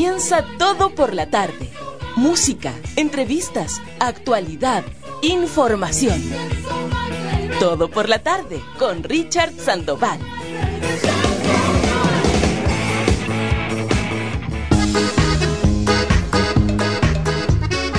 comienza todo por la tarde. Música, entrevistas, actualidad, información. Todo por la tarde con Richard Sandoval.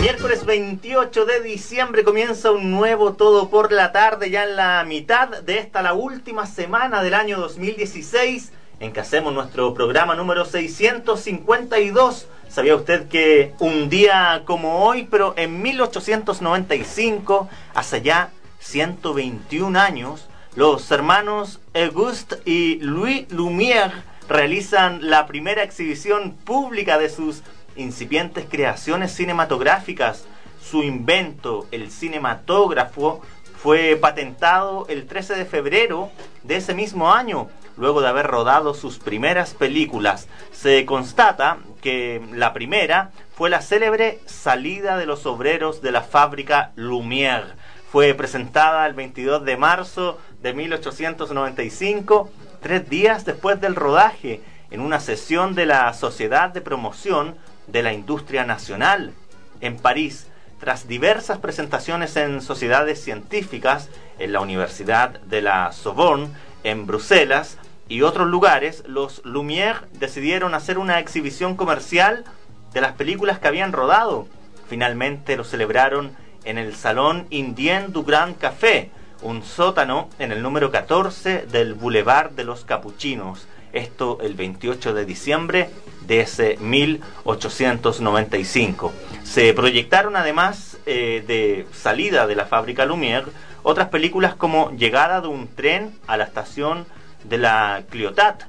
Miércoles 28 de diciembre comienza un nuevo Todo por la tarde, ya en la mitad de esta, la última semana del año 2016 en que hacemos nuestro programa número 652. ¿Sabía usted que un día como hoy, pero en 1895, hace ya 121 años, los hermanos Auguste y Louis Lumière realizan la primera exhibición pública de sus incipientes creaciones cinematográficas. Su invento, el cinematógrafo, fue patentado el 13 de febrero de ese mismo año luego de haber rodado sus primeras películas. Se constata que la primera fue la célebre Salida de los Obreros de la fábrica Lumière. Fue presentada el 22 de marzo de 1895, tres días después del rodaje, en una sesión de la Sociedad de Promoción de la Industria Nacional en París. Tras diversas presentaciones en sociedades científicas, en la Universidad de la Sorbonne, en Bruselas y otros lugares, los Lumière decidieron hacer una exhibición comercial de las películas que habían rodado. Finalmente lo celebraron en el Salón Indien du Grand Café, un sótano en el número 14 del Boulevard de los Capuchinos. Esto el 28 de diciembre de ese 1895. Se proyectaron además eh, de salida de la fábrica Lumière otras películas como Llegada de un tren a la estación de la Cliotat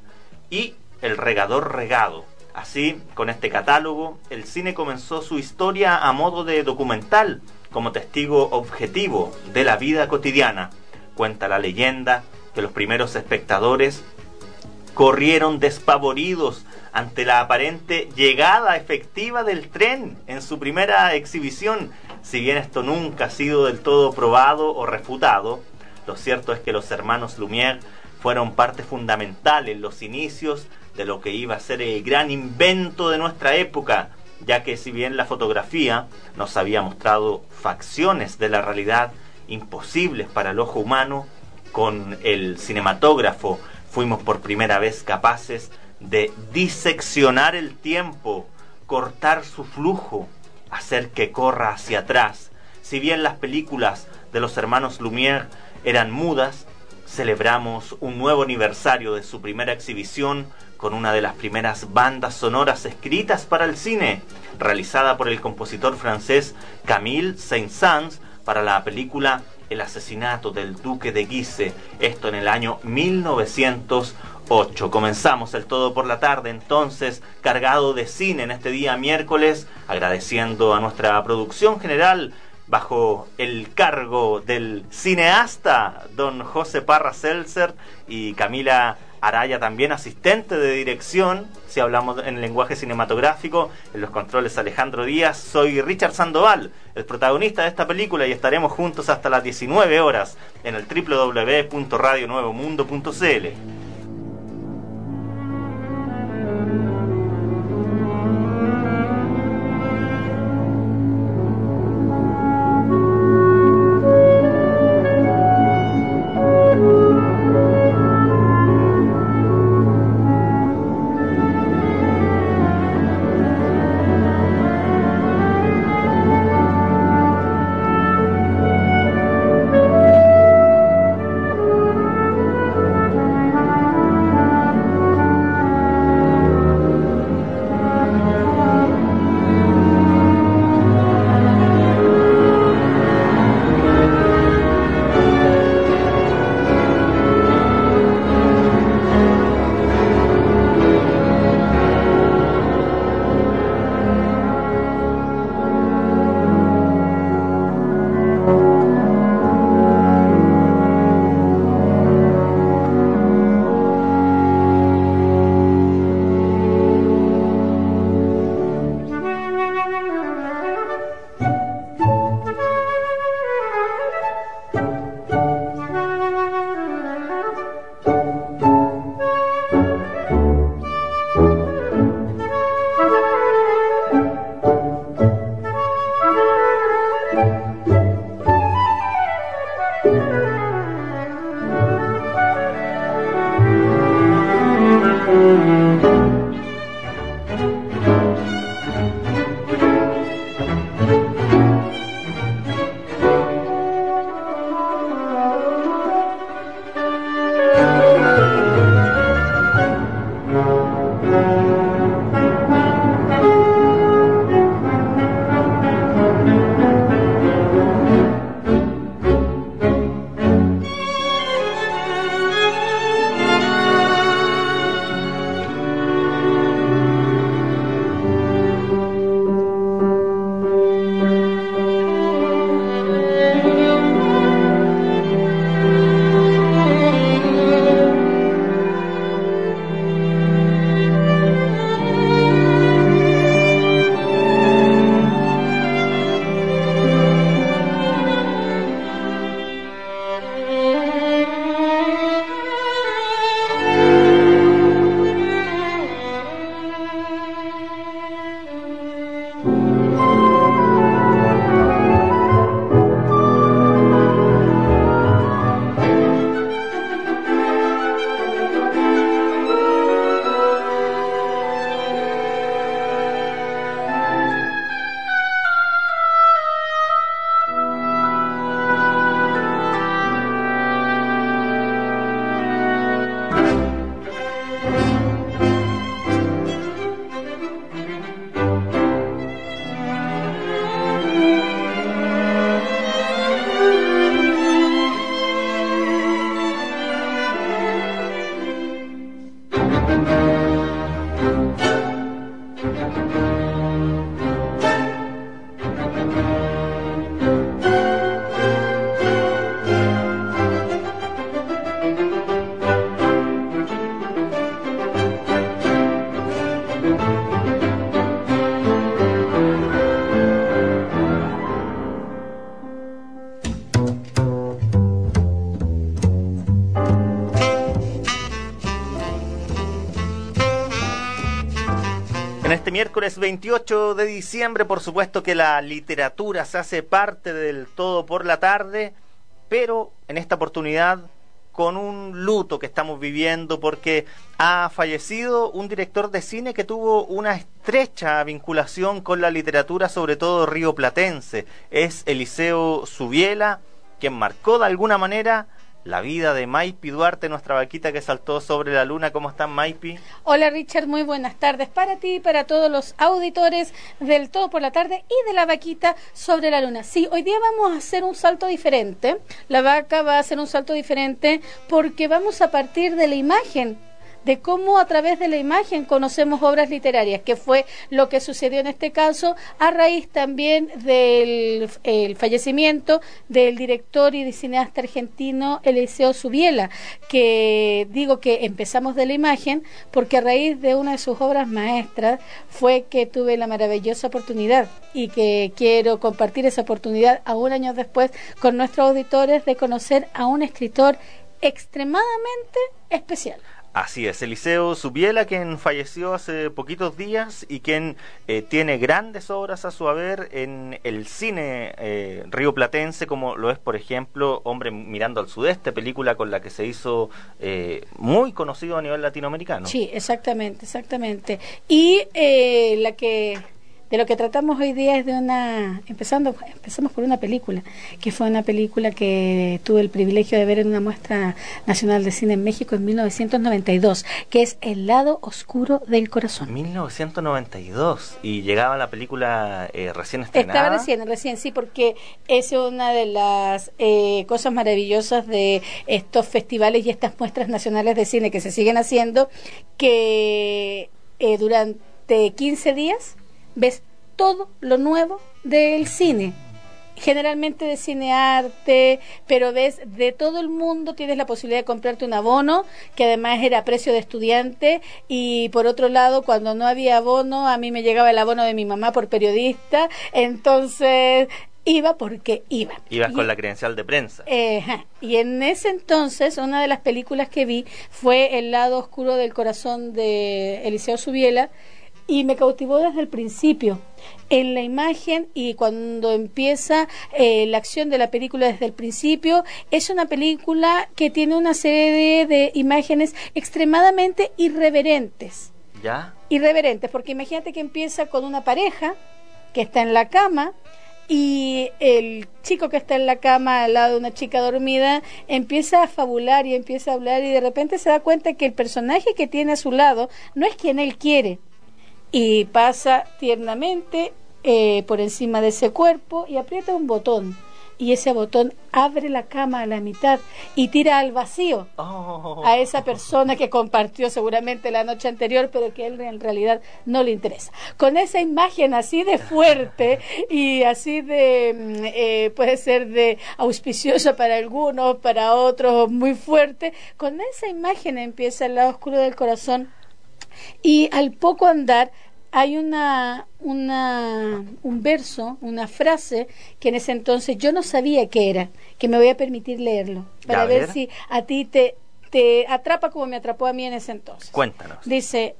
y El regador regado. Así, con este catálogo, el cine comenzó su historia a modo de documental, como testigo objetivo de la vida cotidiana. Cuenta la leyenda que los primeros espectadores corrieron despavoridos ante la aparente llegada efectiva del tren en su primera exhibición. Si bien esto nunca ha sido del todo probado o refutado, lo cierto es que los hermanos Lumière fueron parte fundamental en los inicios de lo que iba a ser el gran invento de nuestra época, ya que si bien la fotografía nos había mostrado facciones de la realidad imposibles para el ojo humano, con el cinematógrafo fuimos por primera vez capaces de diseccionar el tiempo, cortar su flujo, hacer que corra hacia atrás. Si bien las películas de los hermanos Lumière eran mudas, celebramos un nuevo aniversario de su primera exhibición con una de las primeras bandas sonoras escritas para el cine, realizada por el compositor francés Camille Saint-Saëns para la película El asesinato del duque de Guise, esto en el año 1908. Comenzamos el todo por la tarde entonces, cargado de cine en este día miércoles, agradeciendo a nuestra producción general bajo el cargo del cineasta don José Parra Seltzer y Camila Araya también asistente de dirección, si hablamos en lenguaje cinematográfico, en los controles Alejandro Díaz, soy Richard Sandoval, el protagonista de esta película y estaremos juntos hasta las 19 horas en el www.radionuevomundo.cl. miércoles 28 de diciembre, por supuesto que la literatura se hace parte del todo por la tarde, pero en esta oportunidad con un luto que estamos viviendo porque ha fallecido un director de cine que tuvo una estrecha vinculación con la literatura, sobre todo río platense. Es Eliseo Subiela, quien marcó de alguna manera la vida de Maipi Duarte, nuestra vaquita que saltó sobre la luna. ¿Cómo están, Maipi? Hola, Richard. Muy buenas tardes para ti y para todos los auditores del Todo por la Tarde y de la vaquita sobre la luna. Sí, hoy día vamos a hacer un salto diferente. La vaca va a hacer un salto diferente porque vamos a partir de la imagen de cómo a través de la imagen conocemos obras literarias, que fue lo que sucedió en este caso a raíz también del fallecimiento del director y de cineasta argentino Eliseo Subiela, que digo que empezamos de la imagen porque a raíz de una de sus obras maestras fue que tuve la maravillosa oportunidad y que quiero compartir esa oportunidad a un año después con nuestros auditores de conocer a un escritor extremadamente especial. Así es, Eliseo Subiela, quien falleció hace poquitos días y quien eh, tiene grandes obras a su haber en el cine eh, río platense, como lo es, por ejemplo, Hombre mirando al sudeste, película con la que se hizo eh, muy conocido a nivel latinoamericano. Sí, exactamente, exactamente. Y la que de lo que tratamos hoy día es de una, empezando, empezamos por una película, que fue una película que tuve el privilegio de ver en una muestra nacional de cine en México en 1992, que es El lado oscuro del corazón. 1992, y llegaba la película eh, recién estrenada. Estaba recién, recién, sí, porque es una de las eh, cosas maravillosas de estos festivales y estas muestras nacionales de cine que se siguen haciendo, que eh, durante 15 días ves todo lo nuevo del cine generalmente de cinearte, pero ves de todo el mundo, tienes la posibilidad de comprarte un abono, que además era a precio de estudiante, y por otro lado, cuando no había abono, a mí me llegaba el abono de mi mamá por periodista, entonces iba porque iba. Ibas con la credencial de prensa. y en ese entonces, una de las películas que vi fue El lado oscuro del corazón de Eliseo Subiela, y me cautivó desde el principio. En la imagen y cuando empieza eh, la acción de la película desde el principio, es una película que tiene una serie de, imágenes extremadamente irreverentes. ¿Ya? Irreverentes, porque imagínate que empieza con una pareja que está en la cama y el chico que está en la cama al lado de una chica dormida empieza a fabular y empieza a hablar y de repente se da cuenta que el personaje que tiene a su lado no es quien él quiere y pasa tiernamente eh, por encima de ese cuerpo y aprieta un botón y ese botón abre la cama a la mitad y tira al vacío Oh. a esa persona que compartió seguramente la noche anterior, pero que él en realidad no le interesa. Con esa imagen así de fuerte y así de, mm, eh, puede ser de auspiciosa para algunos, para otros muy fuerte, con esa imagen empieza el lado oscuro del corazón y al poco andar hay una, una, un verso, una frase que en ese entonces yo no sabía qué era, que me voy a permitir leerlo, para ver. si a ti te, te atrapa como me atrapó a mí en ese entonces. Cuéntanos. Dice,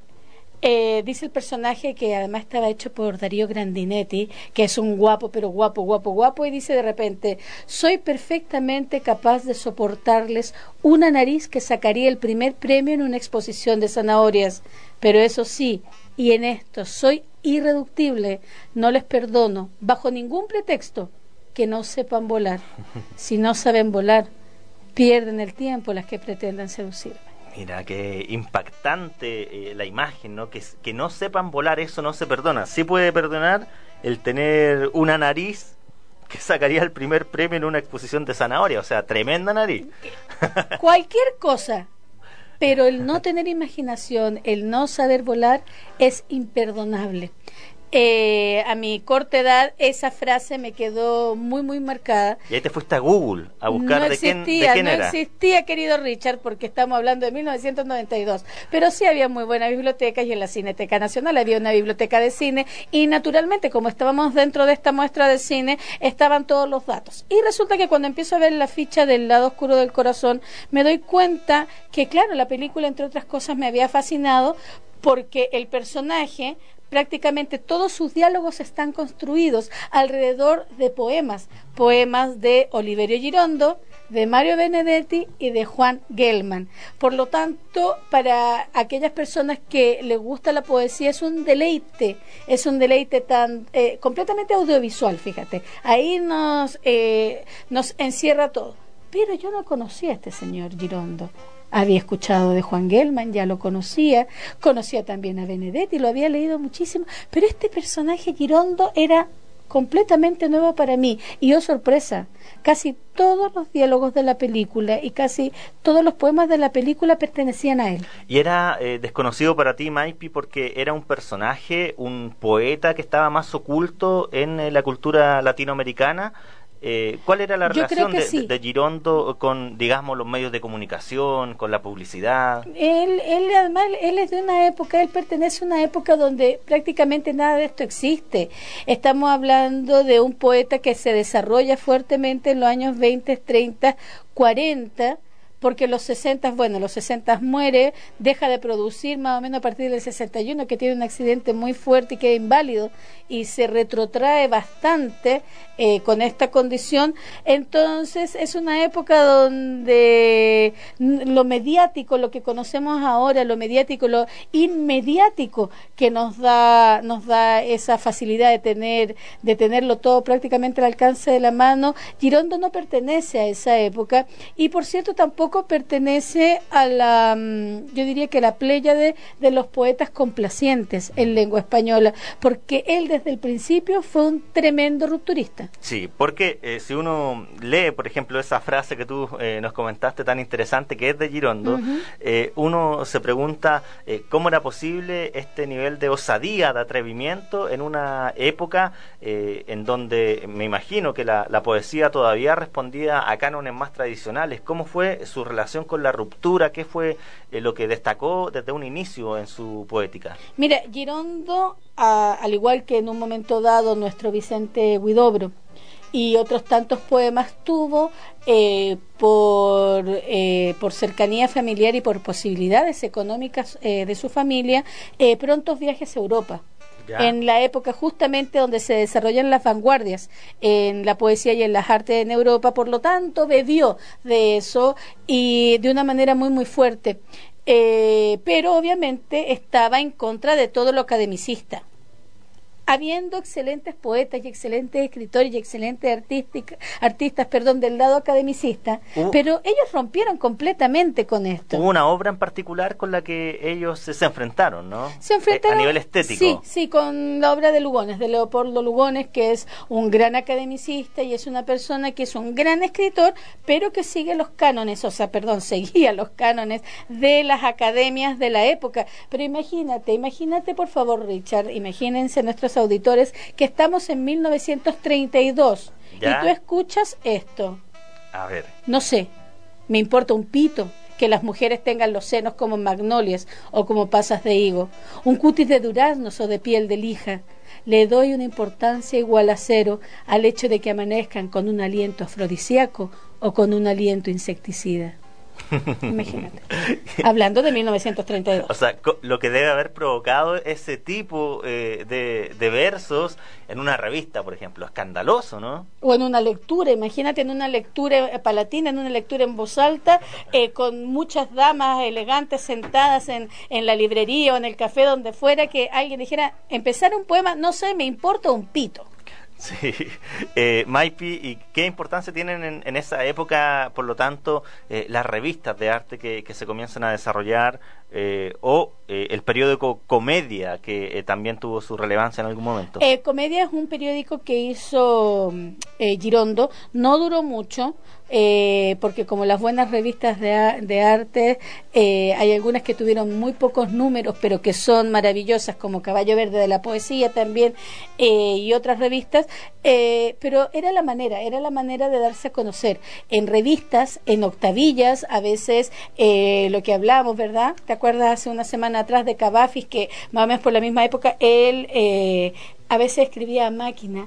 eh, dice el personaje que además estaba hecho por Darío Grandinetti, que es un guapo, pero guapo, guapo, guapo, y dice de repente, soy perfectamente capaz de soportarles una nariz que sacaría el primer premio en una exposición de zanahorias, pero eso sí, y en esto soy irreductible, no les perdono, bajo ningún pretexto, que no sepan volar. Si no saben volar, pierden el tiempo las que pretendan seducirme. Mira, qué impactante eh, la imagen, ¿no? Que, que no sepan volar, eso no se perdona. Sí puede perdonar el tener una nariz que sacaría el primer premio en una exposición de zanahoria, o sea, tremenda nariz. cualquier cosa. Pero el no tener imaginación, el no saber volar, es imperdonable. Eh, a mi corta edad, esa frase me quedó muy, muy marcada. Y ahí te fuiste a Google a buscar no de quién, existía, de quién no era. existía, querido Richard, porque estamos hablando de 1992. Pero sí había muy buena biblioteca y en la Cineteca Nacional había una biblioteca de cine y naturalmente, como estábamos dentro de esta muestra de cine, estaban todos los datos. Y resulta que cuando empiezo a ver la ficha del lado oscuro del corazón, me doy cuenta que, claro, la película, entre otras cosas, me había fascinado porque el personaje prácticamente todos sus diálogos están construidos alrededor de poemas, poemas de Oliverio Girondo, de Mario Benedetti y de Juan Gelman. Por lo tanto, para aquellas personas que les gusta la poesía es un deleite, es un deleite tan eh, completamente audiovisual, fíjate. Ahí nos eh, nos encierra todo. Pero yo no conocía a este señor Girondo. Había escuchado de Juan Gelman, ya lo conocía, conocía también a Benedetti, lo había leído muchísimo, pero este personaje Girondo era completamente nuevo para mí. Y oh sorpresa, casi todos los diálogos de la película y casi todos los poemas de la película pertenecían a él. Y era eh, desconocido para ti, Maipi, porque era un personaje, un poeta que estaba más oculto en eh, la cultura latinoamericana. Eh, ¿Cuál era la Yo relación de, sí. de Girondo con, digamos, los medios de comunicación, con la publicidad? Él, él además, él es de una época, él pertenece a una época donde prácticamente nada de esto existe. Estamos hablando de un poeta que se desarrolla fuertemente en los años 20, 30, 40, porque los 60, bueno, los 60 muere, deja de producir más o menos a partir del 61, que tiene un accidente muy fuerte y queda inválido, y se retrotrae bastante eh, con esta condición. Entonces, es una época donde lo mediático, lo que conocemos ahora, lo mediático, lo inmediático que nos da, nos da esa facilidad de tener, de tenerlo todo prácticamente al alcance de la mano, Girondo no pertenece a esa época, y por cierto tampoco pertenece a la, mm, yo diría que la pléyade de los poetas complacientes en lengua española, porque él desde el principio fue un tremendo rupturista. Sí, porque eh, si uno lee, por ejemplo, esa frase que tú eh, nos comentaste tan interesante que es de Girondo, eh, uno se pregunta eh, cómo era posible este nivel de osadía, de atrevimiento en una época en donde me imagino que la, la poesía todavía respondía a cánones más tradicionales. ¿Cómo fue su relación con la ruptura? ¿Qué fue eh, lo que destacó desde un inicio en su poética? Mira, Girondo, a- al igual que en un momento dado nuestro Vicente Huidobro, y otros tantos poemas tuvo eh, por, eh, por cercanía familiar y por posibilidades económicas eh, de su familia, prontos viajes a Europa. En la época justamente donde se desarrollan las vanguardias en la poesía y en las artes en Europa, por lo tanto bebió de eso y de una manera muy muy fuerte. pero obviamente estaba en contra de todo lo academicista habiendo excelentes poetas y excelentes escritores y excelentes artistas perdón, del lado academicista, pero ellos rompieron completamente con esto. Hubo una obra en particular con la que ellos se, enfrentaron, ¿no? Se enfrentaron. Eh, a nivel estético. Sí, sí, con la obra de Lugones, de Leopoldo Lugones, que es un gran academicista y es una persona que es un gran escritor, pero que sigue los cánones, o sea, perdón, seguía los cánones de las academias de la época. Pero imagínate, imagínate por favor, Richard, imagínense nuestros auditores que estamos en 1932 y tú escuchas esto. A ver. No sé, me importa un pito que las mujeres tengan los senos como magnolias o como pasas de higo, un cutis de duraznos o de piel de lija. Le doy una importancia igual a cero al hecho de que amanezcan con un aliento afrodisíaco o con un aliento insecticida. Imagínate. Hablando de 1932. O sea, lo que debe haber provocado ese tipo eh, de, versos en una revista, por ejemplo, escandaloso, ¿no? O en una lectura, imagínate en una lectura palatina, en una lectura en voz alta, eh, con muchas damas elegantes sentadas en, en la librería o en el café, donde fuera, que alguien dijera, empezar un poema, no sé, me importa un pito. Sí, eh, Maipi, ¿y qué importancia tienen en, esa época, por lo tanto, eh, las revistas de arte que, se comienzan a desarrollar eh, o eh, el periódico Comedia, que también tuvo su relevancia en algún momento? Comedia es un periódico que hizo Girondo, no duró mucho, eh, porque como las buenas revistas de, de arte, eh, hay algunas que tuvieron muy pocos números, pero que son maravillosas, como Caballo Verde de la Poesía también, eh, y otras revistas, pero era la manera, era la manera de darse a conocer. En revistas, en octavillas, a veces lo que hablamos, ¿verdad? ¿Te acuerdas hace una semana atrás de Cavafis, que más o menos por la misma época, él a veces escribía a máquina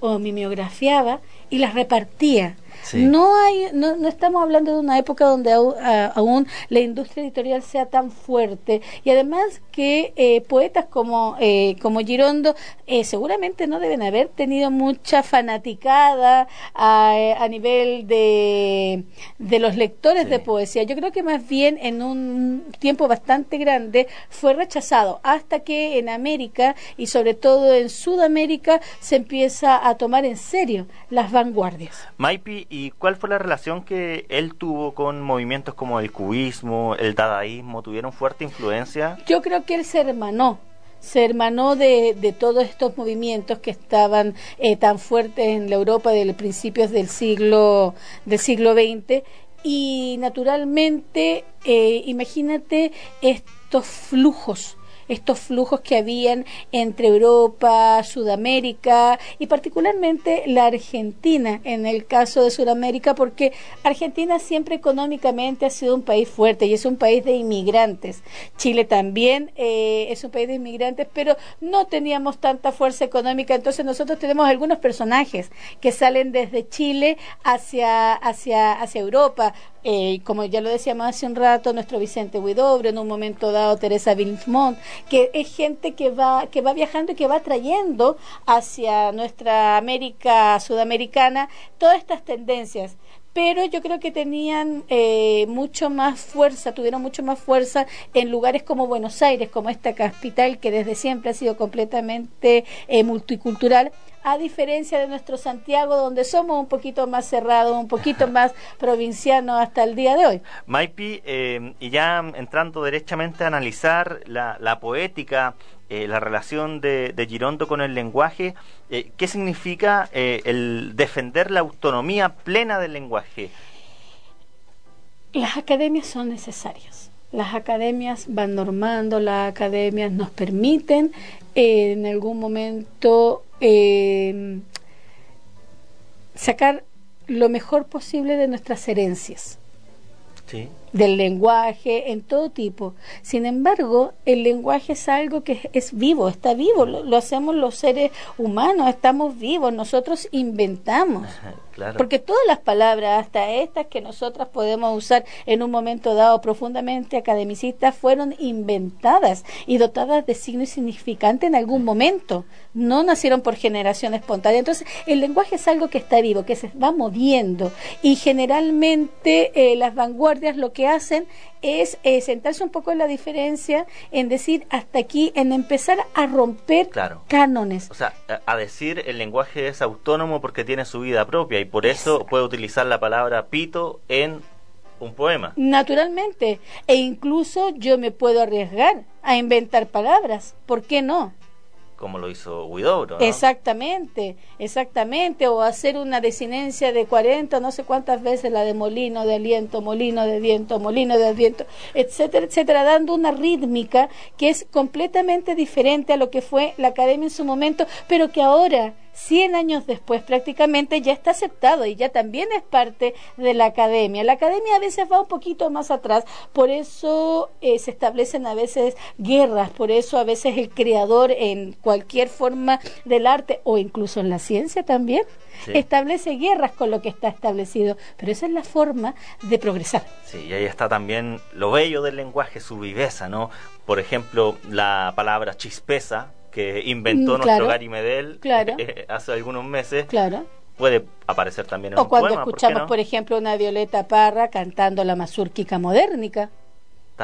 o mimeografiaba y las repartía no hay, no, no, estamos hablando de una época donde aún la industria editorial sea tan fuerte y además que eh, poetas como eh, como Girondo eh, seguramente no deben haber tenido mucha fanaticada a, nivel de, de los lectores de poesía. Yo creo que más bien en un tiempo bastante grande fue rechazado hasta que en América y sobre todo en Sudamérica se empieza a tomar en serio las vanguardias. Maipi ¿Y cuál fue la relación que él tuvo con movimientos como el cubismo, el dadaísmo? ¿Tuvieron fuerte influencia? Yo creo que él se hermanó se hermanó de, de, todos estos movimientos que estaban eh, tan fuertes en la Europa de principios del siglo del siglo XX y naturalmente eh, imagínate estos flujos estos flujos que habían entre Europa, Sudamérica y particularmente la Argentina en el caso de Sudamérica porque Argentina siempre económicamente ha sido un país fuerte y es un país de inmigrantes. Chile también eh, es un país de inmigrantes, pero no teníamos tanta fuerza económica, entonces nosotros tenemos algunos personajes que salen desde Chile hacia, hacia, hacia Europa, eh, como ya lo decíamos hace un rato, nuestro Vicente Huidobre, en un momento dado Teresa Vilmont, que es gente que va, que va viajando y que va trayendo hacia nuestra América sudamericana todas estas tendencias pero yo creo que tenían eh, mucho más fuerza, tuvieron mucho más fuerza en lugares como Buenos Aires, como esta capital que desde siempre ha sido completamente eh, multicultural, a diferencia de nuestro Santiago, donde somos un poquito más cerrados, un poquito más provincianos hasta el día de hoy. Maipi, eh, y ya entrando derechamente a analizar la, la poética, eh, la relación de, de, Girondo con el lenguaje, eh, ¿qué significa el defender la autonomía plena del lenguaje? Las academias son necesarias. Las academias van normando, las academias nos permiten en algún momento eh, sacar lo mejor posible de nuestras herencias. Del lenguaje, en todo tipo. Sin embargo, el lenguaje es algo que es vivo, está vivo, lo, hacemos los seres humanos, estamos vivos, nosotros inventamos. Porque todas las palabras, hasta estas que nosotras podemos usar en un momento dado profundamente academicistas, fueron inventadas y dotadas de signo y significante en algún momento. No nacieron por generación espontánea. Entonces, el lenguaje es algo que está vivo, que se va moviendo. Y generalmente eh, las vanguardias lo que hacen es eh, sentarse un poco en la diferencia, en decir hasta aquí, en empezar a romper cánones. O sea, a decir el lenguaje es autónomo porque tiene su vida propia y por eso puede utilizar la palabra pito en un poema. Naturalmente, e incluso yo me puedo arriesgar a inventar palabras, ¿por qué no? como lo hizo Huidobro. Exactamente, exactamente, o hacer una desinencia de 40, no sé cuántas veces la de molino de aliento, molino de viento, molino de viento, etcétera, etcétera, dando una rítmica que es completamente diferente a lo que fue la academia en su momento, pero que ahora 100 años después prácticamente ya está aceptado y ya también es parte de la academia. La academia a veces va un poquito más atrás, por eso eh, se establecen a veces guerras, por eso a veces el creador en cualquier forma del arte o incluso en la ciencia también establece guerras con lo que está establecido, pero esa es la forma de progresar. Sí, y ahí está también lo bello del lenguaje, su viveza, ¿no? Por ejemplo, la palabra chispeza que inventó mm, nuestro Gary Medel eh, hace algunos meses. Claro. Puede aparecer también en o cuando escuchamos, ¿por, ejemplo, una Violeta Parra cantando la mazúrquica modérnica.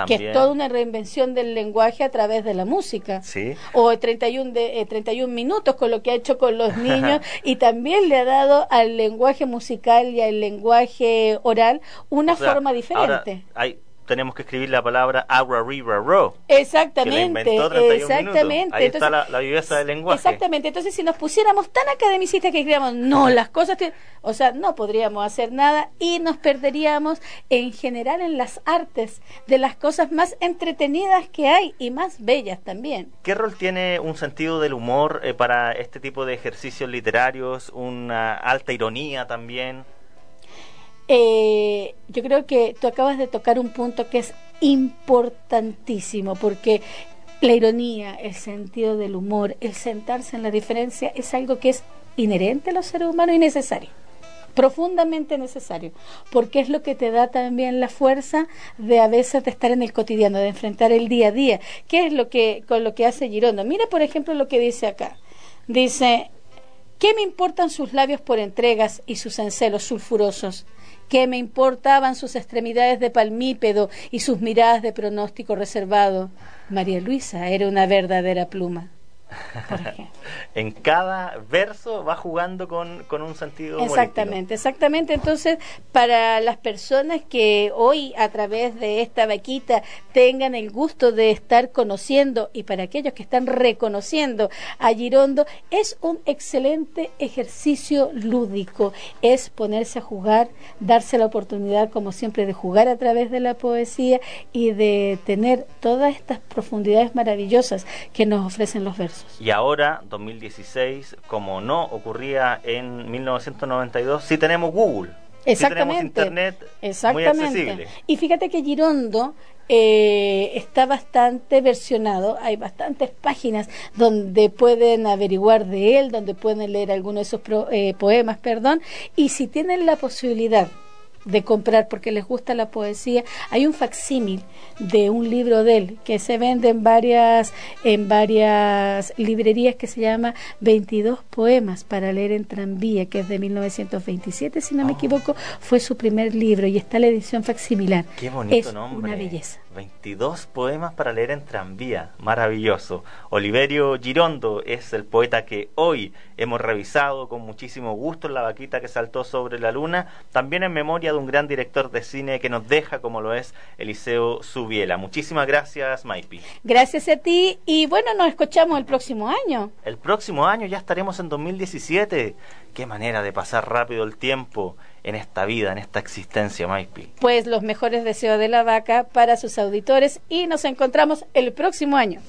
Que es toda una reinvención del lenguaje a través de la música. Sí. O 31, de, 31 eh, minutos con lo que ha hecho con los niños y también le ha dado al lenguaje musical y al lenguaje oral una forma diferente. hay tenemos que escribir la palabra Agua River Row. Exactamente. exactamente. Ahí está la, viveza del lenguaje. Exactamente. Entonces, si nos pusiéramos tan academicistas que escribamos, no, las cosas, o sea, no podríamos hacer nada y nos perderíamos en general en las artes de las cosas más entretenidas que hay y más bellas también. ¿Qué rol tiene un sentido del humor eh, para este tipo de ejercicios literarios? Una alta ironía también. Eh, yo creo que tú acabas de tocar un punto que es importantísimo, porque la ironía, el sentido del humor, el sentarse en la diferencia es algo que es inherente a los seres humanos y necesario profundamente necesario, porque es lo que te da también la fuerza de a veces de estar en el cotidiano, de enfrentar el día a día. ¿Qué es lo que con lo que hace Girondo? Mira, por ejemplo, lo que dice acá. Dice, ¿qué me importan sus labios por entregas y sus encelos sulfurosos? ¿Qué me importaban sus extremidades de palmípedo y sus miradas de pronóstico reservado? María Luisa era una verdadera pluma. en cada verso va jugando con, un sentido. Exactamente, exactamente. Entonces, para las personas que hoy a través de esta vaquita tengan el gusto de estar conociendo y para aquellos que están reconociendo a Girondo, es un excelente ejercicio lúdico. Es ponerse a jugar, darse la oportunidad, como siempre, de jugar a través de la poesía y de tener todas estas profundidades maravillosas que nos ofrecen los versos. Y ahora, 2016, como no ocurría en 1992, sí tenemos Google. Exactamente. Sí tenemos Internet Exactamente. Y fíjate que Girondo eh, está bastante versionado, hay bastantes páginas donde pueden averiguar de él, donde pueden leer algunos de esos eh, poemas, perdón, y si tienen la posibilidad de comprar porque les gusta la poesía. Hay un facsímil de un libro de él que se vende en varias en varias librerías que se llama 22 poemas para leer en tranvía, que es de 1927, si no me oh. equivoco, fue su primer libro y está la edición facsimilar. Qué bonito es nombre. Una belleza. 22 poemas para leer en tranvía. Maravilloso. Oliverio Girondo es el poeta que hoy hemos revisado con muchísimo gusto en la vaquita que saltó sobre la luna. También en memoria de un gran director de cine que nos deja, como lo es Eliseo Subiela. Muchísimas gracias, Maipi. Gracias a ti y bueno, nos escuchamos el próximo año. El próximo año ya estaremos en 2017. Qué manera de pasar rápido el tiempo en esta vida, en esta existencia, Maipi. Pues los mejores deseos de la vaca para sus auditores y nos encontramos el próximo año.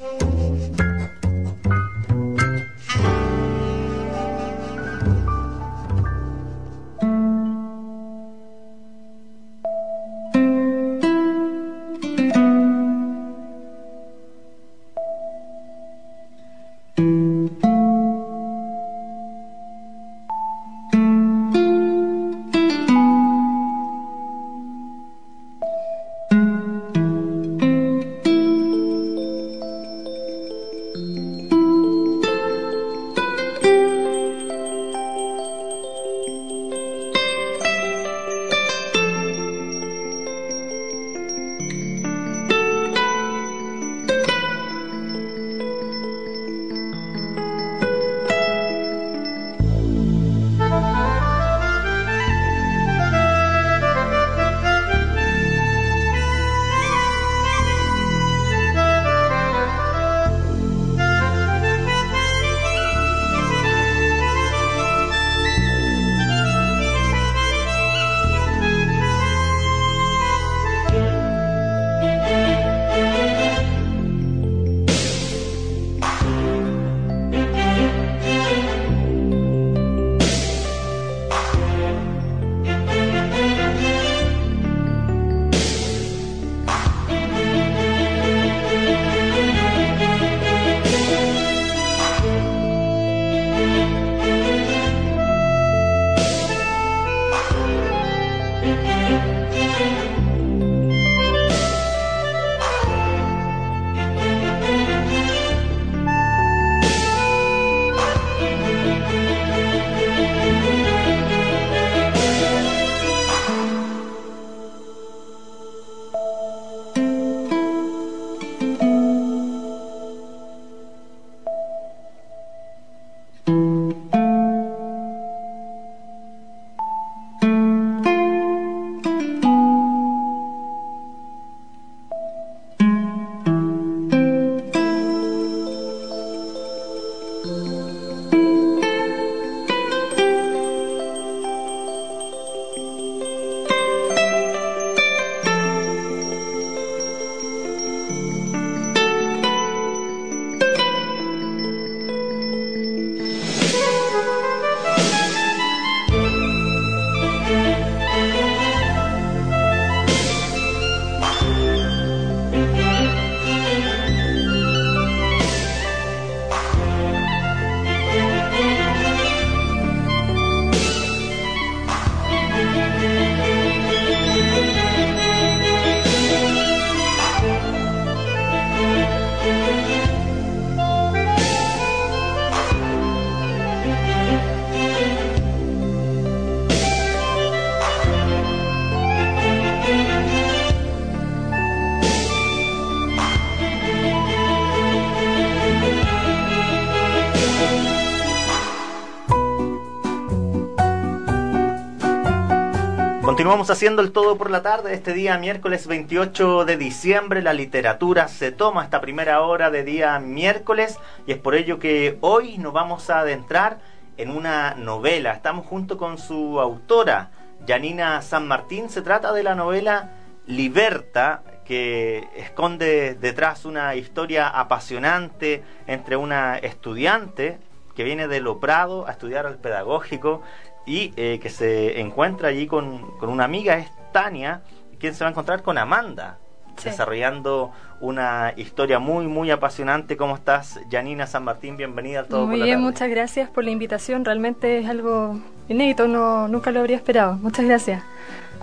Continuamos haciendo el todo por la tarde. Este día, miércoles 28 de diciembre, la literatura se toma esta primera hora de día miércoles y es por ello que hoy nos vamos a adentrar en una novela. Estamos junto con su autora, Janina San Martín. Se trata de la novela Liberta, que esconde detrás una historia apasionante entre una estudiante que viene de Loprado a estudiar al pedagógico y eh, que se encuentra allí con, con, una amiga, es Tania, quien se va a encontrar con Amanda, desarrollando una historia muy, muy apasionante. ¿Cómo estás, Janina San Martín? Bienvenida al todo. Muy bien, muchas gracias por la invitación. Realmente es algo inédito, no, nunca lo habría esperado. Muchas gracias.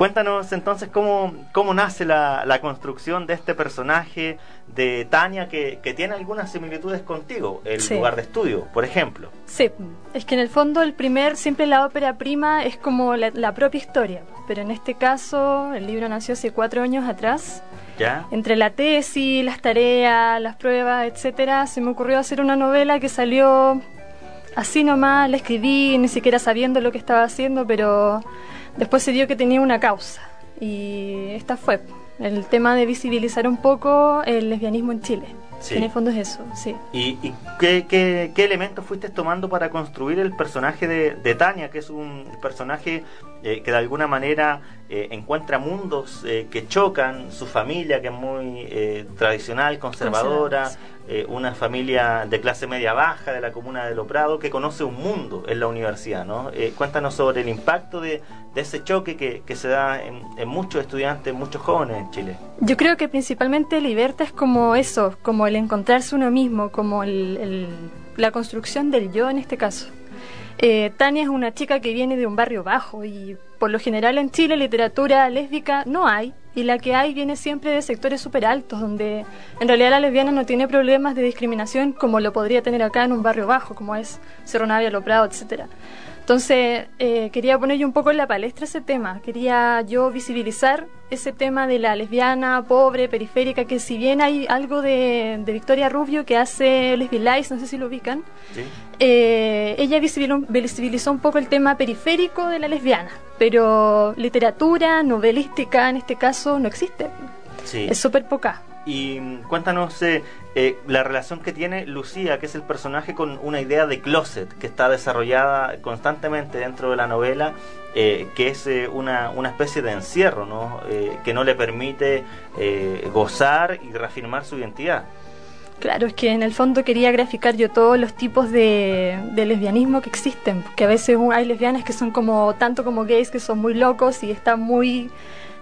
Cuéntanos entonces cómo, cómo nace la, la construcción de este personaje de Tania que, que tiene algunas similitudes contigo, el lugar de estudio, por ejemplo. Sí, es que en el fondo el primer, siempre la ópera prima es como la, la propia historia, pero en este caso el libro nació hace cuatro años atrás. ¿Ya? Entre la tesis, las tareas, las pruebas, etcétera, se me ocurrió hacer una novela que salió así nomás, la escribí, ni siquiera sabiendo lo que estaba haciendo, pero después se dio que tenía una causa. Y esta fue el tema de visibilizar un poco el lesbianismo en Chile. Sí. En el fondo es eso, sí. ¿Y, y qué, qué, qué, elementos fuiste tomando para construir el personaje de, de Tania, que es un personaje eh, que de alguna manera eh, encuentra mundos eh, que chocan, su familia que es muy eh, tradicional, conservadora, eh, una familia de clase media baja de la comuna de Loprado que conoce un mundo en la universidad, ¿no? Eh, cuéntanos sobre el impacto de, de ese choque que, que se da en, en, muchos estudiantes, muchos jóvenes en Chile. Yo creo que principalmente Liberta es como eso, como el encontrarse uno mismo, como el, el, la construcción del yo en este caso. Eh, Tania es una chica que viene de un barrio bajo y por lo general en Chile literatura lésbica no hay y la que hay viene siempre de sectores súper altos donde en realidad la lesbiana no tiene problemas de discriminación como lo podría tener acá en un barrio bajo como es Cerro Navia, Lo Prado, etcétera. Entonces, eh, quería poner yo un poco en la palestra ese tema. Quería yo visibilizar ese tema de la lesbiana pobre, periférica, que si bien hay algo de, Victoria Rubio que hace Lesbialize, no sé si lo ubican, ¿Sí? Eh, ella visibilizó, visibilizó un poco el tema periférico de la lesbiana, pero literatura, novelística en este caso no existe. Sí. Es súper poca. Y cuéntanos eh, eh, la relación que tiene Lucía, que es el personaje con una idea de closet que está desarrollada constantemente dentro de la novela, eh, que es eh, una, una, especie de encierro, ¿no? Eh, que no le permite eh, gozar y reafirmar su identidad. Claro, es que en el fondo quería graficar yo todos los tipos de, lesbianismo que existen, porque a veces hay lesbianas que son como tanto como gays que son muy locos y están muy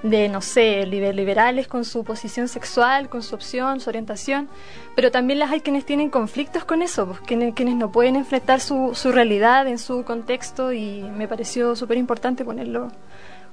de, no sé, liberales con su posición sexual, con su opción, su orientación, pero también las hay quienes tienen conflictos con eso, pues, quienes, quienes no pueden enfrentar su, su realidad en su contexto y me pareció súper importante ponerlo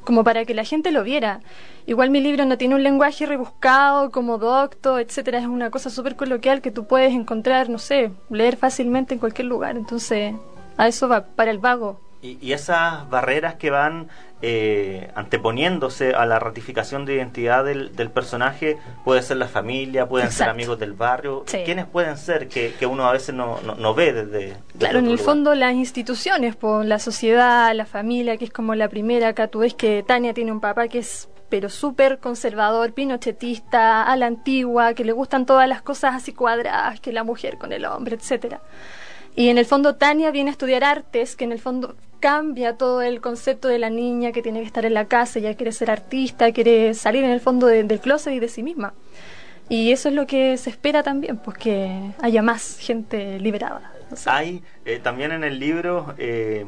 como para que la gente lo viera. Igual mi libro no tiene un lenguaje rebuscado como docto, etcétera, es una cosa súper coloquial que tú puedes encontrar, no sé, leer fácilmente en cualquier lugar, entonces a eso va, para el vago. Y, y esas barreras que van eh, anteponiéndose a la ratificación de identidad del, del, personaje, puede ser la familia, pueden Exacto. ser amigos del barrio. Sí. ¿Quiénes pueden ser que, que uno a veces no, no, no ve desde, desde Claro, en el lugar? fondo las instituciones, por la sociedad, la familia, que es como la primera, acá tú ves que Tania tiene un papá que es pero súper conservador, pinochetista, a la antigua, que le gustan todas las cosas así cuadradas, que la mujer con el hombre, etcétera. Y en el fondo Tania viene a estudiar artes, que en el fondo cambia todo el concepto de la niña que tiene que estar en la casa, ya quiere ser artista, quiere salir en el fondo de, del closet y de sí misma. Y eso es lo que se espera también, pues que haya más gente liberada. O. Hay eh, también en el libro, eh,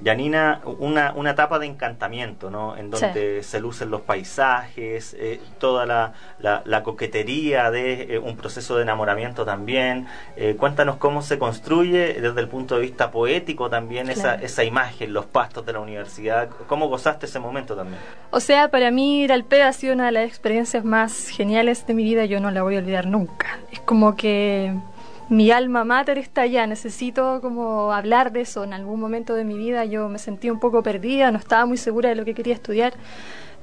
Yanina, una, una etapa de encantamiento, ¿no? En donde sí. se lucen los paisajes, eh, toda la, la, la, coquetería de eh, un proceso de enamoramiento también. Eh, cuéntanos cómo se construye desde el punto de vista poético también claro. esa, esa imagen, los pastos de la universidad. ¿Cómo gozaste ese momento también? O sea, para mí ir al PED ha sido una de las experiencias más geniales de mi vida, yo no la voy a olvidar nunca. Es como que mi alma mater está allá, necesito como hablar de eso. En algún momento de mi vida yo me sentí un poco perdida, no estaba muy segura de lo que quería estudiar,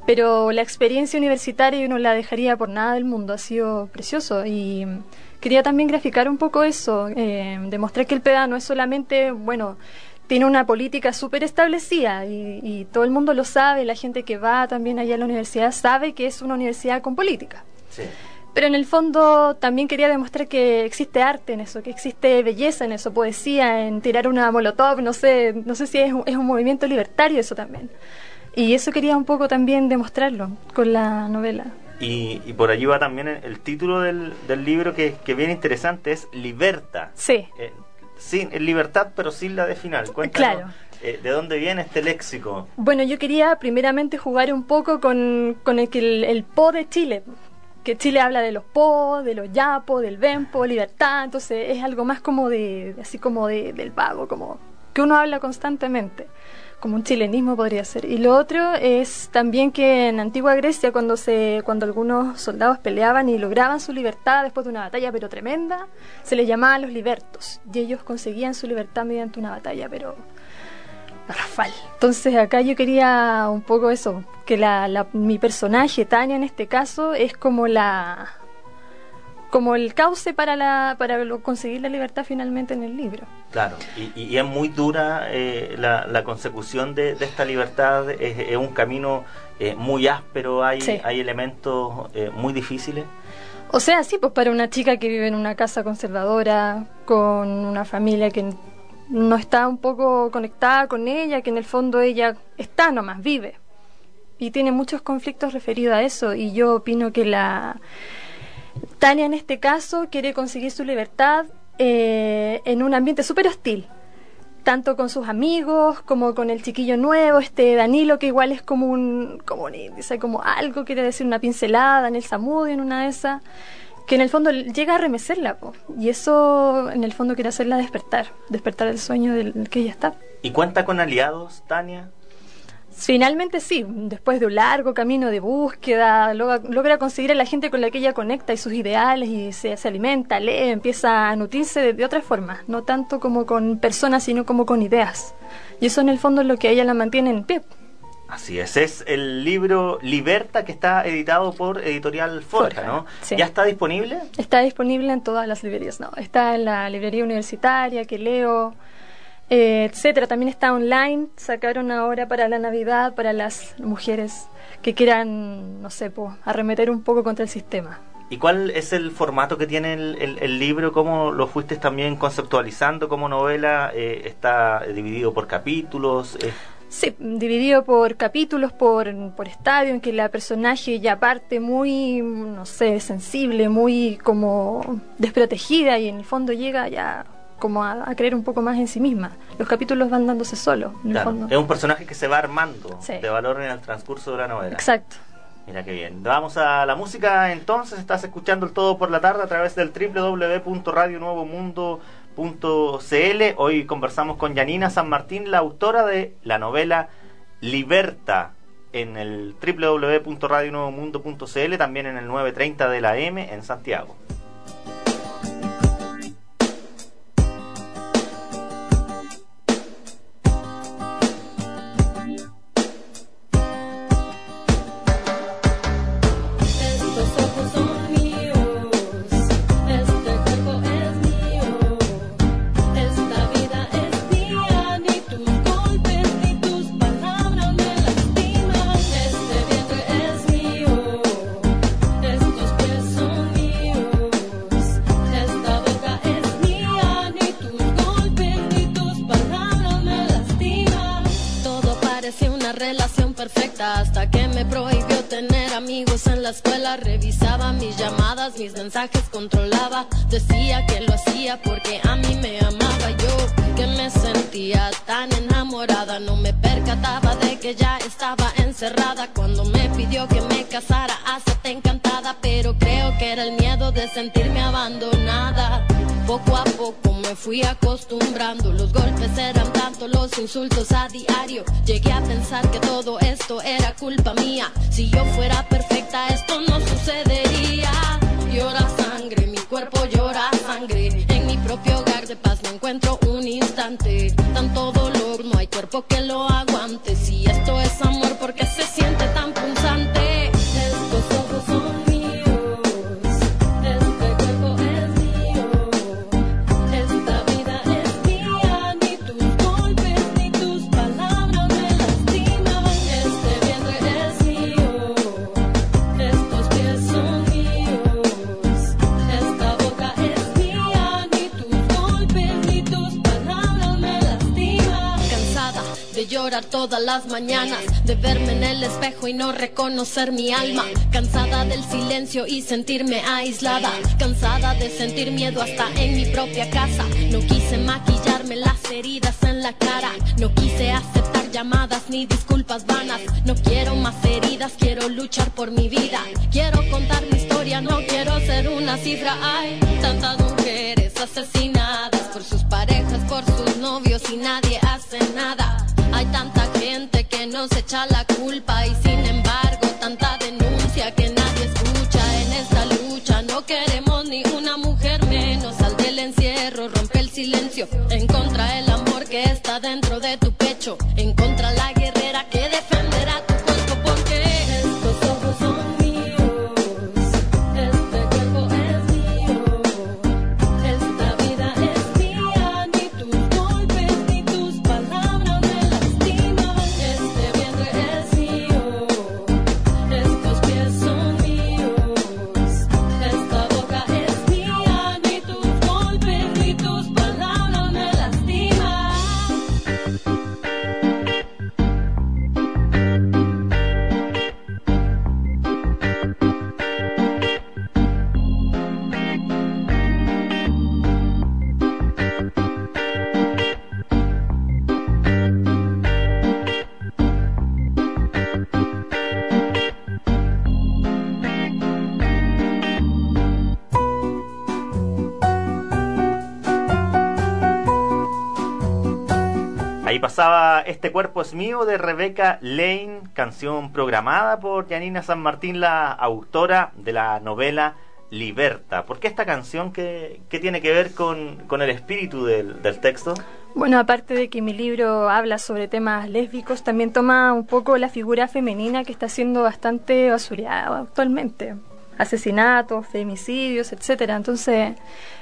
pero la experiencia universitaria yo no la dejaría por nada del mundo, ha sido precioso y quería también graficar un poco eso, eh, demostrar que el PEDA no es solamente, bueno, tiene una política súper establecida y, todo el mundo lo sabe, la gente que va también allá a la universidad sabe que es una universidad con política. Pero en el fondo también quería demostrar que existe arte en eso, que existe belleza en eso, poesía, en tirar una molotov, no sé, no sé si es, es un movimiento libertario eso también. Y eso quería un poco también demostrarlo con la novela. Y, por allí va también el, título del, libro que, que bien interesante, es Liberta. Sí. Eh, sin libertad, pero sin la de final. Cuéntanos, claro. Eh, ¿De dónde viene este léxico? Bueno, yo quería primeramente jugar un poco con, con el, el, po de Chile, que Chile habla de los po, de los yapo, del vempo, libertad, entonces es algo más como de, así como de, del pago, como que uno habla constantemente como un chilenismo podría ser. Y lo otro es también que en antigua Grecia, cuando, se, cuando algunos soldados peleaban y lograban su libertad después de una batalla pero tremenda, se les llamaba los libertos. Y ellos conseguían su libertad mediante una batalla, pero Rafal. Entonces acá yo quería un poco eso, que la, mi personaje, Tania en este caso, es como la como el cauce para la para conseguir la libertad finalmente en el libro. Claro, y, es muy dura eh, la, consecución de, esta libertad, es, un camino eh, muy áspero, hay, hay elementos eh, muy difíciles. O sea, sí, pues para una chica que vive en una casa conservadora, con una familia que no está un poco conectada con ella, que en el fondo ella está nomás, vive. Y tiene muchos conflictos referidos a eso, y yo opino que la Tania en este caso quiere conseguir su libertad eh, en un ambiente súper hostil, tanto con sus amigos como con el chiquillo nuevo, este Danilo, que igual es como un, como dice, como algo, quiere decir una pincelada en el Samudio, en una de esas, que en el fondo llega a remecerla, y eso en el fondo quiere hacerla despertar, despertar el sueño del que ella está. ¿Y cuenta con aliados, Tania? Finalmente sí, después de un largo camino de búsqueda, logra, conseguir a la gente con la que ella conecta y sus ideales y se, alimenta, lee, empieza a nutrirse de, otra forma, no tanto como con personas, sino como con ideas. Y eso en el fondo es lo que ella la mantiene en pie. Así es, es el libro Liberta que está editado por Editorial Forja, ¿no? ¿Ya está disponible? Está disponible en todas las librerías, no. Está en la librería universitaria que leo, eh, etcétera. También está online, sacaron ahora para la Navidad para las mujeres que quieran, no sé, arremeter un poco contra el sistema. ¿Y cuál es el formato que tiene el, libro? ¿Cómo lo fuiste también conceptualizando como novela? Eh, ¿Está dividido por capítulos? Sí, dividido por capítulos, por, por estadio, en que la personaje ya parte muy, no sé, sensible, muy como desprotegida y en el fondo llega ya como a, creer un poco más en sí misma. Los capítulos van dándose solo. Es un personaje que se va armando de valor en el transcurso de la novela. Exacto. Mira qué bien. Vamos a la música entonces. Estás escuchando el todo por la tarde a través del Hoy conversamos con Janina San Martín, la autora de la novela Liberta en el www.radionuevomundo.cl, también en el 930 de la M en Santiago. Controlaba. Decía que lo hacía porque a mí me amaba yo, que me sentía tan enamorada. No me percataba de que ya estaba encerrada cuando me pidió que me casara. Hasta encantada, pero creo que era el miedo de sentirme abandonada. Poco a poco me fui acostumbrando, los golpes eran tanto, los insultos a diario. Llegué a pensar que todo esto era culpa mía. Si yo fuera perfecta, esto no sucedería. Llora sangre, mi cuerpo llora sangre. En mi propio hogar de paz no encuentro un instante. Tanto dolor, no hay cuerpo que lo aguante. Todas las mañanas, de verme en el espejo y no reconocer mi alma. Cansada del silencio y sentirme aislada, cansada de sentir miedo hasta en mi propia casa. No quise maquillarme las heridas en la cara, no quise aceptar llamadas ni disculpas vanas. No quiero más heridas, quiero luchar por mi vida. Quiero contar mi historia, no quiero ser una cifra. Hay tantas mujeres asesinadas por sus parejas, por sus novios y nadie hace nada. Hay tanta gente que nos echa la culpa y sin embargo tanta denuncia que nadie escucha en esta lucha. No queremos ni una mujer menos. Al del encierro, rompe el silencio. En contra del amor que está dentro de tu pecho. Este cuerpo es mío de Rebeca Lane, canción programada por Janina San Martín, la autora de la novela Liberta. ¿Por qué esta canción? ¿Qué, tiene que ver con, el espíritu del, del texto? Bueno, aparte de que mi libro habla sobre temas lésbicos, también toma un poco la figura femenina que está siendo bastante basureada actualmente. Asesinatos, femicidios, etcétera. Entonces,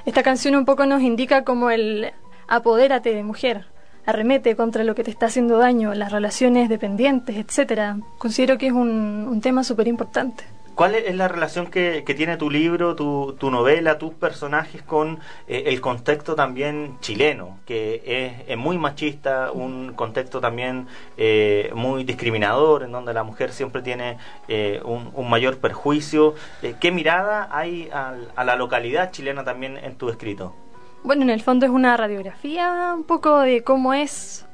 esta canción un poco nos indica como el apodérate de mujer, arremete contra lo que te está haciendo daño, las relaciones dependientes, etcétera. Considero que es un, tema súper importante. ¿Cuál es la relación que, que tiene tu libro, tu, tu, novela, tus personajes con eh, el contexto también chileno, que es, muy machista, un contexto también eh, muy discriminador, en donde la mujer siempre tiene eh, un, mayor perjuicio? ¿Qué mirada hay a la localidad chilena también en tu escrito? Bueno, en el fondo es una radiografía un poco de cómo es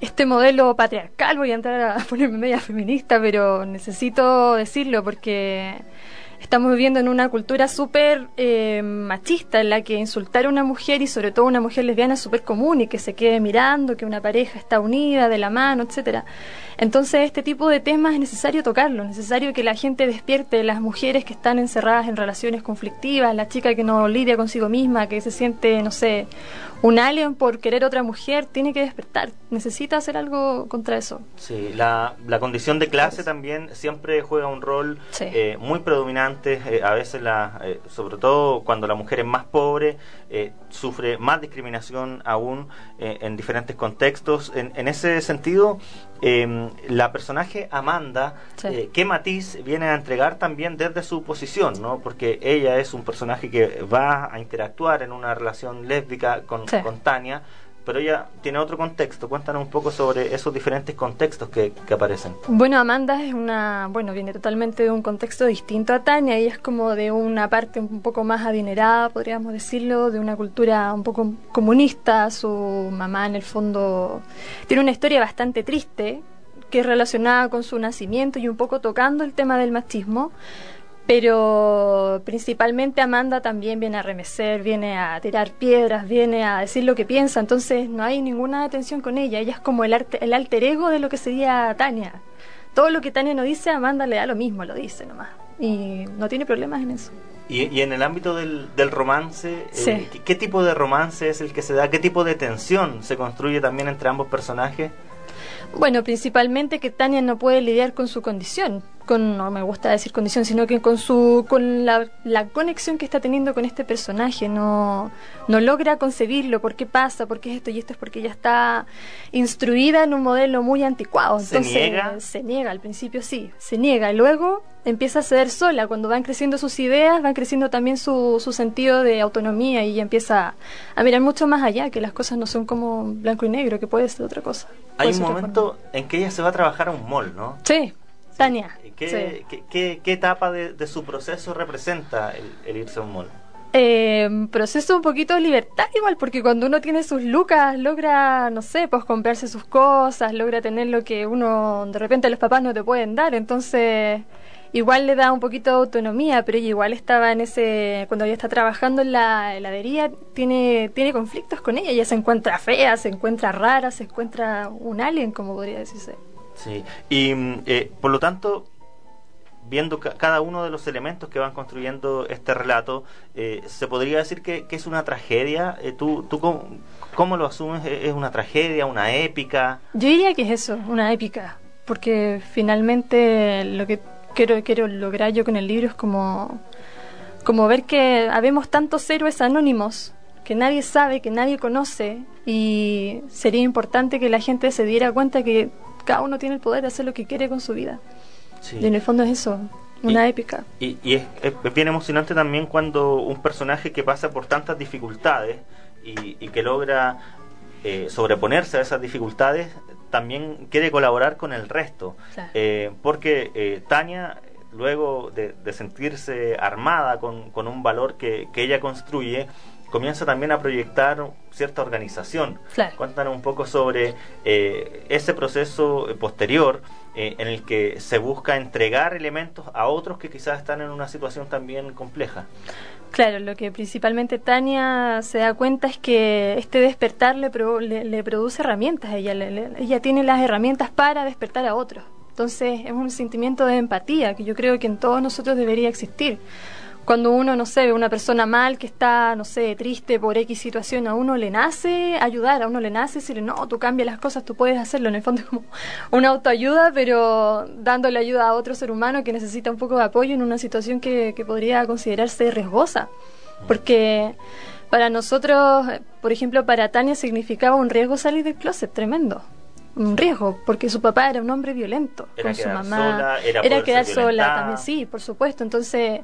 este modelo patriarcal. Voy a entrar a ponerme media feminista, pero necesito decirlo porque estamos viviendo en una cultura súper eh, machista en la que insultar a una mujer y sobre todo una mujer lesbiana es súper común y que se quede mirando, que una pareja está unida de la mano, etcétera. Entonces este tipo de temas es necesario tocarlo, es necesario que la gente despierte, las mujeres que están encerradas en relaciones conflictivas, la chica que no lidia consigo misma, que se siente, no sé, un alien por querer otra mujer, tiene que despertar, necesita hacer algo contra eso. Sí, la, la condición de clase también siempre juega un rol Sí. eh, muy predominante, eh, a veces, la, eh, sobre todo cuando la mujer es más pobre, eh, sufre más discriminación aún en diferentes contextos. En, en ese sentido, eh, la personaje Amanda, Sí. eh, ¿qué matiz viene a entregar también desde su posición? ¿no? Porque ella es un personaje que va a interactuar en una relación lésbica con, Sí. con Tania, pero ella tiene otro contexto. Cuéntanos un poco sobre esos diferentes contextos que, que aparecen. Bueno, Amanda es una, bueno, viene totalmente de un contexto distinto a Tania, ella es como de una parte un poco más adinerada, podríamos decirlo, de una cultura un poco comunista, su mamá en el fondo tiene una historia bastante triste que es relacionada con su nacimiento y un poco tocando el tema del machismo, pero principalmente Amanda también viene a remecer, viene a tirar piedras, viene a decir lo que piensa, entonces no hay ninguna detención con ella, ella es como el, arte, el alter ego de lo que sería Tania. Todo lo que Tania no dice, Amanda le da lo mismo, lo dice nomás. Y no tiene problemas en eso. Y, y en el ámbito del, del romance, eh, Sí. ¿qué, qué tipo de romance es el que se da? ¿Qué tipo de tensión se construye también entre ambos personajes? Bueno, principalmente que Tania no puede lidiar con su condición. con no me gusta decir condición, sino que con su con la, la, conexión que está teniendo con este personaje, no no logra concebirlo, por qué pasa, por qué es esto y esto es porque ella está instruida en un modelo muy anticuado, entonces se niega, se niega al principio sí, se niega. Y luego empieza a ceder sola, cuando van creciendo sus ideas, van creciendo también su, su sentido de autonomía y empieza a mirar mucho más allá, que las cosas no son como blanco y negro, que puede ser otra cosa. Hay un momento en que ella se va a trabajar a un mall, ¿no? Sí, Tania. ¿Qué, qué, qué, etapa de, su proceso representa el, irse a un mall? Eh, proceso un poquito de libertad igual, porque cuando uno tiene sus lucas, logra, no sé, pues comprarse sus cosas, logra tener lo que uno, de repente los papás no te pueden dar, entonces igual le da un poquito de autonomía, pero ella igual estaba en ese, cuando ella está trabajando en la heladería, tiene, tiene conflictos con ella, ella se encuentra fea, se encuentra rara, se encuentra un alien, como podría decirse. Sí, y eh, por lo tanto, viendo cada uno de los elementos que van construyendo este relato, eh, ¿se podría decir que, es una tragedia? Eh, ¿Tú, tú cómo, lo asumes? ¿Es una tragedia, una épica? Yo diría que es eso, una épica, porque finalmente lo que quiero, quiero lograr yo con el libro es como, como ver que habemos tantos héroes anónimos que nadie sabe, que nadie conoce, y sería importante que la gente se diera cuenta que cada uno tiene el poder de hacer lo que quiere con su vida. Y en el fondo es eso, una épica. Y, es, bien emocionante también cuando un personaje que pasa por tantas dificultades y, que logra eh, sobreponerse a esas dificultades, también quiere colaborar con el resto. Eh, porque eh, Tania, luego de, sentirse armada con, con un valor que, que ella construye, comienza también a proyectar cierta organización. Cuéntanos un poco sobre eh, ese proceso posterior en el que se busca entregar elementos a otros que quizás están en una situación también compleja. Claro, lo que principalmente Tania se da cuenta es que este despertar le, le, produce herramientas ella, ella tiene las herramientas para despertar a otros. Entonces es un sentimiento de empatía que yo creo que en todos nosotros debería existir cuando uno, no sé, ve una persona mal que está, no sé, triste por X situación, a uno le nace ayudar, a uno le nace decirle, no, tú cambias las cosas, tú puedes hacerlo. En el fondo es como una autoayuda, pero dándole ayuda a otro ser humano que necesita un poco de apoyo en una situación que, que podría considerarse riesgosa. Porque para nosotros, por ejemplo, para Tania significaba un riesgo salir del closet tremendo un riesgo, porque su papá era un hombre violento con su mamá. era, quedar sola también, sí, por supuesto. Entonces,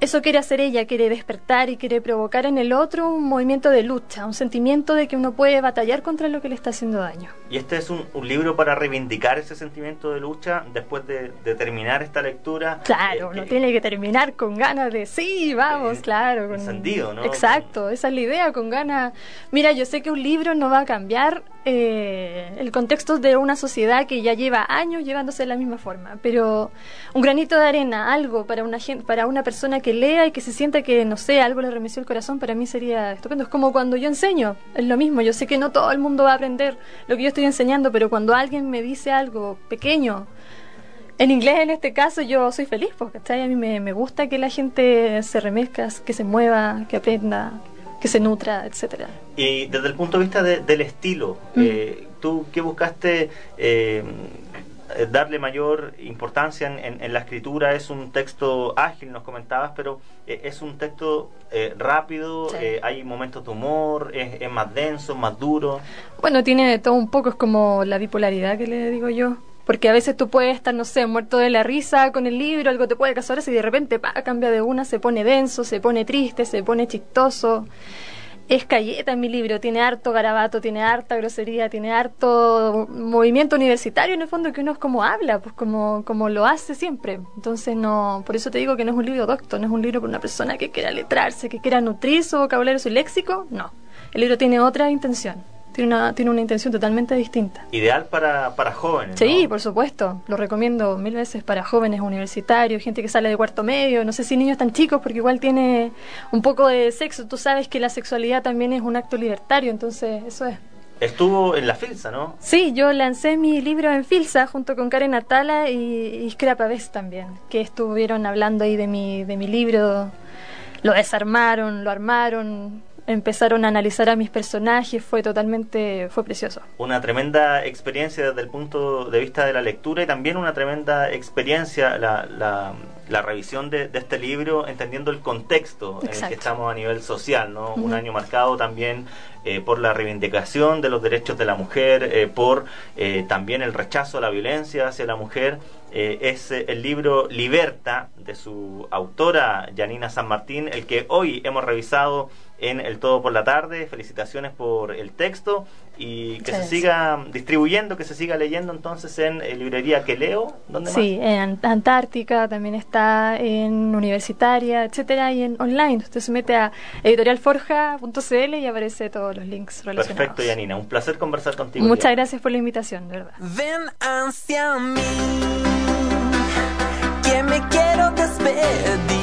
eso quiere hacer ella, quiere despertar y quiere provocar en el otro un movimiento de lucha, un sentimiento de que uno puede batallar contra lo que le está haciendo daño. Y este es un, libro para reivindicar ese sentimiento de lucha después de, terminar esta lectura. Claro, uno tiene que terminar con ganas de sí, vamos, claro. Con, sentido, ¿no? Exacto, esa es la idea, con ganas. Mira, yo sé que un libro no va a cambiar eh, el contexto de una sociedad que ya lleva años llevándose de la misma forma, pero un granito de arena, algo para una gente, para una persona que lea y que se sienta que no sé, algo le remeció el corazón, para mí sería estupendo. Es como cuando yo enseño, es lo mismo. Yo sé que no todo el mundo va a aprender lo que yo estoy enseñando, pero cuando alguien me dice algo pequeño, en inglés en este caso yo soy feliz, porque a mí me, me gusta que la gente se remezca, que se mueva, que aprenda, que se nutra, etcétera. Y desde el punto de vista del estilo, mm. eh, ¿tú qué buscaste eh, darle mayor importancia en, la escritura? Es un texto ágil, nos comentabas, pero eh, es un texto rápido, hay momentos de humor, es, es, más denso, más duro. Bueno, tiene todo un poco, es como la bipolaridad que le digo yo. Porque a veces tú puedes estar, no sé, muerto de la risa con el libro, algo te puede causar y de repente pa, cambia de una, se pone denso, se pone triste, se pone chistoso. Es calleta en mi libro, tiene harto garabato, tiene harta grosería, tiene harto movimiento universitario en el fondo que uno es como habla, pues como, como lo hace siempre. Entonces no, por eso te digo que no es un libro docto, no es un libro para una persona que quiera letrarse, que quiera nutrir su vocabulario, su léxico, no. El libro tiene otra intención tiene una, tiene una intención totalmente distinta. Ideal para, para jóvenes. Sí, por supuesto. Lo recomiendo mil veces para jóvenes universitarios, gente que sale de cuarto medio, no sé si niños tan chicos, porque igual tiene un poco de sexo. Tú sabes que la sexualidad también es un acto libertario, entonces eso es. Estuvo en la Filsa, ¿no? Sí, yo lancé mi libro en Filsa junto con Karen Atala y Iskra Pavés también, que estuvieron hablando ahí de mi, de mi libro. Lo desarmaron, lo armaron, empezaron a analizar a mis personajes, fue totalmente, fue precioso. Una tremenda experiencia desde el punto de vista de la lectura y también una tremenda experiencia la, la, la revisión de, de, este libro, entendiendo el contexto Exacto. en el que estamos a nivel social, ¿no? Uh -huh. Un año marcado también eh, por la reivindicación de los derechos de la mujer, eh, por eh, también el rechazo a la violencia hacia la mujer. es el libro Liberta de su autora Janina San Martín, el que hoy hemos revisado en El Todo por la Tarde. Felicitaciones por el texto y que se siga distribuyendo, que se siga leyendo entonces en eh, librería que leo. ¿Dónde sí, más? en Antártica, también está en Universitaria, etcétera, y en online. Usted se mete a editorialforja.cl y aparece todos los links relacionados. Perfecto, Yanina. Un placer conversar contigo. Muchas gracias por la invitación, de verdad. Ven hacia mí, que me quiero despedir.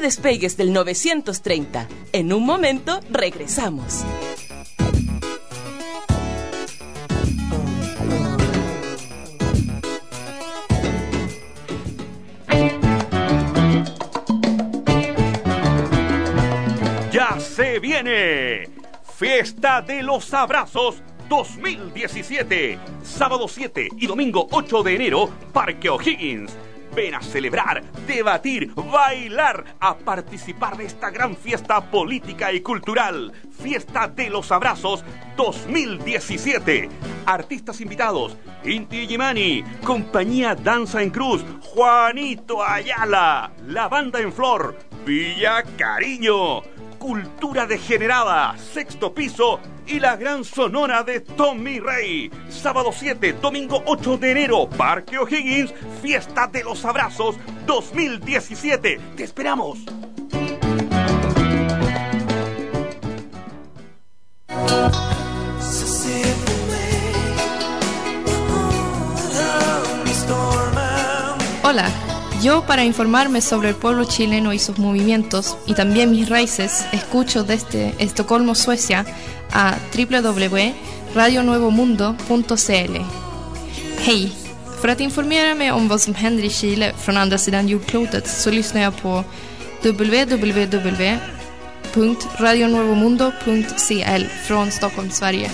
Despegues del 930. En un momento regresamos. Se viene Fiesta de los Abrazos 2017. Sábado 7 y domingo 8 de enero, Parque O'Higgins. Ven a celebrar, debatir, bailar, a participar de esta gran fiesta política y cultural. Fiesta de los Abrazos 2017. Artistas invitados: Inti Gimani, Compañía Danza en Cruz, Juanito Ayala, La Banda en Flor, Villa Cariño. Cultura Degenerada, sexto piso y la gran sonora de Tommy Rey. Sábado 7, domingo 8 de enero, Parque O'Higgins, Fiesta de los Abrazos 2017. ¡Te esperamos! Hola, yo para informarme sobre el pueblo chileno y sus movimientos y también mis raíces escucho desde Estocolmo, Suecia a www.radionuevomundo.cl. Hej! För att informera mig om vad som händer i Chile från andra sidan jordklotet så lyssnar jag på www.radionuevomundo.cl från Stockholm, Sverige.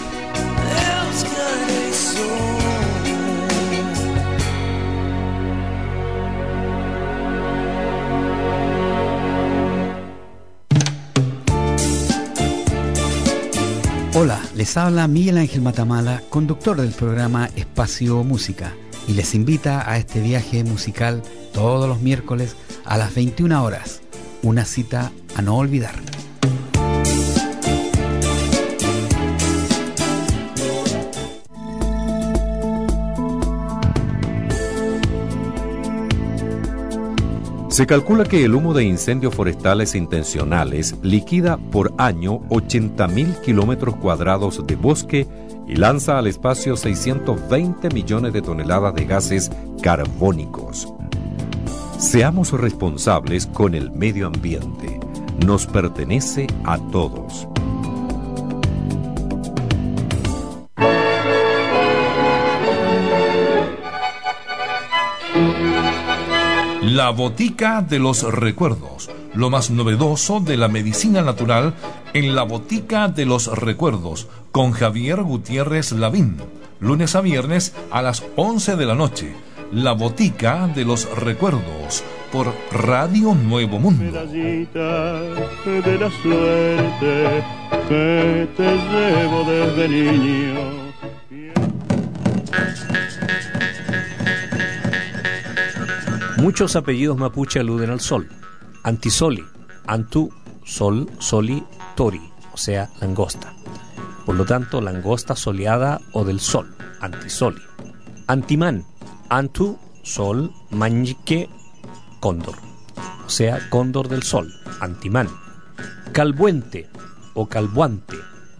Hola, les habla Miguel Ángel Matamala, conductor del programa Espacio Música, y les invita a este viaje musical todos los miércoles a las 21 horas, una cita a no olvidar. Se calcula que el humo de incendios forestales intencionales liquida por año 80.000 kilómetros cuadrados de bosque y lanza al espacio 620 millones de toneladas de gases carbónicos. Seamos responsables con el medio ambiente. Nos pertenece a todos. La Botica de los Recuerdos, lo más novedoso de la medicina natural en la Botica de los Recuerdos, con Javier Gutiérrez Lavín, lunes a viernes a las 11 de la noche. La Botica de los Recuerdos, por Radio Nuevo Mundo. de la suerte que te llevo desde niño. Muchos apellidos mapuche aluden al sol. Antisoli, Antu, Sol, Soli, Tori, o sea, langosta. Por lo tanto, langosta soleada o del sol, antisoli. Antimán, Antu, Sol, Mañique, Cóndor, o sea, cóndor del sol, antimán. Calbuente o calbuante,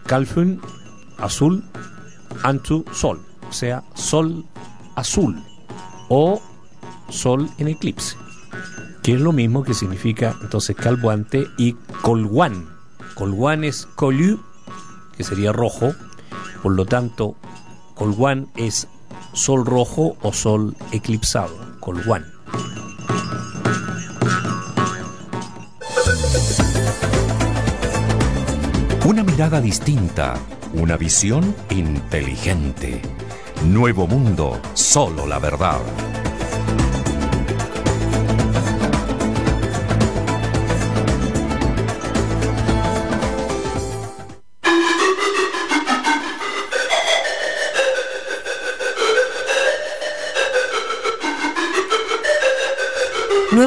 Calfun, azul, Antu, Sol, o sea, sol azul. O sol en eclipse, que es lo mismo que significa entonces calbuante y colguán. Colguán es colú, que sería rojo, por lo tanto, colguán es sol rojo o sol eclipsado, colguán. Una mirada distinta, una visión inteligente. Nuevo mundo, solo la verdad.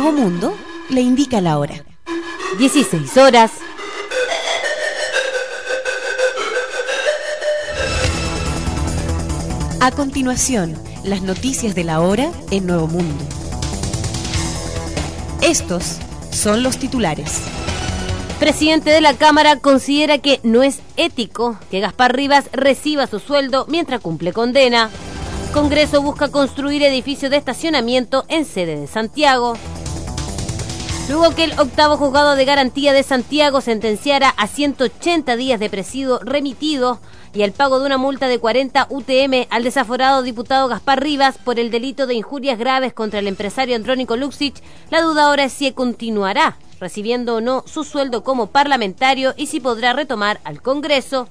Nuevo Mundo le indica la hora. 16 horas. A continuación, las noticias de la hora en Nuevo Mundo. Estos son los titulares. Presidente de la Cámara considera que no es ético que Gaspar Rivas reciba su sueldo mientras cumple condena. Congreso busca construir edificio de estacionamiento en sede de Santiago. Luego que el octavo juzgado de garantía de Santiago sentenciara a 180 días de presidio remitido y al pago de una multa de 40 UTM al desaforado diputado Gaspar Rivas por el delito de injurias graves contra el empresario Andrónico Luxich, la duda ahora es si continuará recibiendo o no su sueldo como parlamentario y si podrá retomar al Congreso.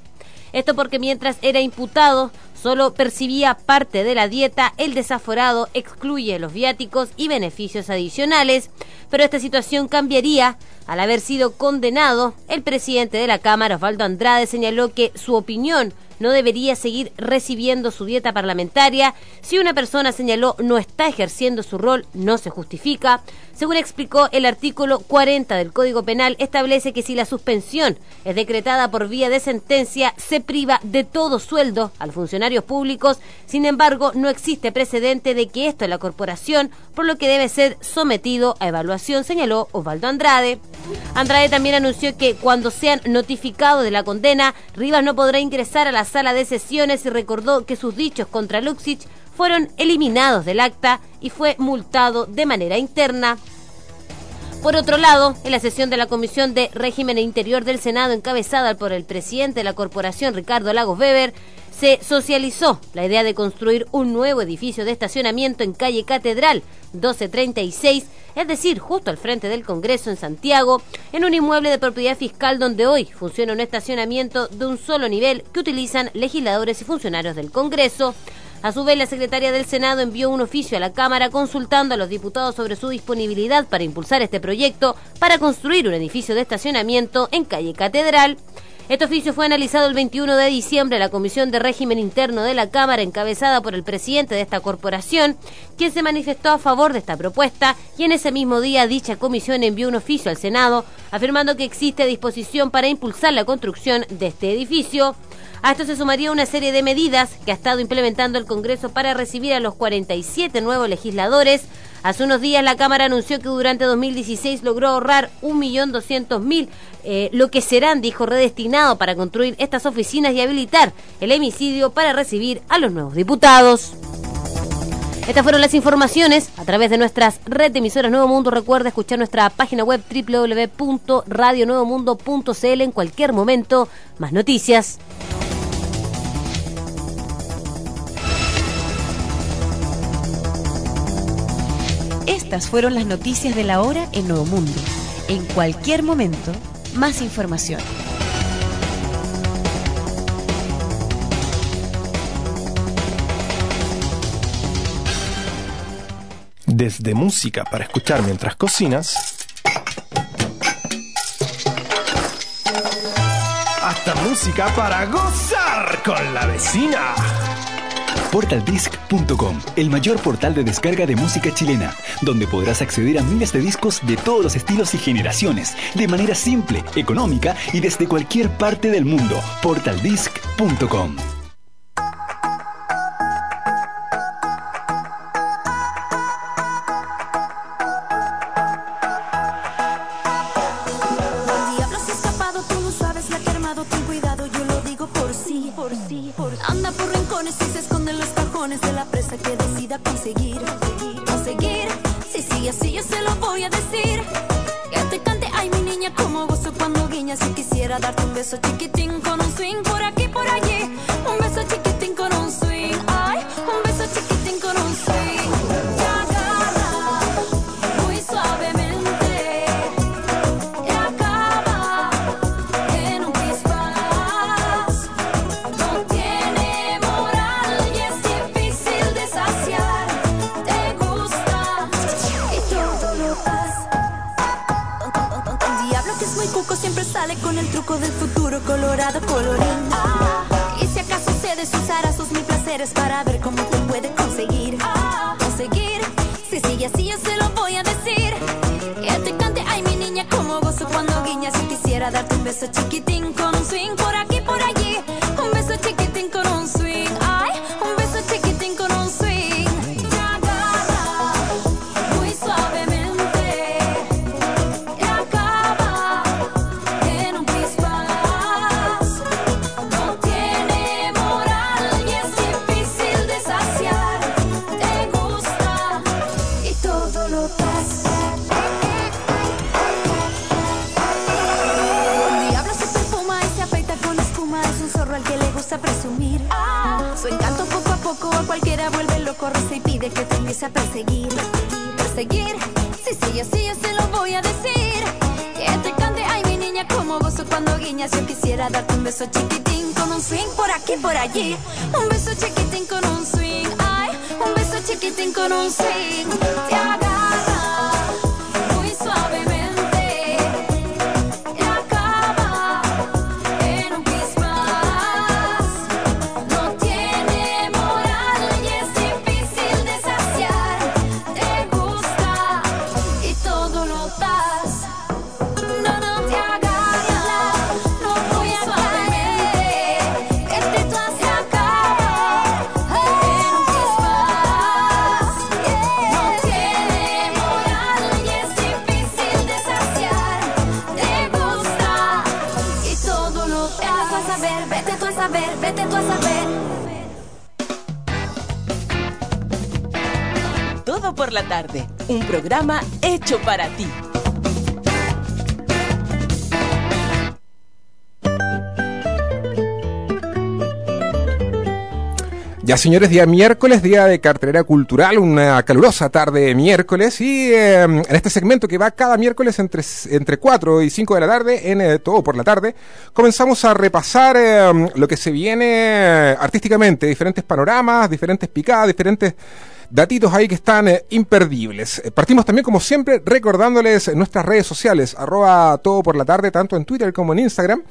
Esto porque mientras era imputado, solo percibía parte de la dieta, el desaforado excluye los viáticos y beneficios adicionales, pero esta situación cambiaría al haber sido condenado. El presidente de la Cámara, Osvaldo Andrade, señaló que su opinión no debería seguir recibiendo su dieta parlamentaria. Si una persona señaló no está ejerciendo su rol, no se justifica. Según explicó, el artículo 40 del Código Penal establece que si la suspensión es decretada por vía de sentencia, se priva de todo sueldo a los públicos. Sin embargo, no existe precedente de que esto es la corporación, por lo que debe ser sometido a evaluación, señaló Osvaldo Andrade. Andrade también anunció que cuando sean notificados de la condena, Rivas no podrá ingresar a la sala de sesiones y recordó que sus dichos contra Luxich fueron eliminados del acta y fue multado de manera interna. Por otro lado, en la sesión de la Comisión de Régimen Interior del Senado, encabezada por el presidente de la corporación, Ricardo Lagos Weber, se socializó la idea de construir un nuevo edificio de estacionamiento en calle Catedral 1236, es decir, justo al frente del Congreso en Santiago, en un inmueble de propiedad fiscal donde hoy funciona un estacionamiento de un solo nivel que utilizan legisladores y funcionarios del Congreso. A su vez, la secretaria del Senado envió un oficio a la Cámara consultando a los diputados sobre su disponibilidad para impulsar este proyecto para construir un edificio de estacionamiento en calle Catedral. Este oficio fue analizado el 21 de diciembre en la Comisión de Régimen Interno de la Cámara, encabezada por el presidente de esta corporación, quien se manifestó a favor de esta propuesta y en ese mismo día dicha comisión envió un oficio al Senado afirmando que existe disposición para impulsar la construcción de este edificio. A esto se sumaría una serie de medidas que ha estado implementando el Congreso para recibir a los 47 nuevos legisladores. Hace unos días la Cámara anunció que durante 2016 logró ahorrar 1.200.000, eh, lo que serán, dijo, redestinado para construir estas oficinas y habilitar el hemicidio para recibir a los nuevos diputados. Estas fueron las informaciones a través de nuestras red de emisoras Nuevo Mundo. Recuerda escuchar nuestra página web www.radionuevomundo.cl en cualquier momento. Más noticias. Estas fueron las noticias de la hora en Nuevo Mundo. En cualquier momento, más información. Desde música para escuchar mientras cocinas, hasta música para gozar con la vecina. Portaldisc.com, el mayor portal de descarga de música chilena, donde podrás acceder a miles de discos de todos los estilos y generaciones, de manera simple, económica y desde cualquier parte del mundo. Portaldisc.com. presa que decida conseguir, conseguir. Si sigue así, yo se lo voy a decir. Que te cante, ay mi niña, como gozo cuando guiñas. Si quisiera darte un beso chiquitín con un swing para ver cómo te puede conseguir. Conseguir. Si sigue así yo se lo voy a decir. Que te cante, ay mi niña, como gozo cuando guiñas. Si quisiera darte un beso chiquitín con empiece a perseguir. Perseguir. Si sigue así, yo se lo voy a decir. Que te cante, ay mi niña, como gozo cuando guiñas. Yo quisiera darte un beso chiquitín con un swing por aquí, por allí. Un beso chiquitín con un swing, ay, un beso chiquitín con un swing. Te agarra un programa hecho para ti. Ya señores, día miércoles, día de cartelera cultural, una calurosa tarde de miércoles y eh, en este segmento que va cada miércoles entre, entre 4 y 5 de la tarde, en eh, todo por la tarde, comenzamos a repasar eh, lo que se viene artísticamente, diferentes panoramas, diferentes picadas, diferentes datitos ahí que están eh, imperdibles. Eh, Partimos también, como siempre, recordándoles nuestras redes sociales, arroba todo por la tarde, tanto en Twitter como en Instagram,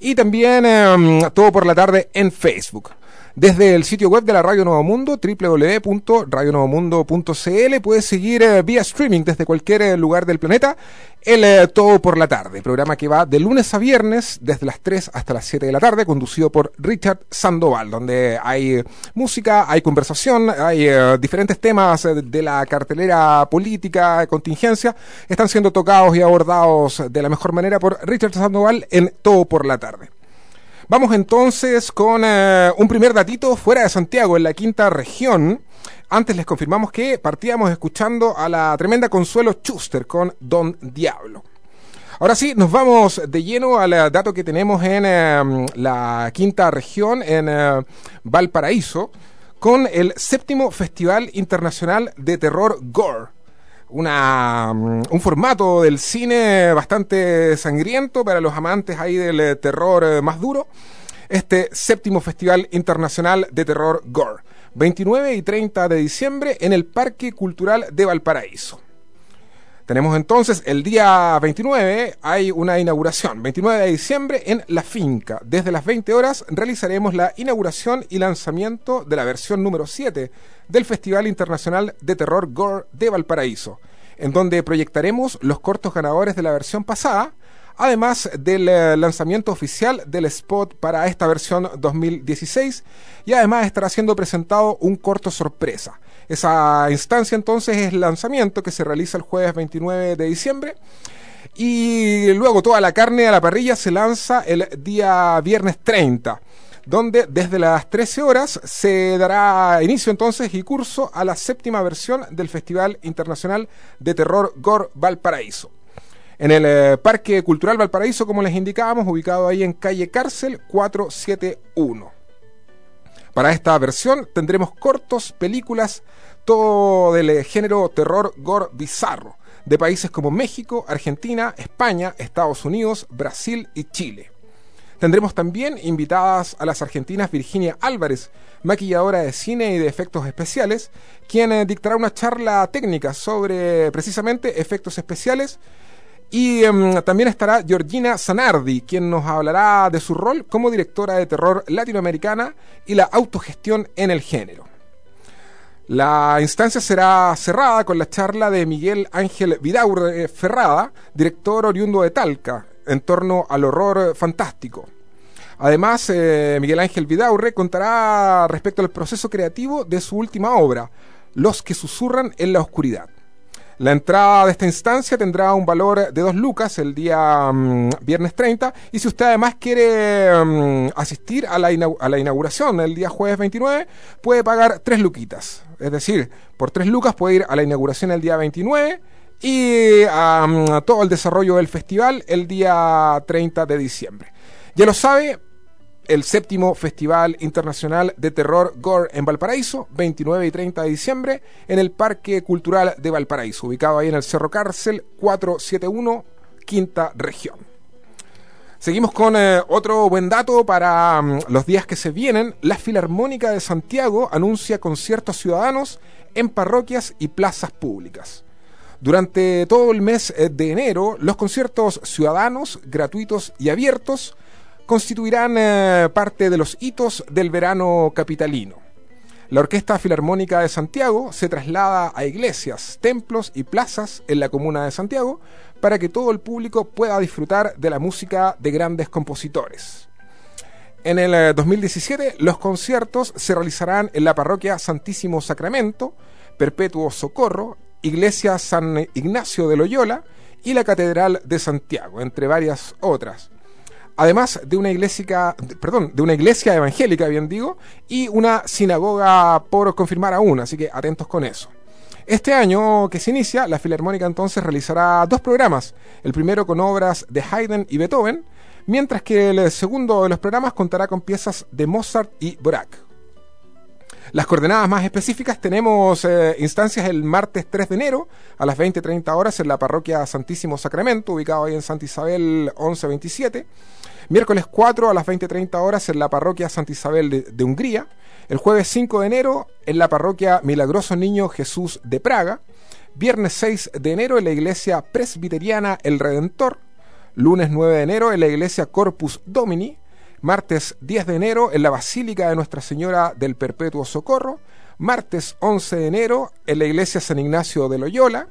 y también eh, todo por la tarde en Facebook. Desde el sitio web de la Radio Nuevo Mundo, www.radionuevomundo.cl, puedes seguir eh, vía streaming desde cualquier eh, lugar del planeta el eh, Todo por la Tarde, programa que va de lunes a viernes desde las 3 hasta las 7 de la tarde, conducido por Richard Sandoval, donde hay música, hay conversación, hay diferentes temas de la cartelera política, contingencia, están siendo tocados y abordados de la mejor manera por Richard Sandoval en Todo por la Tarde. Vamos entonces con eh, un primer datito fuera de Santiago, en la quinta región. Antes les confirmamos que partíamos escuchando a la tremenda Consuelo Schuster con Don Diablo. Ahora sí, nos vamos de lleno al eh, dato que tenemos en eh, la quinta región, en eh, Valparaíso, con el séptimo Festival Internacional de Terror Gore una, mm, un formato del cine bastante sangriento para los amantes ahí del eh, terror eh, más duro. Este séptimo Festival Internacional de Terror Gore. 29 y 30 de diciembre en el Parque Cultural de Valparaíso. Tenemos entonces el día 29, hay una inauguración, 29 de diciembre en La Finca. Desde las 20 horas realizaremos la inauguración y lanzamiento de la versión número 7 del Festival Internacional de Terror Gore de Valparaíso, en donde proyectaremos los cortos ganadores de la versión pasada, además del eh, lanzamiento oficial del spot para esta versión 2016 y además estará siendo presentado un corto sorpresa. Esa instancia entonces es el lanzamiento que se realiza el jueves 29 de diciembre y luego toda la carne a la parrilla se lanza el día viernes 30 donde desde las 13 horas se dará inicio entonces y curso a la séptima versión del Festival Internacional de Terror Gore Valparaíso. En el eh, Parque Cultural Valparaíso, como les indicábamos, ubicado ahí en calle Cárcel 471. Para esta versión tendremos cortos, películas, todo del eh, género terror gore bizarro, de países como México, Argentina, España, Estados Unidos, Brasil y Chile. Tendremos también invitadas a las argentinas Virginia Álvarez, maquilladora de cine y de efectos especiales, quien eh, dictará una charla técnica sobre precisamente efectos especiales. Y em, también estará Georgina Zanardi, quien nos hablará de su rol como directora de terror latinoamericana y la autogestión en el género. La instancia será cerrada con la charla de Miguel Ángel Vidaurre Ferrada, director oriundo de Talca, en torno al horror fantástico. Además, eh, Miguel Ángel Vidaurre contará respecto al proceso creativo de su última obra, Los que susurran en la oscuridad. La entrada de esta instancia tendrá un valor de 2 lucas el día mm, viernes 30 y si usted además quiere mm, asistir a la, a la inauguración el día jueves 29 puede pagar 3 luquitas. Es decir, por 3 lucas puede ir a la inauguración el día 29 y mm, a todo el desarrollo del festival el día 30 de diciembre. Ya lo sabe, el séptimo Festival Internacional de Terror Gore en Valparaíso, 29 y 30 de diciembre, en el Parque Cultural de Valparaíso, ubicado ahí en el Cerro Cárcel 471, quinta región. Seguimos con eh, otro buen dato para mm, los días que se vienen. La Filarmónica de Santiago anuncia conciertos ciudadanos en parroquias y plazas públicas. Durante todo el mes eh, de enero, los conciertos ciudadanos, gratuitos y abiertos constituirán eh, parte de los hitos del verano capitalino. La Orquesta Filarmónica de Santiago se traslada a iglesias, templos y plazas en la comuna de Santiago para que todo el público pueda disfrutar de la música de grandes compositores. En el eh, 2017 los conciertos se realizarán en la parroquia Santísimo Sacramento, Perpetuo Socorro, Iglesia San Ignacio de Loyola y la Catedral de Santiago, entre varias otras. Además de una iglesia, perdón, de una iglesia evangélica, bien digo, y una sinagoga por confirmar aún, así que atentos con eso. Este año que se inicia, la Filarmónica entonces realizará dos programas, el primero con obras de Haydn y Beethoven, mientras que el segundo de los programas contará con piezas de Mozart y Borac. Las coordenadas más específicas tenemos eh, instancias el martes 3 de enero a las 20.30 horas en la parroquia Santísimo Sacramento, ubicado ahí en Santa Isabel 1127. Miércoles 4 a las 20.30 horas en la parroquia Santa Isabel de, Hungría. El jueves 5 de enero en la parroquia Milagroso Niño Jesús de Praga. Viernes 6 de enero en la iglesia presbiteriana El Redentor. Lunes 9 de enero en la iglesia Corpus Domini. Martes 10 de enero en la Basílica de Nuestra Señora del Perpetuo Socorro. Martes 11 de enero en la iglesia San Ignacio de Loyola.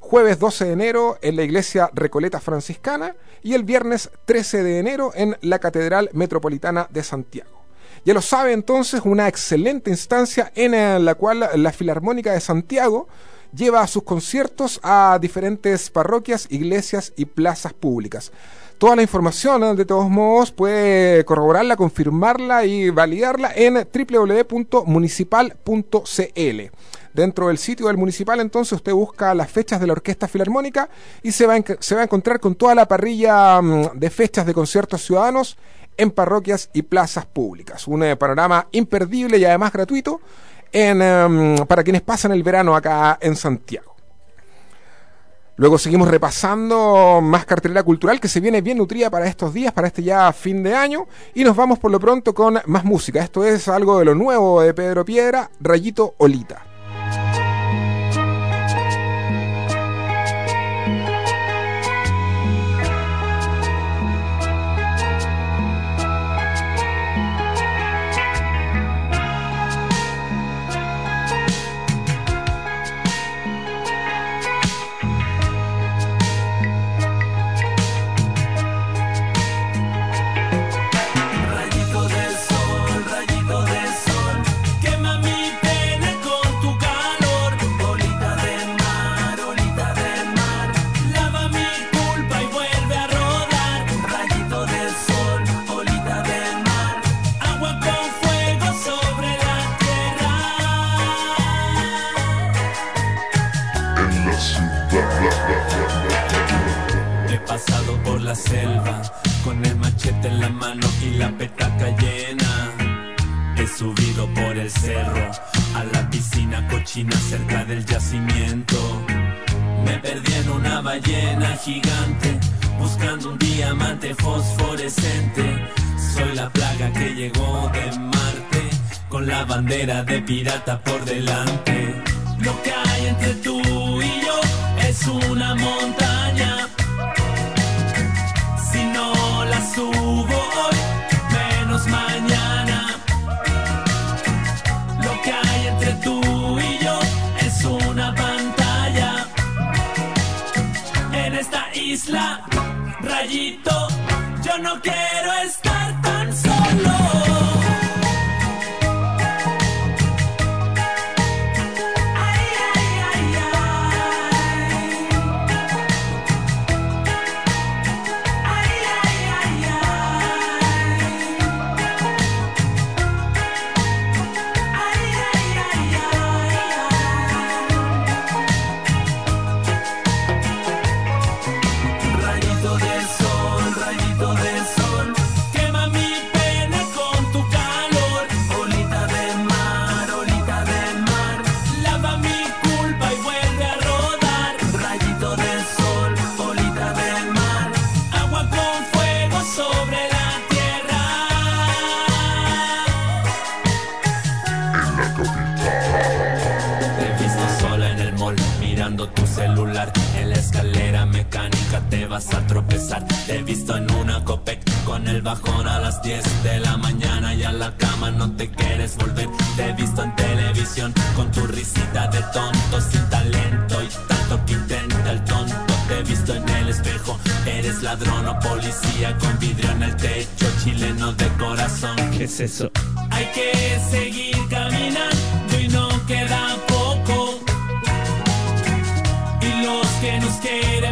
Jueves 12 de enero en la iglesia Recoleta Franciscana. Y el viernes 13 de enero en la Catedral Metropolitana de Santiago. Ya lo sabe entonces, una excelente instancia en eh, la cual la Filarmónica de Santiago lleva sus conciertos a diferentes parroquias, iglesias y plazas públicas. Toda la información, eh, de todos modos, puede corroborarla, confirmarla y validarla en www.municipal.cl. Dentro del sitio del municipal, entonces, usted busca las fechas de la Orquesta Filarmónica y se va a, encontrar con toda la parrilla mm, de fechas de conciertos ciudadanos en parroquias y plazas públicas. Un eh, panorama imperdible y además gratuito en, um, para quienes pasan el verano acá en Santiago. Luego seguimos repasando más cartelera cultural que se viene bien nutrida para estos días, para este ya fin de año. Y nos vamos por lo pronto con más música. Esto es algo de lo nuevo de Pedro Piedra, Rayito Olita. Bandera de pirata por delante. Lo que hay entre tú y yo es una montaña. Si no la subo hoy, menos mañana. Lo que hay entre tú y yo es una pantalla. En esta isla, rayito, yo no quiero estar vas a tropezar. Te he visto en una copec con el bajón a las 10 de la mañana y a la cama no te quieres volver. Te he visto en televisión con tu risita de tonto sin talento y tanto que intenta el tonto. Te he visto en el espejo, eres ladrón o policía con vidrio en el techo, chileno de corazón. ¿Qué es eso? Hay que seguir caminando y no queda poco. Y los que nos quieren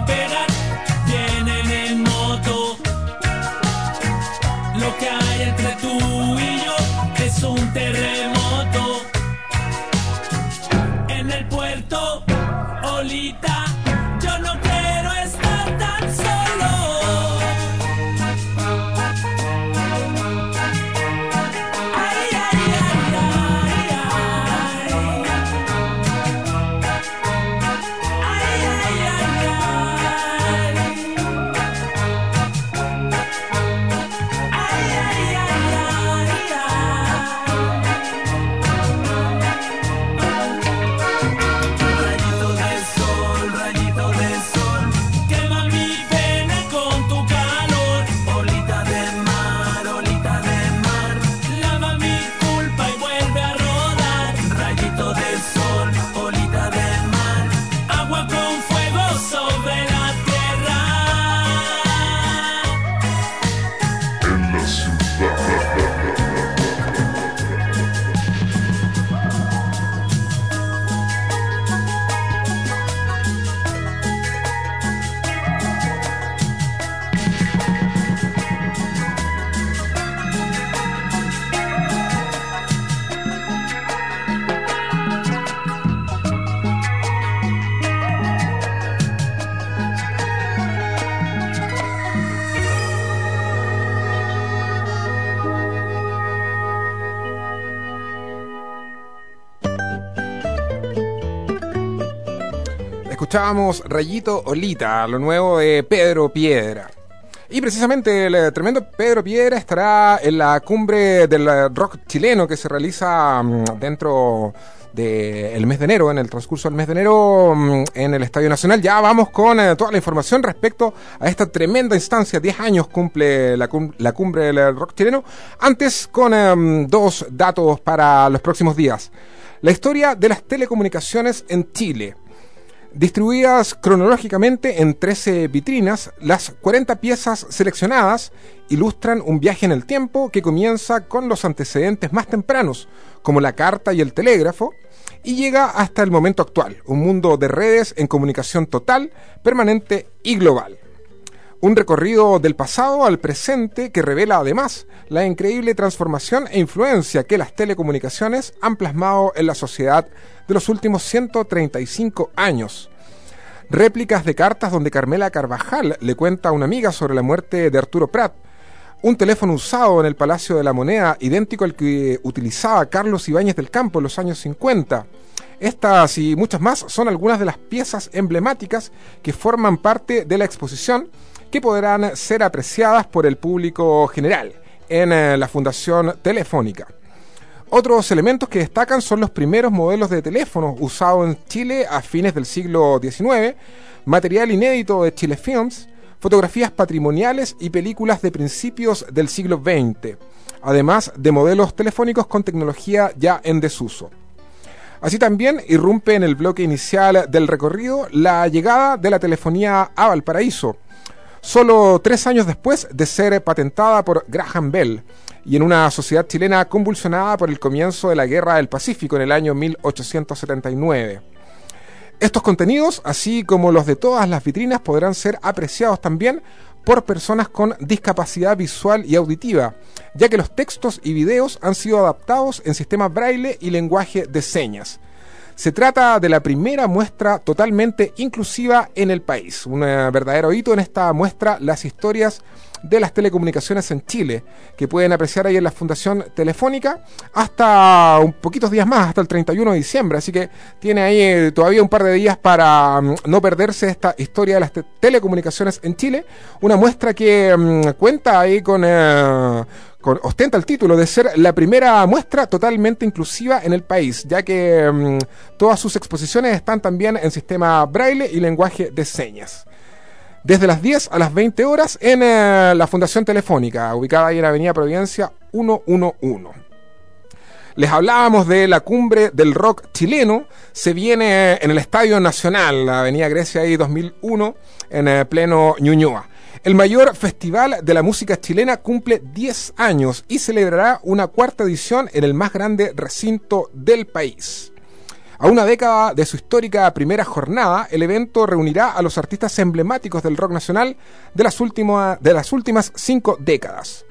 Escuchábamos Rayito Olita, lo nuevo de Pedro Piedra. Y precisamente el eh, tremendo Pedro Piedra estará en la cumbre del eh, rock chileno que se realiza mm, dentro del mes de enero, en el transcurso del mes de enero mm, en el Estadio Nacional. Ya vamos con eh, toda la información respecto a esta tremenda instancia. 10 años cumple la, cum- la cumbre del rock chileno. Antes con em, dos datos para los próximos días. La historia de las telecomunicaciones en Chile. Distribuidas cronológicamente en 13 vitrinas, las 40 piezas seleccionadas ilustran un viaje en el tiempo que comienza con los antecedentes más tempranos, como la carta y el telégrafo, y llega hasta el momento actual, un mundo de redes en comunicación total, permanente y global. Un recorrido del pasado al presente que revela además la increíble transformación e influencia que las telecomunicaciones han plasmado en la sociedad de los últimos 135 años. Réplicas de cartas donde Carmela Carvajal le cuenta a una amiga sobre la muerte de Arturo Prat. Un teléfono usado en el Palacio de la Moneda, idéntico al que utilizaba Carlos Ibáñez del Campo en los años 50. Estas y muchas más son algunas de las piezas emblemáticas que forman parte de la exposición que podrán ser apreciadas por el público general en eh, la Fundación Telefónica. Otros elementos que destacan son los primeros modelos de teléfonos usados en Chile a fines del siglo XIX, material inédito de Chile Films, fotografías patrimoniales y películas de principios del siglo XX, además de modelos telefónicos con tecnología ya en desuso. Así también irrumpe en el bloque inicial del recorrido la llegada de la telefonía a Valparaíso, solo tres años después de ser patentada por Graham Bell, y en una sociedad chilena convulsionada por el comienzo de la Guerra del Pacífico en el año 1879. Estos contenidos, así como los de todas las vitrinas, podrán ser apreciados también por personas con discapacidad visual y auditiva, ya que los textos y videos han sido adaptados en sistema braille y lenguaje de señas. Se trata de la primera muestra totalmente inclusiva en el país. Un eh, verdadero hito en esta muestra las historias de las telecomunicaciones en Chile, que pueden apreciar ahí en la Fundación Telefónica hasta un poquitos días más, hasta el 31 de diciembre. Así que tiene ahí eh, todavía un par de días para mm, no perderse esta historia de las te- telecomunicaciones en Chile. Una muestra que mm, cuenta ahí con, eh, con- ostenta el título de ser la primera muestra totalmente inclusiva en el país, ya que mm, todas sus exposiciones están también en sistema braille y lenguaje de señas. Desde las 10 a las 20 horas en eh, la Fundación Telefónica, ubicada ahí en Avenida Providencia 111. Les hablábamos de la cumbre del rock chileno. Se viene en el Estadio Nacional, la Avenida Grecia ahí 2001, en eh, pleno Ñuñoa. El mayor festival de la música chilena cumple 10 años y celebrará una cuarta edición en el más grande recinto del país. A una década de su histórica primera jornada, el evento reunirá a los artistas emblemáticos del rock nacional de las, última- de las últimas cinco décadas.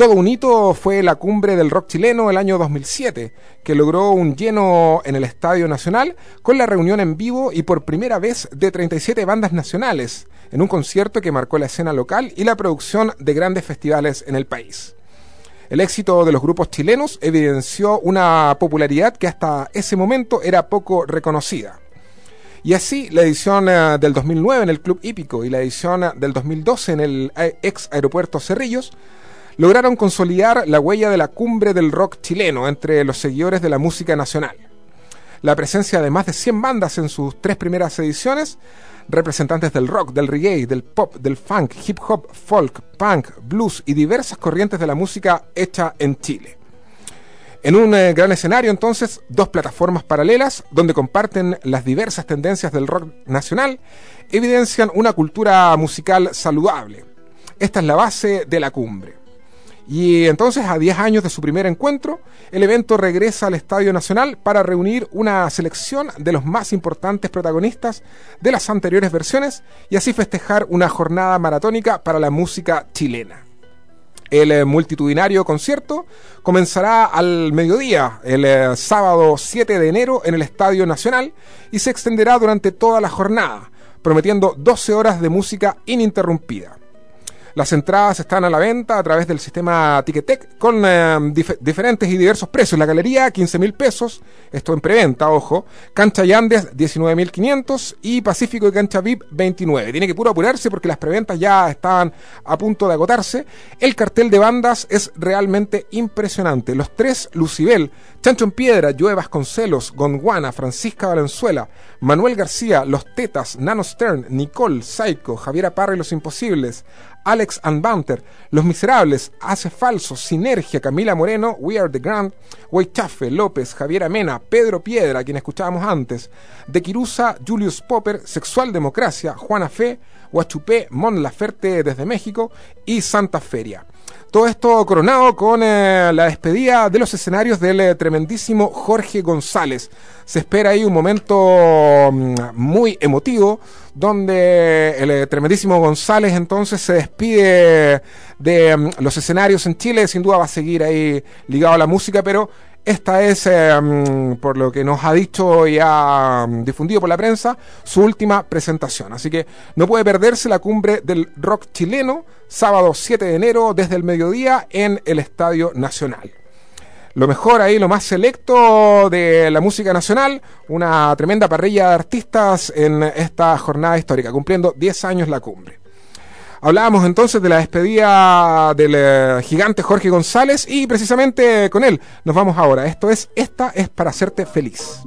Todo un hito fue la cumbre del rock chileno el año 2007, que logró un lleno en el Estadio Nacional con la reunión en vivo y por primera vez de 37 bandas nacionales, en un concierto que marcó la escena local y la producción de grandes festivales en el país. El éxito de los grupos chilenos evidenció una popularidad que hasta ese momento era poco reconocida. Y así, la edición eh, del 2009 en el Club Hípico y la edición eh, del 2012 en el eh, ex aeropuerto Cerrillos lograron consolidar la huella de la cumbre del rock chileno entre los seguidores de la música nacional. La presencia de más de 100 bandas en sus tres primeras ediciones, representantes del rock, del reggae, del pop, del funk, hip hop, folk, punk, blues y diversas corrientes de la música hecha en Chile. En un eh, gran escenario, entonces, dos plataformas paralelas donde comparten las diversas tendencias del rock nacional, evidencian una cultura musical saludable. Esta es la base de la cumbre. Y entonces, a 10 años de su primer encuentro, el evento regresa al Estadio Nacional para reunir una selección de los más importantes protagonistas de las anteriores versiones y así festejar una jornada maratónica para la música chilena. El eh, multitudinario concierto comenzará al mediodía, el eh, sábado 7 de enero, en el Estadio Nacional y se extenderá durante toda la jornada, prometiendo 12 horas de música ininterrumpida. Las entradas están a la venta a través del sistema Ticketek con eh, dif- diferentes y diversos precios. La galería, 15 mil pesos, esto en preventa, ojo. Cancha Yandes, 19.500 y Pacífico y Cancha VIP, 29. Tiene que puro apurarse porque las preventas ya están a punto de agotarse. El cartel de bandas es realmente impresionante. Los tres, Lucibel, Chancho en Piedra, Joe Vasconcelos, Gondwana, Francisca Valenzuela, Manuel García, Los Tetas, Nano Stern, Nicole, Psycho, Javiera Parra y Los Imposibles, Alex and Banter, Los Miserables, Hace Falso, Sinergia, Camila Moreno, We Are the Grand, Chafe, López, Javiera Mena, Pedro Piedra, quien escuchábamos antes, De Quirusa, Julius Popper, Sexual Democracia, Juana Fe, Huachupé, Mon Laferte desde México y Santa Feria. Todo esto coronado con eh, la despedida de los escenarios del eh, tremendísimo Jorge González. Se espera ahí un momento mm, muy emotivo donde el eh, tremendísimo González entonces se despide de mm, los escenarios en Chile. Sin duda va a seguir ahí ligado a la música, pero esta es, mm, por lo que nos ha dicho y ha mm, difundido por la prensa, su última presentación. Así que no puede perderse la cumbre del rock chileno, sábado 7 de enero desde el mediodía en el Estadio Nacional. Lo mejor ahí, lo más selecto de la música nacional, una tremenda parrilla de artistas en esta jornada histórica, cumpliendo 10 años la cumbre. Hablábamos entonces de la despedida del eh, gigante Jorge González y precisamente con él nos vamos ahora. Esto es Esta es para hacerte feliz.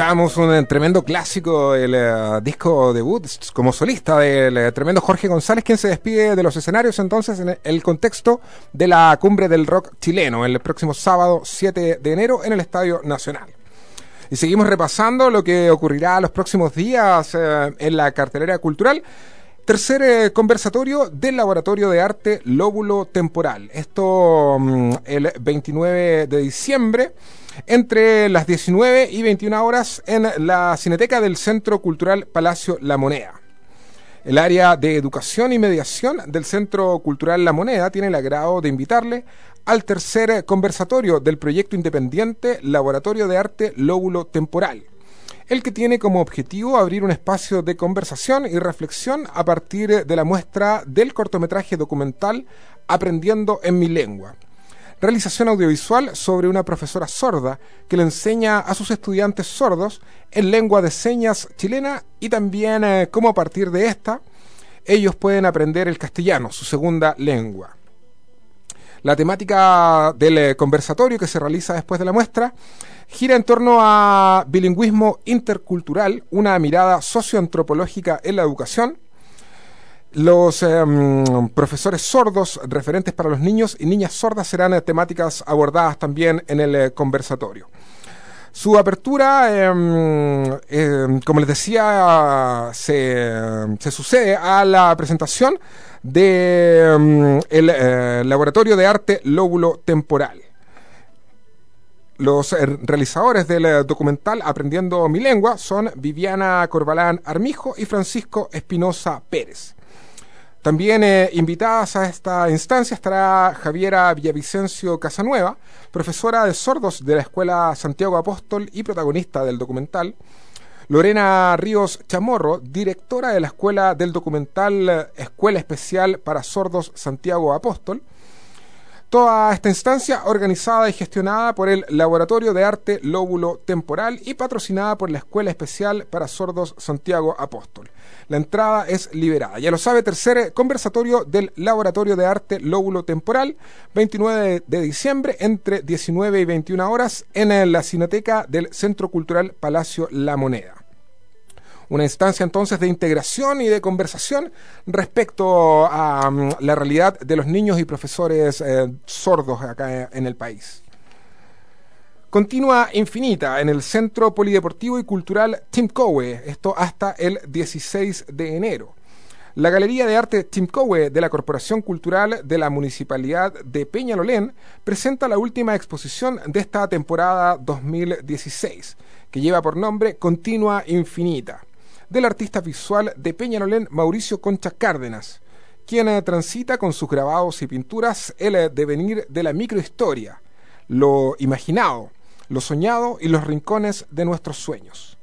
Escuchábamos un eh, tremendo clásico, el eh, disco debut como solista del eh, tremendo Jorge González, quien se despide de los escenarios entonces en el contexto de la cumbre del rock chileno, el próximo sábado 7 de enero en el Estadio Nacional. Y seguimos repasando lo que ocurrirá los próximos días en la cartelera cultural. Tercer conversatorio del Laboratorio de Arte Lóbulo Temporal. Esto mm, el 29 de diciembre entre las 19 y 21 horas en la Cineteca del Centro Cultural Palacio La Moneda. El área de educación y mediación del Centro Cultural La Moneda tiene el agrado de invitarle al tercer conversatorio del proyecto independiente Laboratorio de Arte Lóbulo Temporal, el que tiene como objetivo abrir un espacio de conversación y reflexión a partir de la muestra del cortometraje documental Aprendiendo en mi lengua, realización audiovisual sobre una profesora sorda que le enseña a sus estudiantes sordos en lengua de señas chilena y también eh, cómo a partir de esta ellos pueden aprender el castellano, su segunda lengua. La temática del eh, conversatorio que se realiza después de la muestra gira en torno a bilingüismo intercultural, una mirada socioantropológica en la educación, los em, profesores sordos referentes para los niños y niñas sordas serán eh, temáticas abordadas también en el eh, conversatorio. Su apertura, em, em, como les decía, se, sucede a la presentación del de, eh, Laboratorio de Arte Lóbulo Temporal. Los realizadores del documental Aprendiendo mi lengua son Viviana Corbalán Armijo y Francisco Espinosa Pérez. También eh, invitadas a esta instancia estará Javiera Villavicencio Casanueva, profesora de sordos de la Escuela Santiago Apóstol y protagonista del documental. Lorena Ríos Chamorro, directora de la Escuela del Documental eh, Escuela Especial para Sordos Santiago Apóstol. Toda esta instancia organizada y gestionada por el Laboratorio de Arte Lóbulo Temporal y patrocinada por la Escuela Especial para Sordos Santiago Apóstol. La entrada es liberada. Ya lo sabe, tercer conversatorio del Laboratorio de Arte Lóbulo Temporal, 29 de diciembre, entre 19 y 21 horas, en la Cineteca del Centro Cultural Palacio La Moneda una instancia entonces de integración y de conversación respecto a mm, la realidad de los niños y profesores eh, sordos acá en el país. Continúa Infinita en el Centro Polideportivo y Cultural Timcowe, esto hasta el 16 de enero. La Galería de Arte Timcowe de la Corporación Cultural de la Municipalidad de Peñalolén presenta la última exposición de esta temporada 2016, que lleva por nombre Continua Infinita del artista visual de Peñalolén Mauricio Concha Cárdenas, quien eh, transita con sus grabados y pinturas el eh, devenir de la microhistoria, lo imaginado, lo soñado y los rincones de nuestros sueños.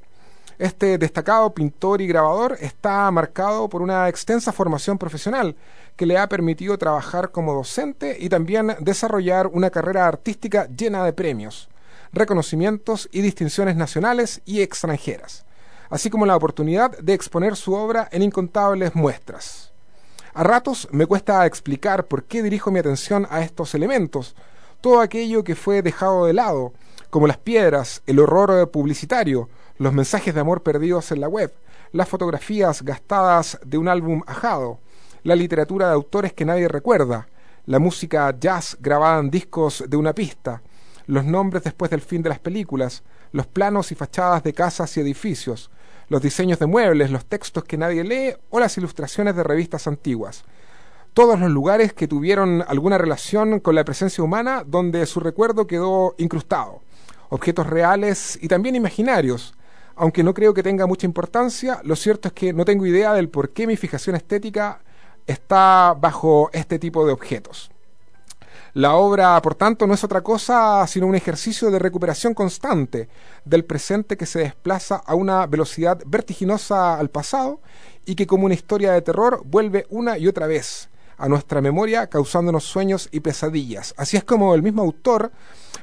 Este destacado pintor y grabador está marcado por una extensa formación profesional que le ha permitido trabajar como docente y también desarrollar una carrera artística llena de premios, reconocimientos y distinciones nacionales y extranjeras así como la oportunidad de exponer su obra en incontables muestras. A ratos me cuesta explicar por qué dirijo mi atención a estos elementos, todo aquello que fue dejado de lado, como las piedras, el horror publicitario, los mensajes de amor perdidos en la web, las fotografías gastadas de un álbum ajado, la literatura de autores que nadie recuerda, la música jazz grabada en discos de una pista, los nombres después del fin de las películas, los planos y fachadas de casas y edificios, los diseños de muebles, los textos que nadie lee o las ilustraciones de revistas antiguas. Todos los lugares que tuvieron alguna relación con la presencia humana donde su recuerdo quedó incrustado. Objetos reales y también imaginarios. Aunque no creo que tenga mucha importancia, lo cierto es que no tengo idea del por qué mi fijación estética está bajo este tipo de objetos. La obra, por tanto, no es otra cosa sino un ejercicio de recuperación constante del presente que se desplaza a una velocidad vertiginosa al pasado y que como una historia de terror vuelve una y otra vez a nuestra memoria causándonos sueños y pesadillas. Así es como el mismo autor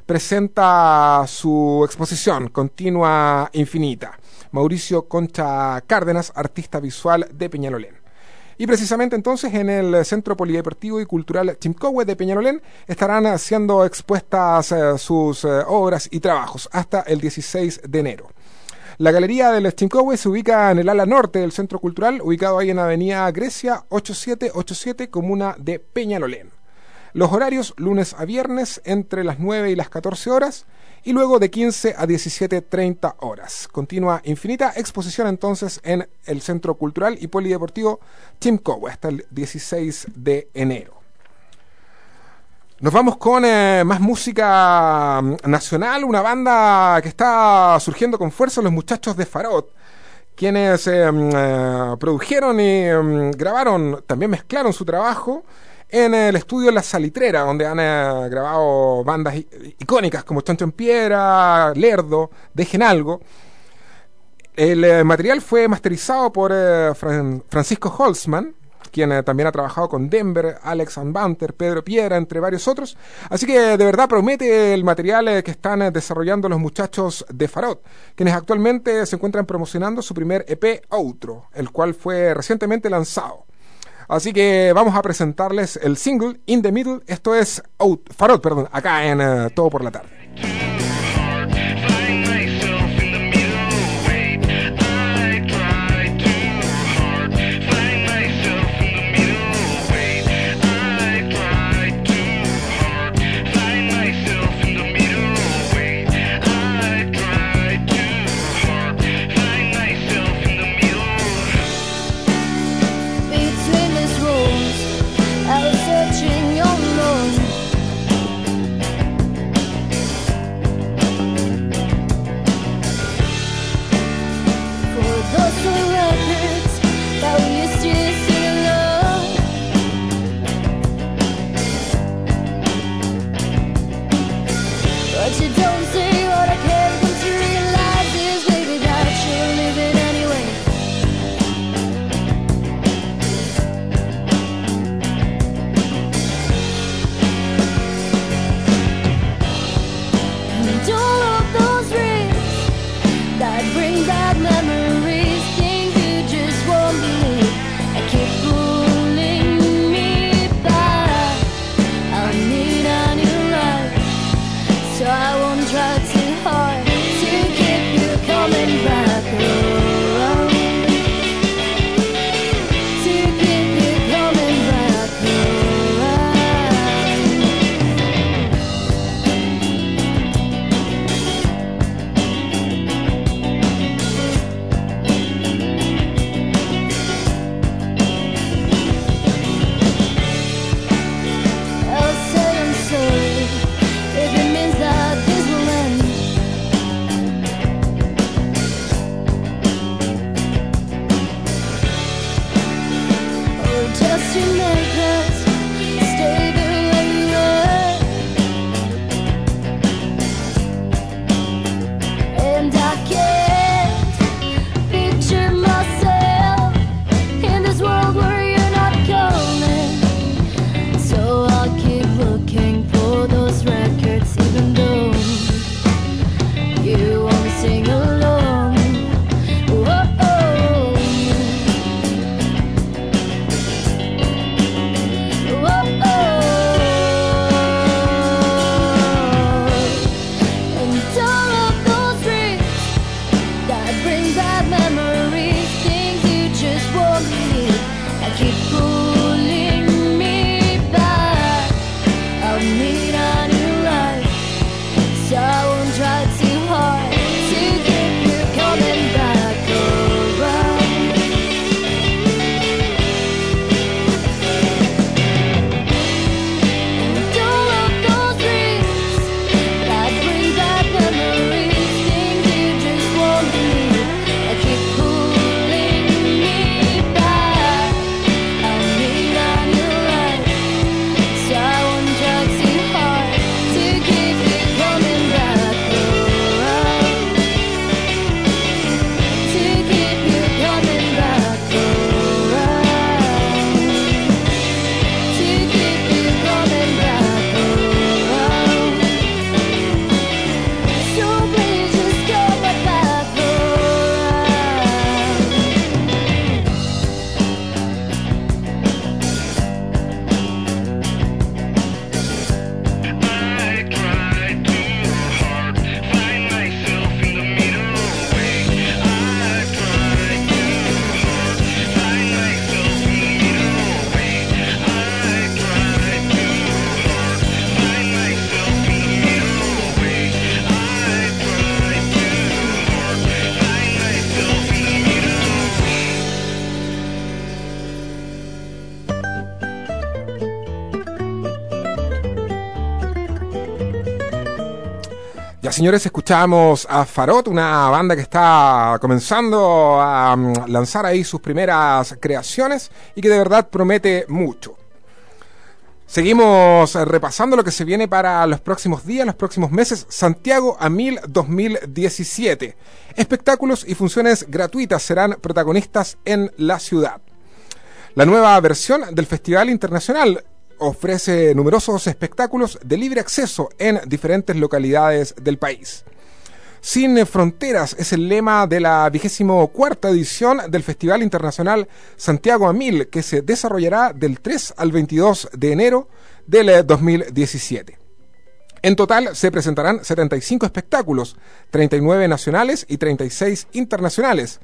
presenta su exposición continua infinita. Mauricio Concha Cárdenas, artista visual de Peñalolén. Y precisamente entonces en el Centro Polideportivo y Cultural Chimcowe de Peñalolén estarán siendo expuestas eh, sus eh, obras y trabajos hasta el 16 de enero. La galería del Stinkowe se ubica en el ala norte del centro cultural, ubicado ahí en Avenida Grecia 8787, comuna de Peñalolén. Los horarios lunes a viernes entre las 9 y las 14 horas y luego de 15 a 17.30 horas. Continua infinita exposición entonces en el Centro Cultural y Polideportivo Timcowe hasta el 16 de enero. Nos vamos con eh, más música mm, nacional, una banda que está surgiendo con fuerza, los muchachos de Farot, quienes eh, mm, eh, produjeron y mm, grabaron, también mezclaron su trabajo en el estudio La Salitrera, donde han eh, grabado bandas icónicas como Chancho en Piedra, Lerdo, Dejen Algo. El eh, material fue masterizado por eh, Fran- Francisco Holzman, quien eh, también ha trabajado con Denver, Alex Banter, Pedro Piedra, entre varios otros. Así que de verdad promete el material eh, que están desarrollando los muchachos de Farot, quienes actualmente se encuentran promocionando su primer EP Outro, el cual fue recientemente lanzado. Así que vamos a presentarles el single In the Middle, esto es Out- Farot, perdón, acá en eh, Todo por la tarde. Señores, escuchamos a Farot, una banda que está comenzando a mm, lanzar ahí sus primeras creaciones y que de verdad promete mucho. Seguimos eh, repasando lo que se viene para los próximos días, los próximos meses. Santiago a 1000 2017. Espectáculos y funciones gratuitas serán protagonistas en la ciudad. La nueva versión del Festival Internacional ofrece numerosos espectáculos de libre acceso en diferentes localidades del país. Sin fronteras es el lema de la vigésimo cuarta edición del Festival Internacional Santiago a Mil, que se desarrollará del 3 al 22 de enero del 2017. En total se presentarán 75 espectáculos, 39 nacionales y 36 internacionales,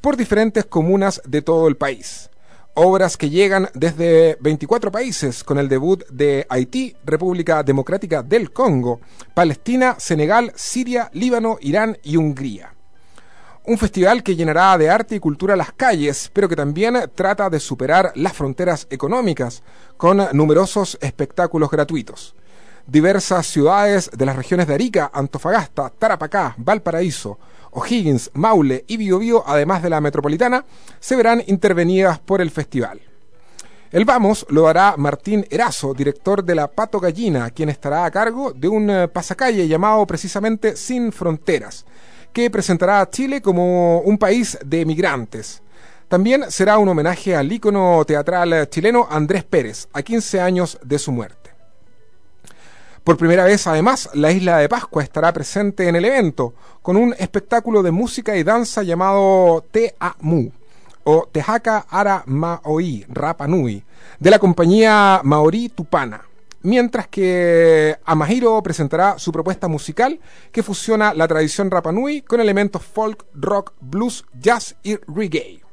por diferentes comunas de todo el país obras que llegan desde 24 países con el debut de Haití, República Democrática del Congo, Palestina, Senegal, Siria, Líbano, Irán y Hungría. Un festival que llenará de arte y cultura las calles, pero que también trata de superar las fronteras económicas con numerosos espectáculos gratuitos. Diversas ciudades de las regiones de Arica, Antofagasta, Tarapacá, Valparaíso, O'Higgins, Maule y Biobío, además de la metropolitana, se verán intervenidas por el festival. El Vamos lo hará Martín Erazo, director de la Pato Gallina, quien estará a cargo de un eh, pasacalle llamado precisamente Sin Fronteras, que presentará a Chile como un país de migrantes. También será un homenaje al ícono teatral chileno Andrés Pérez, a 15 años de su muerte. Por primera vez, además, la isla de Pascua estará presente en el evento, con un espectáculo de música y danza llamado Te Amu, o Tejaka Ara Maoi Rapa Nui, de la compañía Maori Tupana. Mientras que Amahiro presentará su propuesta musical que fusiona la tradición Rapa Nui con elementos folk, rock, blues, jazz y reggae.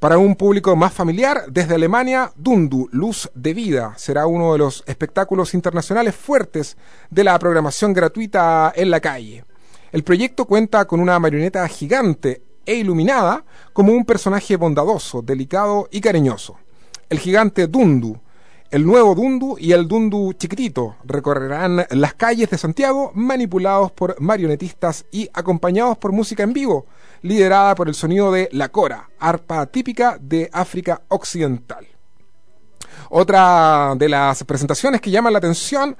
Para un público más familiar, desde Alemania, Dundu, Luz de Vida, será uno de los espectáculos internacionales fuertes de la programación gratuita en la calle. El proyecto cuenta con una marioneta gigante e iluminada como un personaje bondadoso, delicado y cariñoso. El gigante Dundu, el nuevo Dundu y el Dundu chiquitito recorrerán las calles de Santiago manipulados por marionetistas y acompañados por música en vivo, liderada por el sonido de la cora, arpa típica de África Occidental. Otra de las presentaciones que llama la atención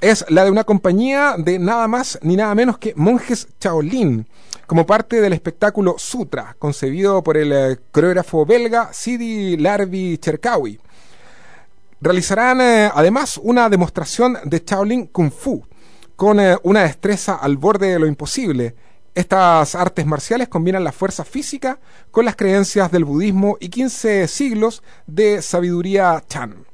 es la de una compañía de nada más ni nada menos que monjes Shaolin, como parte del espectáculo Sutra, concebido por el coreógrafo belga Sidi Larvi Cherkawi. Realizarán eh, además una demostración de Shaolin Kung Fu, con eh, una destreza al borde de lo imposible, estas artes marciales combinan la fuerza física con las creencias del budismo y 15 siglos de sabiduría Chan.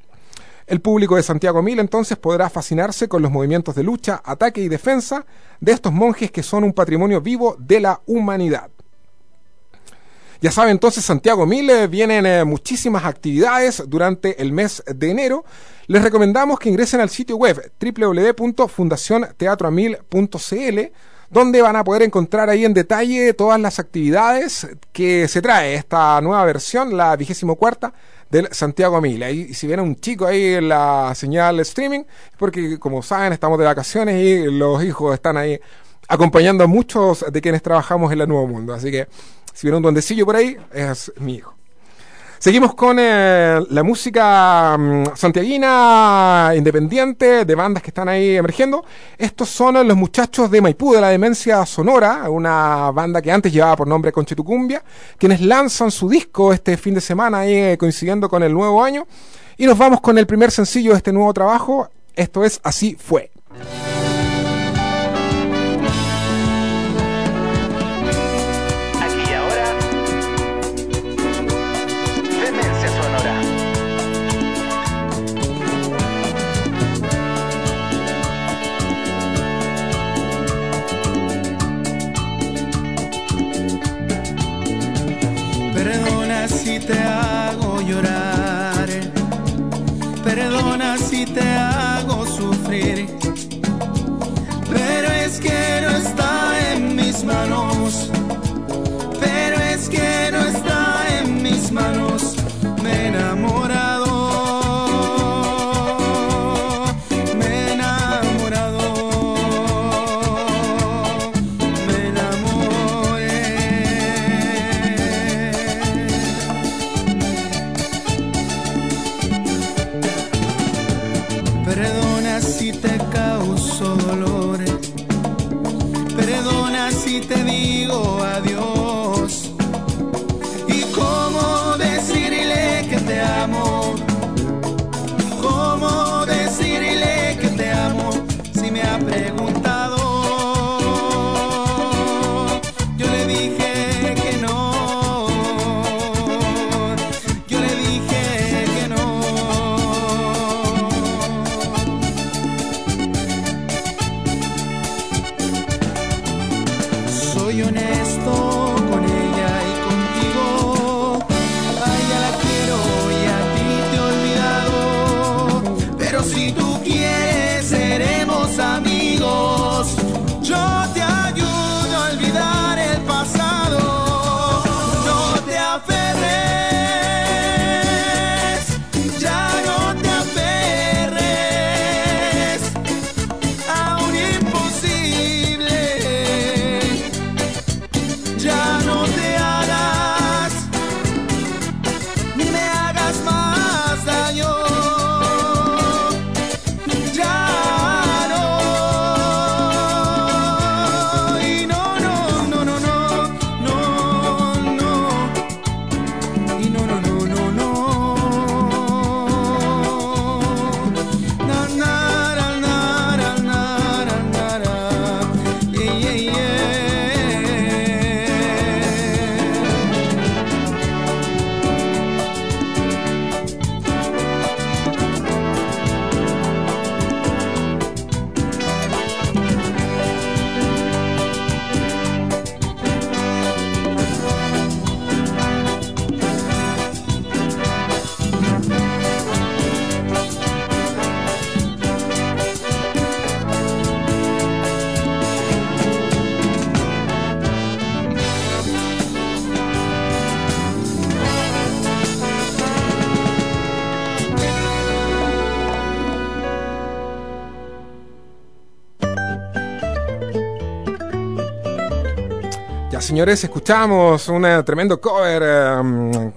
El público de Santiago Mil entonces podrá fascinarse con los movimientos de lucha, ataque y defensa de estos monjes que son un patrimonio vivo de la humanidad. Ya saben, entonces Santiago Mil vienen eh, muchísimas actividades durante el mes de enero. Les recomendamos que ingresen al sitio web www.fundacionteatroamil.cl donde van a poder encontrar ahí en detalle todas las actividades que se trae esta nueva versión, la vigésimo cuarta del Santiago Mil. Y si viene un chico ahí en la señal streaming, porque como saben estamos de vacaciones y los hijos están ahí acompañando a muchos de quienes trabajamos en la Nuevo Mundo. Así que si viene un duendecillo por ahí, es mi hijo. Seguimos con eh, la música mm, santiaguina, independiente, de bandas que están ahí emergiendo. Estos son los muchachos de Maipú, de la Demencia Sonora, una banda que antes llevaba por nombre Conchetucumbia, quienes lanzan su disco este fin de semana, eh, coincidiendo con el nuevo año. Y nos vamos con el primer sencillo de este nuevo trabajo. Esto es Así fue. Te hago llorar, perdona si te hago sufrir, pero es que no está en mis manos, Soy señores, escuchamos un eh, tremendo cover eh,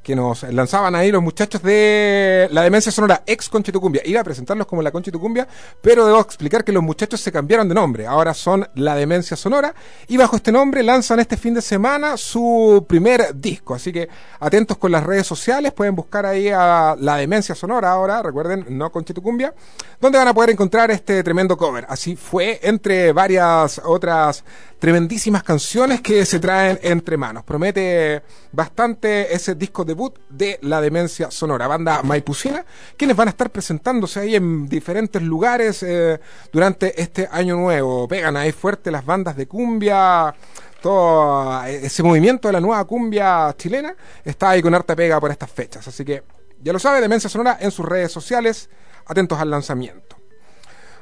que nos lanzaban ahí los muchachos de la Demencia Sonora, ex Conchitucumbia. Iba a presentarlos como la Conchitucumbia, pero debo explicar que los muchachos se cambiaron de nombre. Ahora son la Demencia Sonora y bajo este nombre lanzan este fin de semana su primer disco. Así que atentos con las redes sociales, pueden buscar ahí a la Demencia Sonora ahora, recuerden, no Conchitucumbia, donde van a poder encontrar este tremendo cover. Así fue entre varias otras tremendísimas canciones que se traen entre manos. Promete bastante ese disco debut de La Demencia Sonora, banda maipucina, quienes van a estar presentándose ahí en diferentes lugares eh, durante este año nuevo. Pegan ahí fuerte las bandas de cumbia, todo ese movimiento de la nueva cumbia chilena está ahí con harta pega por estas fechas. Así que ya lo sabe, Demencia Sonora en sus redes sociales, atentos al lanzamiento.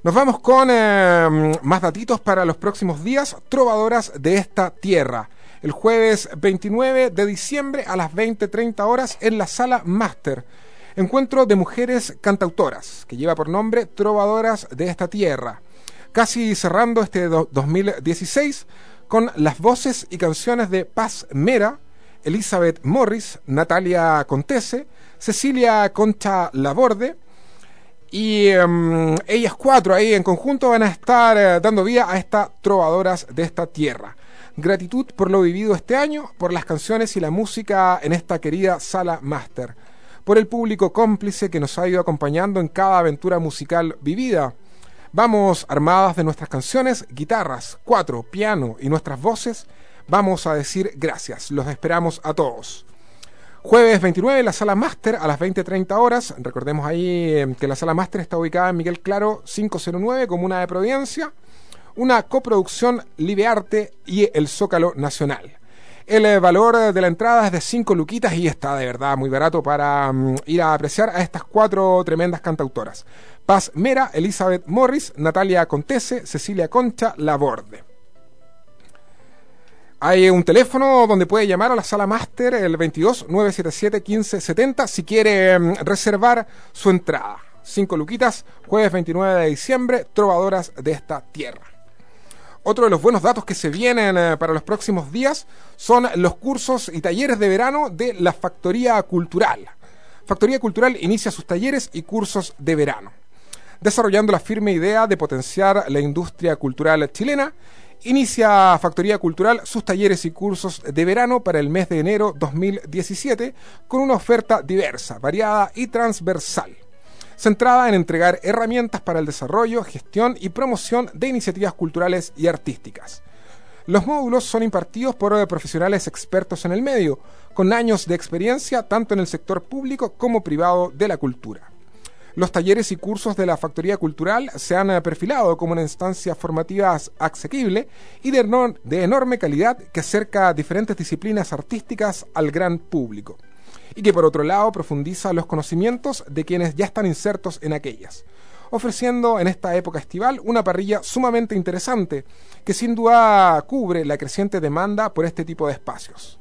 Nos vamos con eh, más datitos para los próximos días. Trovadoras de esta tierra. El jueves 29 de diciembre a las 20.30 horas en la sala Máster. Encuentro de mujeres cantautoras, que lleva por nombre Trovadoras de esta tierra. Casi cerrando este do- 2016 con las voces y canciones de Paz Mera, Elizabeth Morris, Natalia Contese, Cecilia Concha Laborde, y em, ellas cuatro ahí en conjunto van a estar eh, dando vida a estas trovadoras de esta tierra. Gratitud por lo vivido este año, por las canciones y la música en esta querida sala máster, por el público cómplice que nos ha ido acompañando en cada aventura musical vivida. Vamos armadas de nuestras canciones, guitarras, cuatro, piano y nuestras voces. Vamos a decir gracias. Los esperamos a todos. Jueves 29, la sala máster a las 20.30 horas. Recordemos ahí eh, que la sala máster está ubicada en Miguel Claro 509, Comuna de Providencia. Una coproducción Libearte y el Zócalo Nacional. El eh, valor de la entrada es de 5 luquitas y está de verdad muy barato para mm, ir a apreciar a estas cuatro tremendas cantautoras. Paz Mera, Elizabeth Morris, Natalia Contese, Cecilia Concha Laborde. Hay un teléfono donde puede llamar a la sala máster el 22 977 1570 si quiere mm, reservar su entrada. Cinco luquitas, jueves 29 de diciembre, trovadoras de esta tierra. Otro de los buenos datos que se vienen eh, para los próximos días son los cursos y talleres de verano de la Factoría Cultural. Factoría Cultural inicia sus talleres y cursos de verano, desarrollando la firme idea de potenciar la industria cultural chilena Inicia Factoría Cultural sus talleres y cursos de verano para el mes de enero 2017 con una oferta diversa, variada y transversal, centrada en entregar herramientas para el desarrollo, gestión y promoción de iniciativas culturales y artísticas. Los módulos son impartidos por profesionales expertos en el medio, con años de experiencia tanto en el sector público como privado de la cultura. Los talleres y cursos de la Factoría Cultural se han eh, perfilado como una instancia formativa asequible y de, de enorme calidad que acerca diferentes disciplinas artísticas al gran público y que por otro lado profundiza los conocimientos de quienes ya están insertos en aquellas, ofreciendo en esta época estival una parrilla sumamente interesante que sin duda cubre la creciente demanda por este tipo de espacios.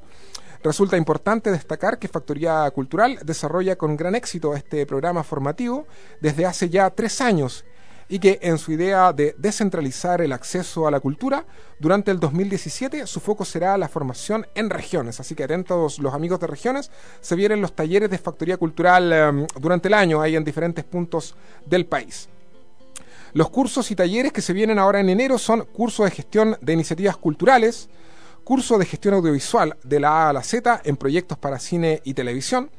Resulta importante destacar que Factoría Cultural desarrolla con gran éxito este programa formativo desde hace ya tres años y que en su idea de descentralizar el acceso a la cultura, durante el 2017 su foco será la formación en regiones. Así que atentos los amigos de regiones, se vienen los talleres de Factoría Cultural eh, durante el año ahí en diferentes puntos del país. Los cursos y talleres que se vienen ahora en enero son curso de gestión de iniciativas culturales, curso de gestión audiovisual de la A a la Z en proyectos para cine y televisión,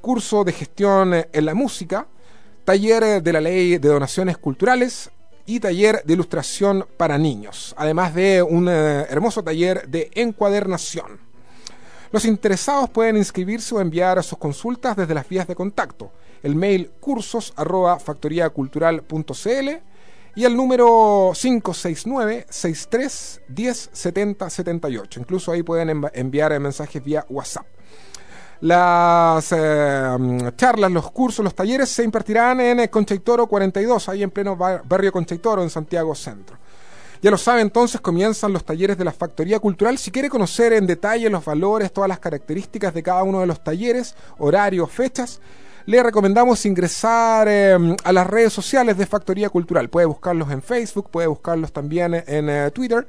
curso de gestión eh, en la música, taller eh, de la ley de donaciones culturales y taller de ilustración para niños, además de un eh, hermoso taller de encuadernación. Los interesados pueden inscribirse o enviar sus consultas desde las vías de contacto, el mail cursos arroba factoriacultural.cl y el número 569 63 10 70 78. Incluso ahí pueden env- enviar eh, mensajes vía WhatsApp. Las eh, mm, charlas, los cursos, los talleres se impartirán en eh, Conchaitoro 42, ahí en pleno bar- barrio Conchaitoro, en Santiago Centro. Ya lo sabe, entonces comienzan los talleres de la Factoría Cultural. Si quiere conocer en detalle los valores, todas las características de cada uno de los talleres, horarios, fechas, le recomendamos ingresar eh, a las redes sociales de Factoría Cultural. Puede buscarlos en Facebook, puede buscarlos también en eh, Twitter.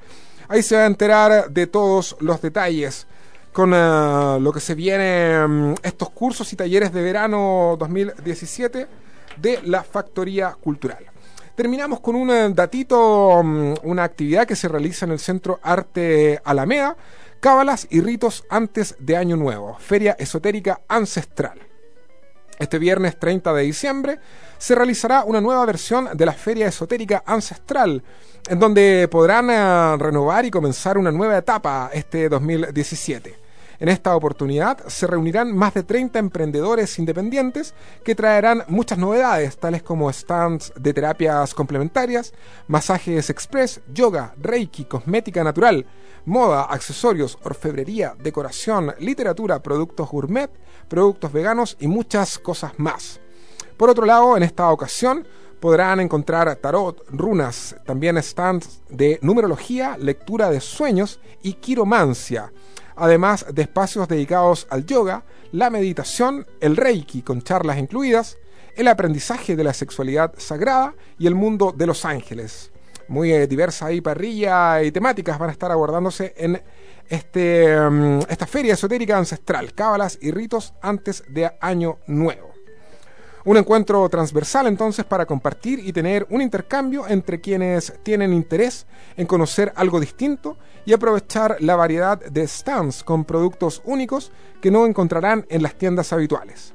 Ahí se va a enterar de todos los detalles con eh, lo que se viene, mm, estos cursos y talleres de verano 2017 de la Factoría Cultural. Terminamos con un eh, datito, mm, una actividad que se realiza en el Centro Arte Alameda, Cábalas y ritos antes de Año Nuevo, Feria Esotérica Ancestral. Este viernes 30 de diciembre se realizará una nueva versión de la Feria Esotérica Ancestral, en donde podrán eh, renovar y comenzar una nueva etapa este 2017. En esta oportunidad se reunirán más de 30 emprendedores independientes que traerán muchas novedades, tales como stands de terapias complementarias, masajes express, yoga, reiki, cosmética natural, moda, accesorios, orfebrería, decoración, literatura, productos gourmet, productos veganos y muchas cosas más. Por otro lado, en esta ocasión podrán encontrar tarot, runas, también stands de numerología, lectura de sueños y quiromancia, además de espacios dedicados al yoga, la meditación, el reiki con charlas incluidas, el aprendizaje de la sexualidad sagrada y el mundo de los ángeles. Muy eh, diversa ahí parrilla y temáticas van a estar abordándose en este, mm, esta feria esotérica ancestral, cábalas y ritos antes de Año Nuevo. Un encuentro transversal entonces para compartir y tener un intercambio entre quienes tienen interés en conocer algo distinto y aprovechar la variedad de stands con productos únicos que no encontrarán en las tiendas habituales.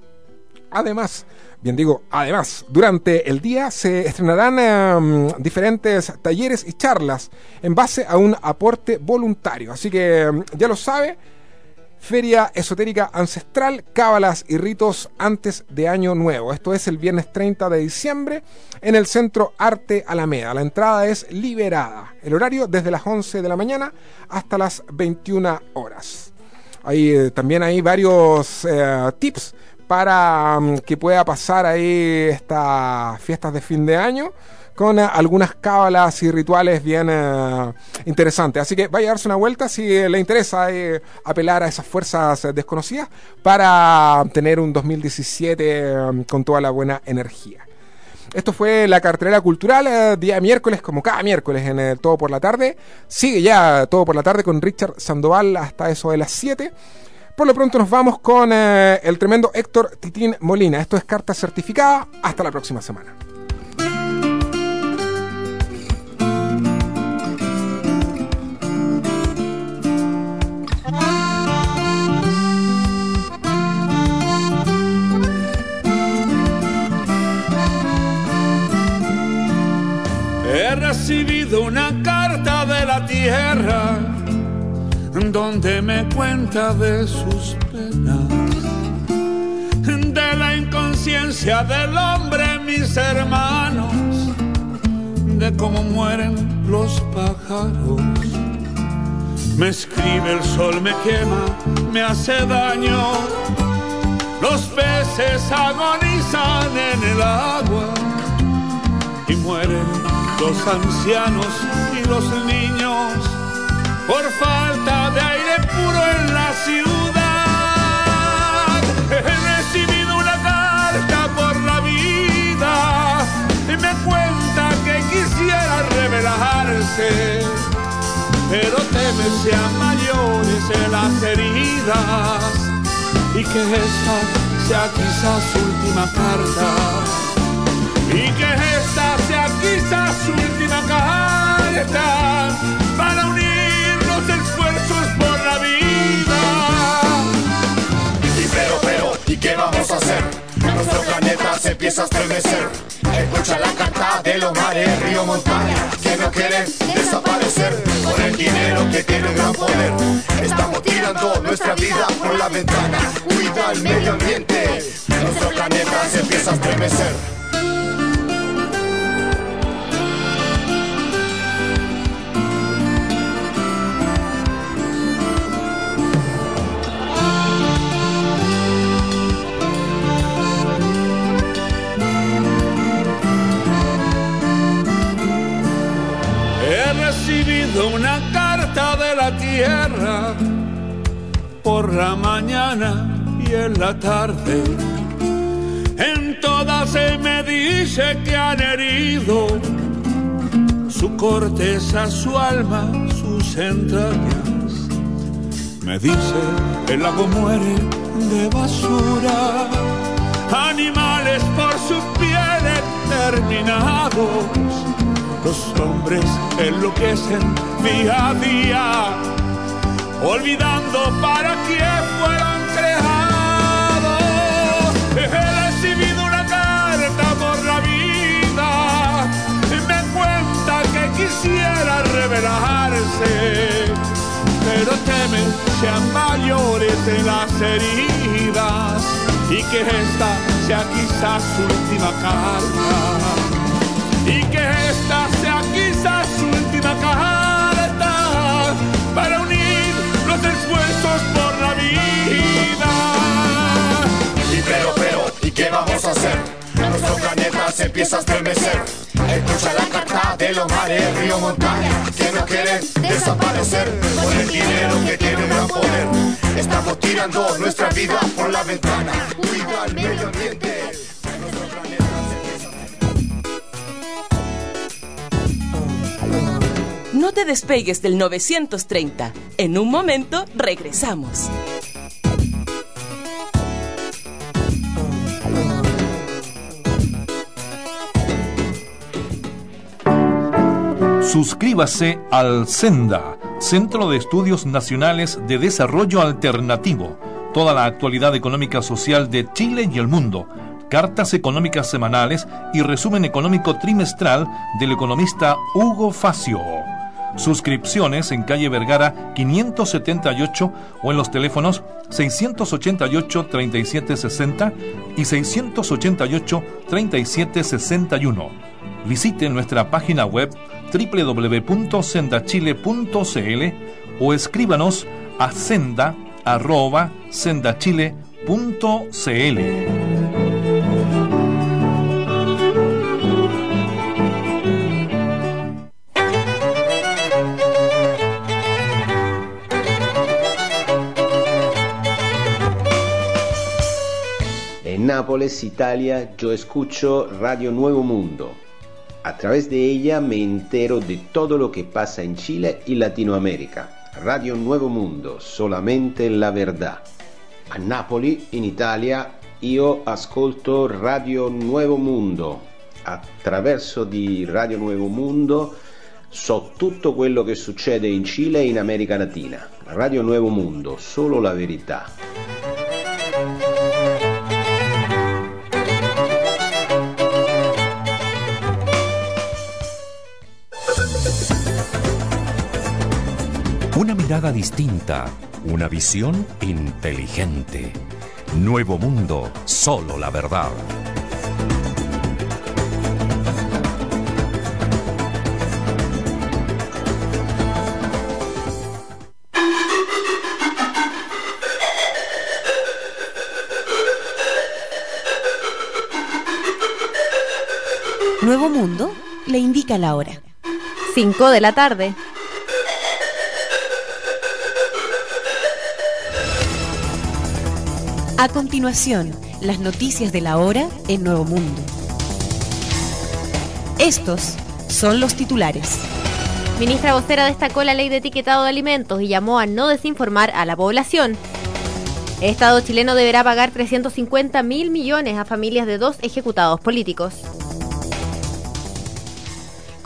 Además, bien digo, además, durante el día se estrenarán eh, diferentes talleres y charlas en base a un aporte voluntario. Así que eh, ya lo sabe, Feria Esotérica Ancestral, Cábalas y Ritos antes de Año Nuevo. Esto es el viernes 30 de diciembre en el Centro Arte Alameda. La entrada es liberada. El horario desde las 11 de la mañana hasta las 21 horas. Hay eh, también hay varios eh, tips para mm, que pueda pasar ahí estas fiestas de fin de año con eh, algunas cábalas y rituales bien eh, interesantes. Así que vaya a darse una vuelta si eh, le interesa apelar a esas fuerzas desconocidas para tener un 2017 eh, con toda la buena energía. Esto fue la cartelera cultural, día miércoles, como cada miércoles en Todo por la Tarde. Sigue ya Todo por la Tarde con Richard Sandoval hasta eso de las 7. Por lo pronto nos vamos con eh, el tremendo Héctor Titín Molina. Esto es carta certificada. Hasta la próxima semana. He recibido una carta de la tierra donde me cuenta de sus penas, de la inconsciencia del hombre, mis hermanos, de cómo mueren los pájaros. Me escribe el sol, me quema, me hace daño. Los peces agonizan en el agua y mueren los ancianos y los niños por falta de aire puro en la ciudad. He recibido una carta por la vida y me cuenta que quisiera revelarse, pero teme sean mayores las heridas y que esta sea quizás su última carta y que esta sea quizás su última carta ¿y qué vamos a hacer? Nuestro planeta se empieza a estremecer. Escucha la carta de los mares, río, montaña, que no quieren desaparecer. Con el dinero que tiene gran poder, estamos tirando nuestra vida por la ventana. Cuida el medio ambiente, nuestro planeta se empieza a estremecer. Una carta de la tierra por la mañana y en la tarde. En todas se me dice que han herido su corteza, su alma, sus entrañas. Me dice el lago muere de basura, animales por su piel terminados los hombres enloquecen día a día, olvidando para quién fueron creados. He recibido una carta por la vida, y me cuenta que quisiera revelarse, pero temen sean mayores de las heridas y que esta sea quizás su última carta y que qué vamos a hacer? Nuestro planeta se empieza a estremecer. Escucha la carta de los mares, río, montaña, que no quieren desaparecer. Con el dinero que tiene un gran poder, estamos tirando nuestra vida por la ventana. Cuida el medio ambiente. No te despegues del 930. En un momento regresamos. Suscríbase al Senda, Centro de Estudios Nacionales de Desarrollo Alternativo. Toda la actualidad económica social de Chile y el mundo. Cartas económicas semanales y resumen económico trimestral del economista Hugo Facio. Suscripciones en calle Vergara 578 o en los teléfonos 688-3760 y 688-3761. Visite nuestra página web www.sendachile.cl o escríbanos a senda.sendachile.cl. En Nápoles, Italia, yo escucho Radio Nuevo Mundo. A través de ella me entero de todo lo que pasa en Chile y Latinoamérica. Radio Nuevo Mundo, solamente la verdad. A Napoli, in Italia, io ascolto Radio Nuevo Mundo. Attraverso di Radio Nuevo Mundo so tutto quello che succede in Cile e in America Latina. Radio Nuevo Mundo, solo la verità. Mirada distinta, una visión inteligente. Nuevo Mundo, solo la verdad. Nuevo Mundo le indica la hora. 5 de la tarde. A continuación, las noticias de la hora en Nuevo Mundo. Estos son los titulares. Ministra vocera destacó la ley de etiquetado de alimentos y llamó a no desinformar a la población. El Estado chileno deberá pagar 350 mil millones a familias de dos ejecutados políticos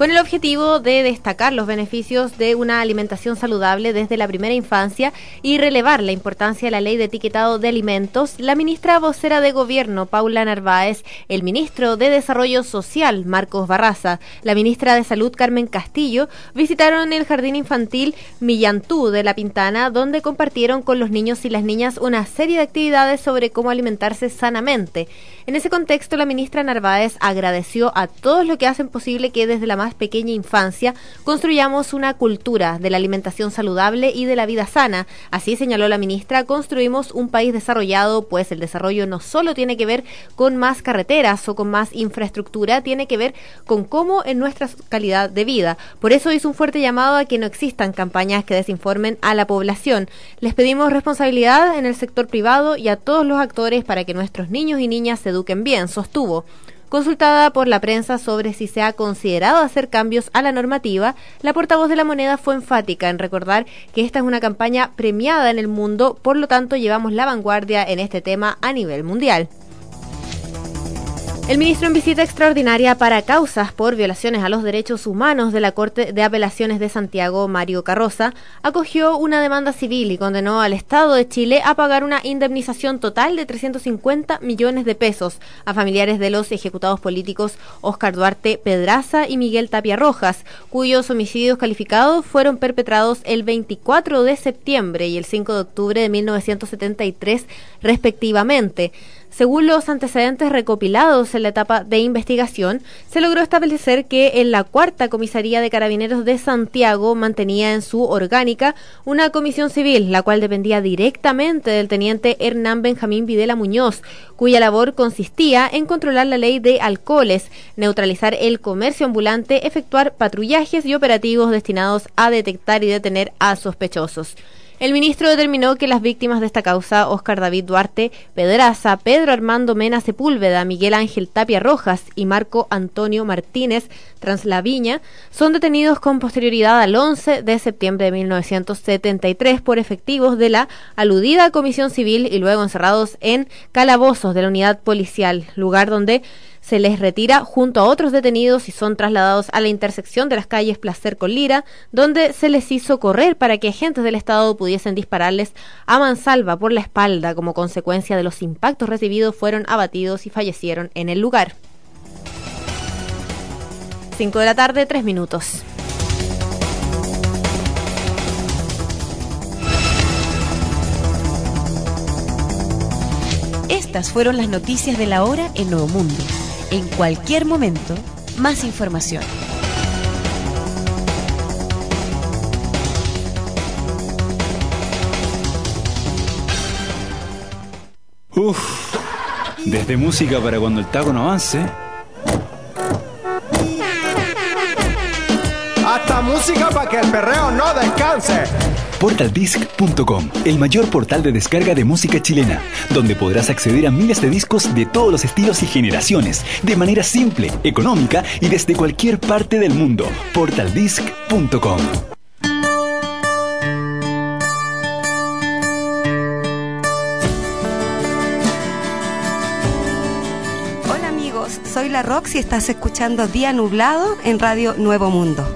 con el objetivo de destacar los beneficios de una alimentación saludable desde la primera infancia y relevar la importancia de la ley de etiquetado de alimentos, la ministra vocera de Gobierno, Paula Narváez, el ministro de Desarrollo Social, Marcos Barraza, la ministra de Salud, Carmen Castillo, visitaron el jardín infantil Millantú de La Pintana, donde compartieron con los niños y las niñas una serie de actividades sobre cómo alimentarse sanamente. En ese contexto, la ministra Narváez agradeció a todos los que hacen posible que desde la más pequeña infancia construyamos una cultura de la alimentación saludable y de la vida sana. Así señaló la ministra, construimos un país desarrollado, pues el desarrollo no solo tiene que ver con más carreteras o con más infraestructura, tiene que ver con cómo en nuestra calidad de vida. Por eso hizo un fuerte llamado a que no existan campañas que desinformen a la población. Les pedimos responsabilidad en el sector privado y a todos los actores para que nuestros niños y niñas se eduquen bien, sostuvo. Consultada por la prensa sobre si se ha considerado hacer cambios a la normativa, la portavoz de la moneda fue enfática en recordar que esta es una campaña premiada en el mundo, por lo tanto llevamos la vanguardia en este tema a nivel mundial. El ministro en visita extraordinaria para causas por violaciones a los derechos humanos de la Corte de Apelaciones de Santiago, Mario Carroza, acogió una demanda civil y condenó al Estado de Chile a pagar una indemnización total de 350 millones de pesos a familiares de los ejecutados políticos Oscar Duarte Pedraza y Miguel Tapia Rojas, cuyos homicidios calificados fueron perpetrados el 24 de septiembre y el 5 de octubre de 1973, respectivamente. Según los antecedentes recopilados en la etapa de investigación, se logró establecer que en la cuarta comisaría de carabineros de Santiago mantenía en su orgánica una comisión civil, la cual dependía directamente del teniente Hernán Benjamín Videla Muñoz, cuya labor consistía en controlar la ley de alcoholes, neutralizar el comercio ambulante, efectuar patrullajes y operativos destinados a detectar y detener a sospechosos. El ministro determinó que las víctimas de esta causa, Óscar David Duarte Pedraza, Pedro Armando Mena Sepúlveda, Miguel Ángel Tapia Rojas y Marco Antonio Martínez Translaviña, son detenidos con posterioridad al 11 de septiembre de 1973 por efectivos de la aludida Comisión Civil y luego encerrados en calabozos de la unidad policial, lugar donde se les retira junto a otros detenidos y son trasladados a la intersección de las calles Placer con Lira, donde se les hizo correr para que agentes del Estado pudiesen dispararles a mansalva por la espalda. Como consecuencia de los impactos recibidos, fueron abatidos y fallecieron en el lugar. 5 de la tarde, 3 minutos. Estas fueron las noticias de la hora en Nuevo Mundo. En cualquier momento, más información. Uf, desde música para cuando el taco no avance. Hasta música para que el perreo no descanse. Portaldisc.com, el mayor portal de descarga de música chilena, donde podrás acceder a miles de discos de todos los estilos y generaciones, de manera simple, económica y desde cualquier parte del mundo. Portaldisc.com. Hola amigos, soy la Rox y estás escuchando Día Nublado en Radio Nuevo Mundo.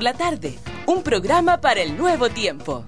Por la tarde, un programa para el nuevo tiempo.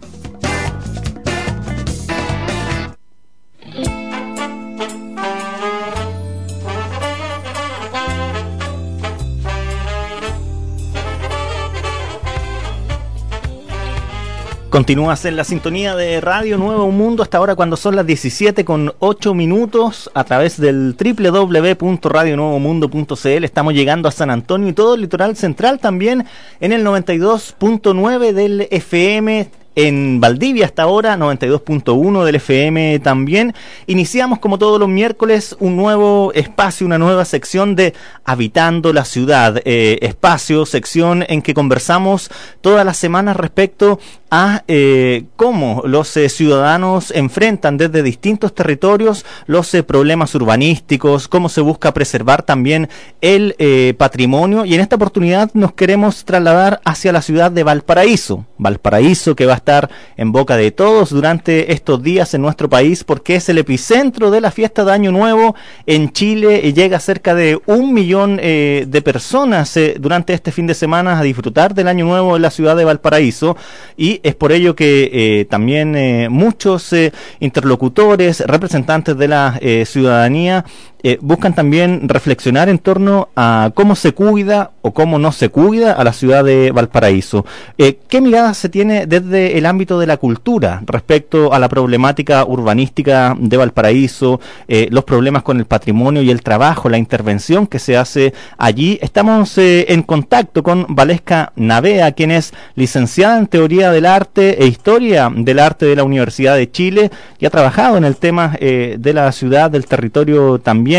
Continúas en la sintonía de Radio Nuevo Mundo hasta ahora cuando son las 17 con 8 minutos a través del www.radionuevomundo.cl. Estamos llegando a San Antonio y todo el litoral central también en el 92.9 del FM. En Valdivia hasta ahora, 92.1 del FM también. Iniciamos como todos los miércoles un nuevo espacio, una nueva sección de Habitando la Ciudad. Eh, espacio, sección en que conversamos todas las semanas respecto a eh, cómo los eh, ciudadanos enfrentan desde distintos territorios los problemas urbanísticos, cómo se busca preservar también el patrimonio y en esta oportunidad nos queremos trasladar hacia la ciudad de Valparaíso. Valparaíso que va a estar en boca de todos durante estos días en nuestro país porque es el epicentro de la fiesta de Año Nuevo en Chile y llega cerca de un millón eh, de personas eh, durante este fin de semana a disfrutar del Año Nuevo en la ciudad de Valparaíso. Y es por ello que eh, también eh, muchos eh, interlocutores, representantes de la ciudadanía, eh, buscan también reflexionar en torno a cómo se cuida o cómo no se cuida a la ciudad de Valparaíso. Eh, ¿Qué mirada se tiene desde el ámbito de la cultura respecto a la problemática urbanística de Valparaíso, eh, los problemas con el patrimonio y el trabajo, la intervención que se hace allí? Estamos en contacto con Valesca Navea, quien es licenciada en Teoría del Arte e Historia del Arte de la Universidad de Chile y ha trabajado en el tema de la ciudad, del territorio también.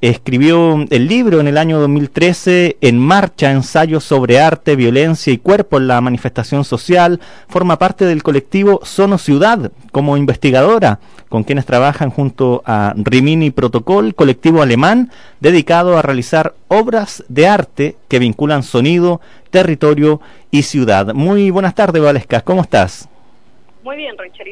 Escribió el libro en el año 2013, En Marcha, ensayos sobre arte, violencia y cuerpo en la manifestación social. Forma parte del colectivo Sono Ciudad como investigadora, con quienes trabajan junto a Rimini Protocol, colectivo alemán dedicado a realizar obras de arte que vinculan sonido, territorio y ciudad. Muy buenas tardes, Valesca, ¿cómo estás? Muy bien, Richard.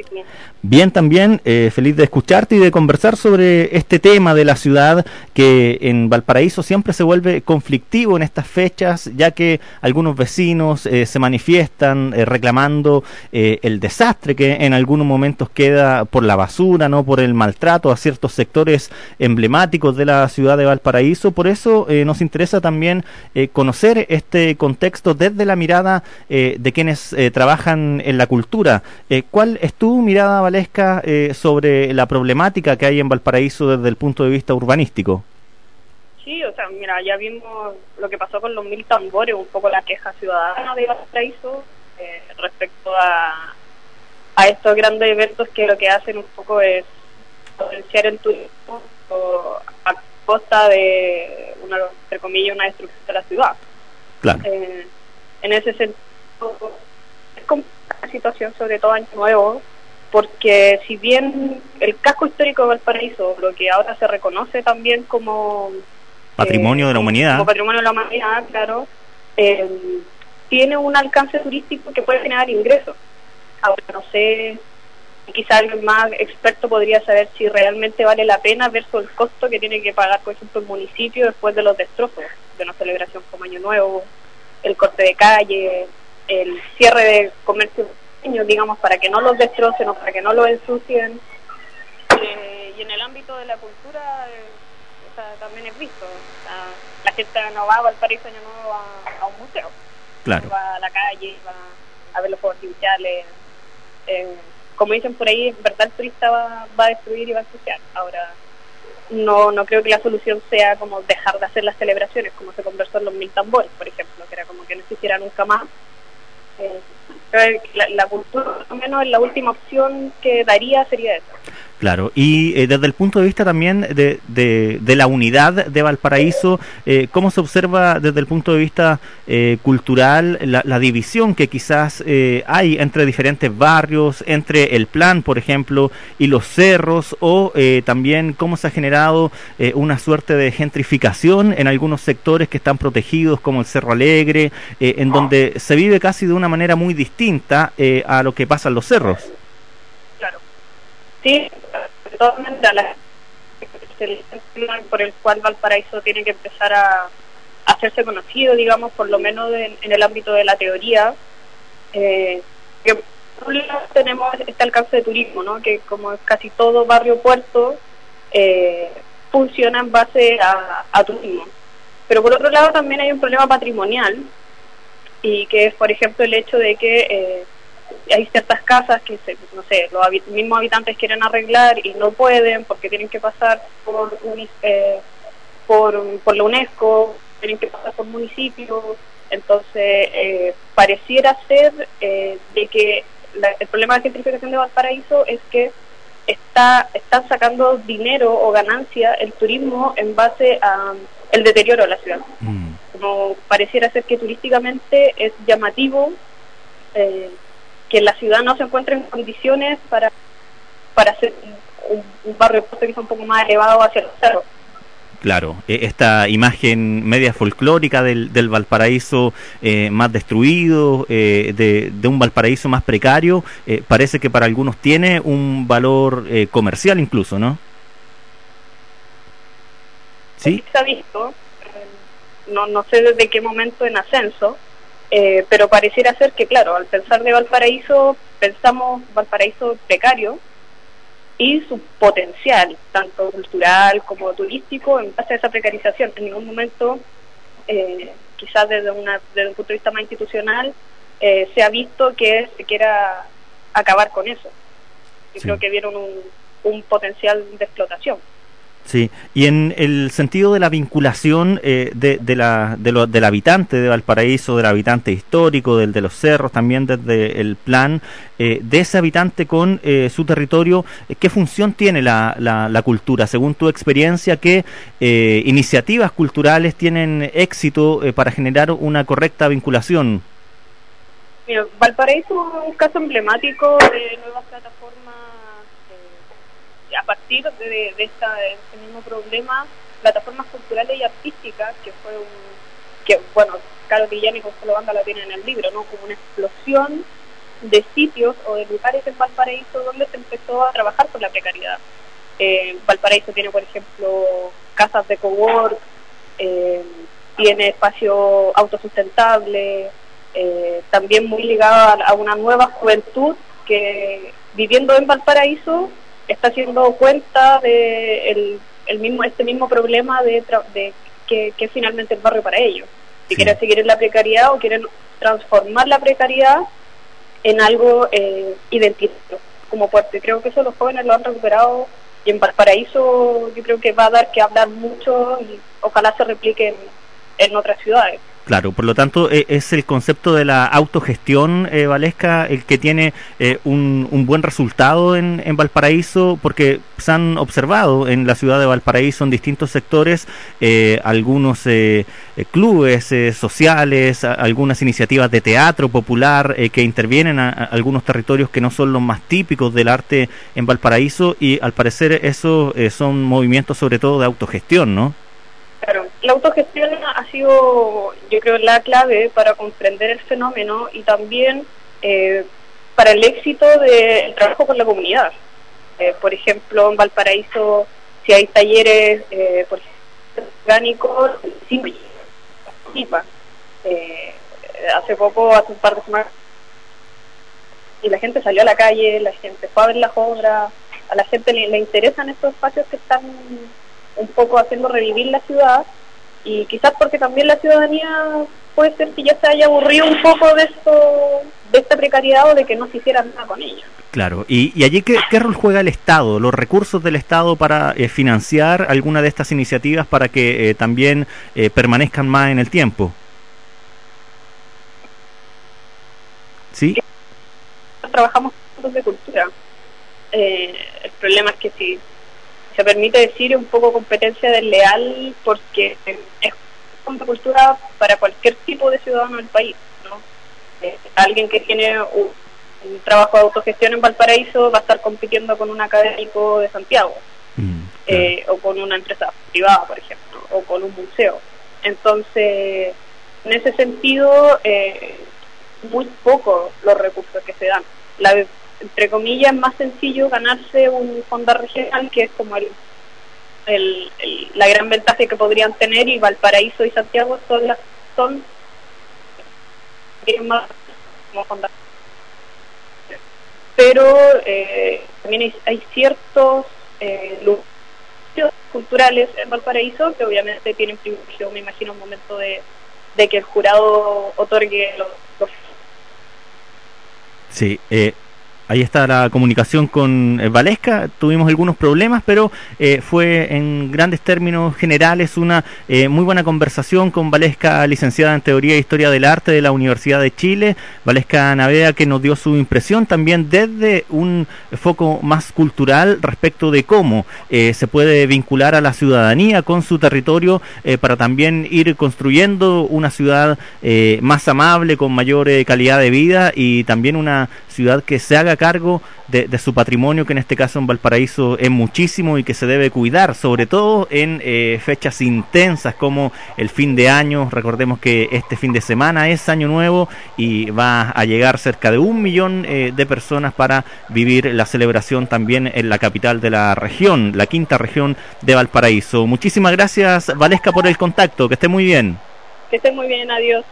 Bien también, eh, feliz de escucharte y de conversar sobre este tema de la ciudad que en Valparaíso siempre se vuelve conflictivo en estas fechas, ya que algunos vecinos eh, se manifiestan eh, reclamando eh, el desastre que en algunos momentos queda por la basura, no por el maltrato a ciertos sectores emblemáticos de la ciudad de Valparaíso. Por eso eh, nos interesa también eh, conocer este contexto desde la mirada de quienes trabajan en la cultura. Eh, ¿Cuál es tu mirada, Valesca, eh, sobre la problemática que hay en Valparaíso desde el punto de vista urbanístico? Sí, o sea, mira, ya vimos lo que pasó con los mil tambores, un poco la queja ciudadana de Valparaíso eh, respecto a, a estos grandes eventos que lo que hacen un poco es potenciar el turismo a costa de, una, entre comillas, una destrucción de la ciudad. Claro. Eh, en ese sentido, es complicada la situación, sobre todo Año Nuevo, porque si bien el casco histórico de Valparaíso, lo que ahora se reconoce también como Patrimonio de la humanidad. como patrimonio de la humanidad, claro, eh, tiene un alcance turístico que puede generar ingresos. Ahora no sé, quizá alguien más experto podría saber si realmente vale la pena versus el costo que tiene que pagar, por ejemplo, el municipio después de los destrozos de una celebración como Año Nuevo, el corte de calle, el cierre de comercio digamos, para que no los destrocen o para que no los ensucien. Eh, y en el ámbito de la cultura eh, o sea, también es visto. O sea, la gente no va a Valparaíso Año Nuevo a, a un museo. Claro. Va a la calle, va a ver los fuegos artificiales. Eh, como dicen por ahí, en verdad el turista va, va a destruir y va a ensuciar. Ahora, no no creo que la solución sea como dejar de hacer las celebraciones, como se conversó en los mil tambores, por ejemplo, que era como que no existiera nunca más. Eh, la, cultura, menos la última opción que daría sería esa. Claro, y eh, desde el punto de vista también de, de, de la unidad de Valparaíso, eh, ¿cómo se observa desde el punto de vista eh, cultural la, la división que quizás eh, hay entre diferentes barrios, entre el plan, por ejemplo, y los cerros, o eh, también cómo se ha generado una suerte de gentrificación en algunos sectores que están protegidos, como el Cerro Alegre, en donde se vive casi de una manera muy distinta a lo que pasa en los cerros? Sí, maneras, la- por el cual Valparaíso tiene que empezar a, hacerse conocido, digamos, por lo menos en, el ámbito de la teoría. Eh, que tenemos este alcance de turismo, ¿no? que como es casi todo barrio puerto, eh, funciona en base a, a turismo. Pero por otro lado también hay un problema patrimonial, y que es, por ejemplo, el hecho de que eh, hay ciertas casas que, se, no sé, los mismos habitantes quieren arreglar y no pueden porque tienen que pasar por, eh, por, por la UNESCO, tienen que pasar por municipios. Entonces, eh, pareciera ser eh, de que la- el problema de gentrificación de Valparaíso es que está están sacando dinero o ganancia el turismo en base a el deterioro de la ciudad como pareciera ser que turísticamente es llamativo eh, que la ciudad no se encuentre en condiciones para para hacer un, un barrio puesto quizá un poco más elevado hacia los cerros. Claro, eh, esta imagen media folclórica del, del Valparaíso eh, más destruido, eh, de, de un Valparaíso más precario, eh, parece que para algunos tiene un valor eh, comercial incluso, ¿no? Sí, Se ha visto, eh, no, no sé desde qué momento en ascenso, eh, pero pareciera ser que, claro, al pensar de Valparaíso, pensamos Valparaíso precario y su potencial, tanto cultural como turístico, en base a esa precarización. En ningún momento, eh, quizás desde, una, desde un punto de vista más institucional, eh, se ha visto que se quiera acabar con eso. Yo Sí. creo que vieron un, un potencial de explotación. Sí. Y en el sentido de la vinculación eh, de, la, de lo- del habitante de Valparaíso, del habitante histórico, del de los cerros, también desde el plan, eh, de ese habitante con eh, su territorio, eh, ¿qué función tiene la, la, la cultura? Según tu experiencia, ¿qué eh, iniciativas culturales tienen éxito eh, para generar una correcta vinculación? Valparaíso es un caso emblemático de nuevas plataformas a partir de, esta, este mismo problema, plataformas culturales y artísticas, que fue un, que bueno, Carlos Villani y Gonzalo Banda la tienen en el libro, ¿no? Como una explosión de sitios o de lugares en Valparaíso donde se empezó a trabajar por la precariedad. Eh, Valparaíso tiene, por ejemplo, casas de cowork, eh, tiene espacio autosustentable, eh, también muy ligado a una nueva juventud que viviendo en Valparaíso está haciendo cuenta de el, el mismo este mismo problema de, tra- de que, que es finalmente el barrio para ellos. Si quieren seguir en la precariedad o quieren transformar la precariedad en algo eh, identitario como puerto. Y creo que eso los jóvenes lo han recuperado y en Valparaíso yo creo que va a dar que hablar mucho y ojalá se replique en, en otras ciudades. Claro, por lo tanto e- es el concepto de la autogestión eh, valesca el que tiene eh, un, un buen resultado en, Valparaíso, porque se han observado en la ciudad de Valparaíso en distintos sectores eh, algunos eh, eh, clubes eh, sociales, algunas iniciativas de teatro popular eh, que intervienen a, a algunos territorios que no son los más típicos del arte en Valparaíso y al parecer esos eh, son movimientos sobre todo de autogestión, ¿no? Claro, la autogestión ha sido, yo creo, la clave para comprender el fenómeno y también eh, para el éxito del trabajo con la comunidad. Eh, por ejemplo, en Valparaíso, si hay talleres, eh, por orgánicos, sí. Eh, hace poco, hace un par de semanas, y la gente salió a la calle, la gente fue a ver las obras, a la gente le, le interesan estos espacios que están un poco haciendo revivir la ciudad y quizás porque también la ciudadanía puede ser que ya se haya aburrido un poco de esto, de esta precariedad o de que no se hiciera nada con ella. Claro, y, y allí ¿qué, qué rol juega el Estado, los recursos del Estado para eh, financiar alguna de estas iniciativas para que eh, también eh, permanezcan más en el tiempo. ¿Sí? Trabajamos de cultura. Eh, el problema es que si se permite decir un poco competencia desleal porque es fondo de cultura para cualquier tipo de ciudadano del país. ¿no? Eh, alguien que tiene un, un trabajo de autogestión en Valparaíso va a estar compitiendo con un académico de Santiago. eh, o con una empresa privada, por ejemplo, o con un museo. Entonces, en ese sentido, eh, muy poco los recursos que se dan. La, entre comillas, más sencillo ganarse un fondo regional, que es como el, la gran ventaja que podrían tener, y Valparaíso y Santiago son las son más como fondos pero eh, también hay, hay ciertos eh, lugares culturales en Valparaíso que obviamente tienen privilegio, me imagino, un momento de, de que el jurado otorgue los, los Sí, eh, ahí está la comunicación con eh, Valesca. Tuvimos algunos problemas, pero eh, fue en grandes términos generales una eh, muy buena conversación con Valesca, licenciada en Teoría e Historia del Arte de la Universidad de Chile. Valesca Navea, que nos dio su impresión también desde un foco más cultural respecto de cómo eh, se puede vincular a la ciudadanía con su territorio eh, para también ir construyendo una ciudad más amable, con mayor calidad de vida y también una ciudad que se haga cargo de, su patrimonio, que en este caso en Valparaíso es muchísimo y que se debe cuidar, sobre todo en eh, fechas intensas como el fin de año. Recordemos que este fin de semana es Año Nuevo y va a llegar cerca de un millón eh, de personas para vivir la celebración también en la capital de la región, la quinta región de Valparaíso. Muchísimas gracias, Valesca, por el contacto. Que esté muy bien. Que estén muy bien, adiós.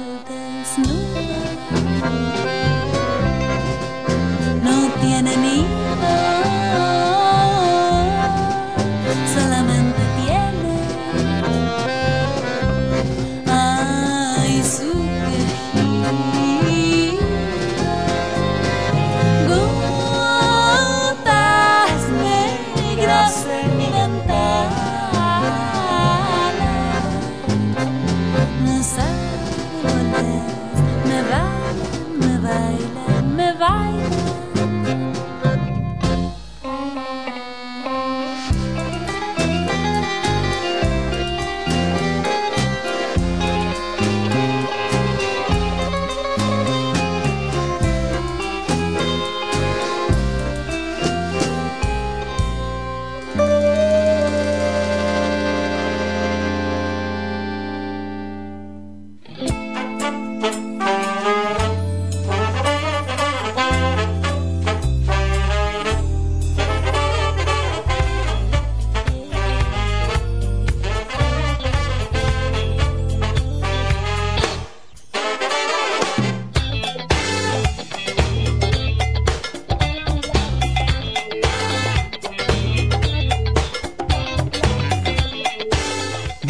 Árbol desnudo. No tiene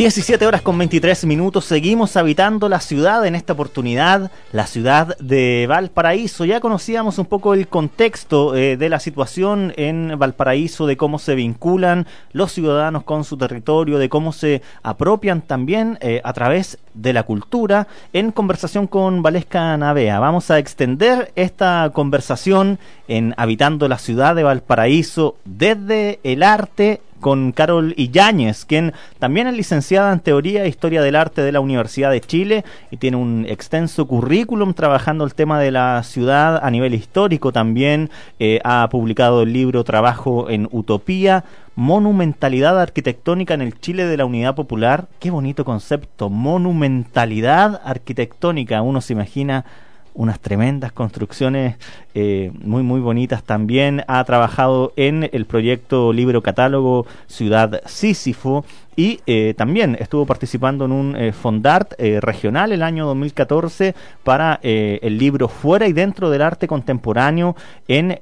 17 horas con 23 minutos, seguimos habitando la ciudad en esta oportunidad, la ciudad de Valparaíso. Ya conocíamos un poco el contexto eh, de la situación en Valparaíso, de cómo se vinculan los ciudadanos con su territorio, de cómo se apropian también eh, a través de la cultura, en conversación con Valesca Navea. Vamos a extender esta conversación en Habitando la ciudad de Valparaíso desde el arte con Carol Illañez, quien también es licenciada en Teoría e Historia del Arte de la Universidad de Chile y tiene un extenso currículum trabajando el tema de la ciudad a nivel histórico también. eh, ha publicado el libro Trabajo en Utopía, Monumentalidad arquitectónica en el Chile de la Unidad Popular. Qué bonito concepto, monumentalidad arquitectónica. Uno se imagina unas tremendas construcciones eh, muy muy bonitas también ha trabajado en el proyecto libro catálogo Ciudad Sísifo y eh, también estuvo participando en un eh, Fondart regional el año 2014 para el libro Fuera y Dentro del Arte Contemporáneo en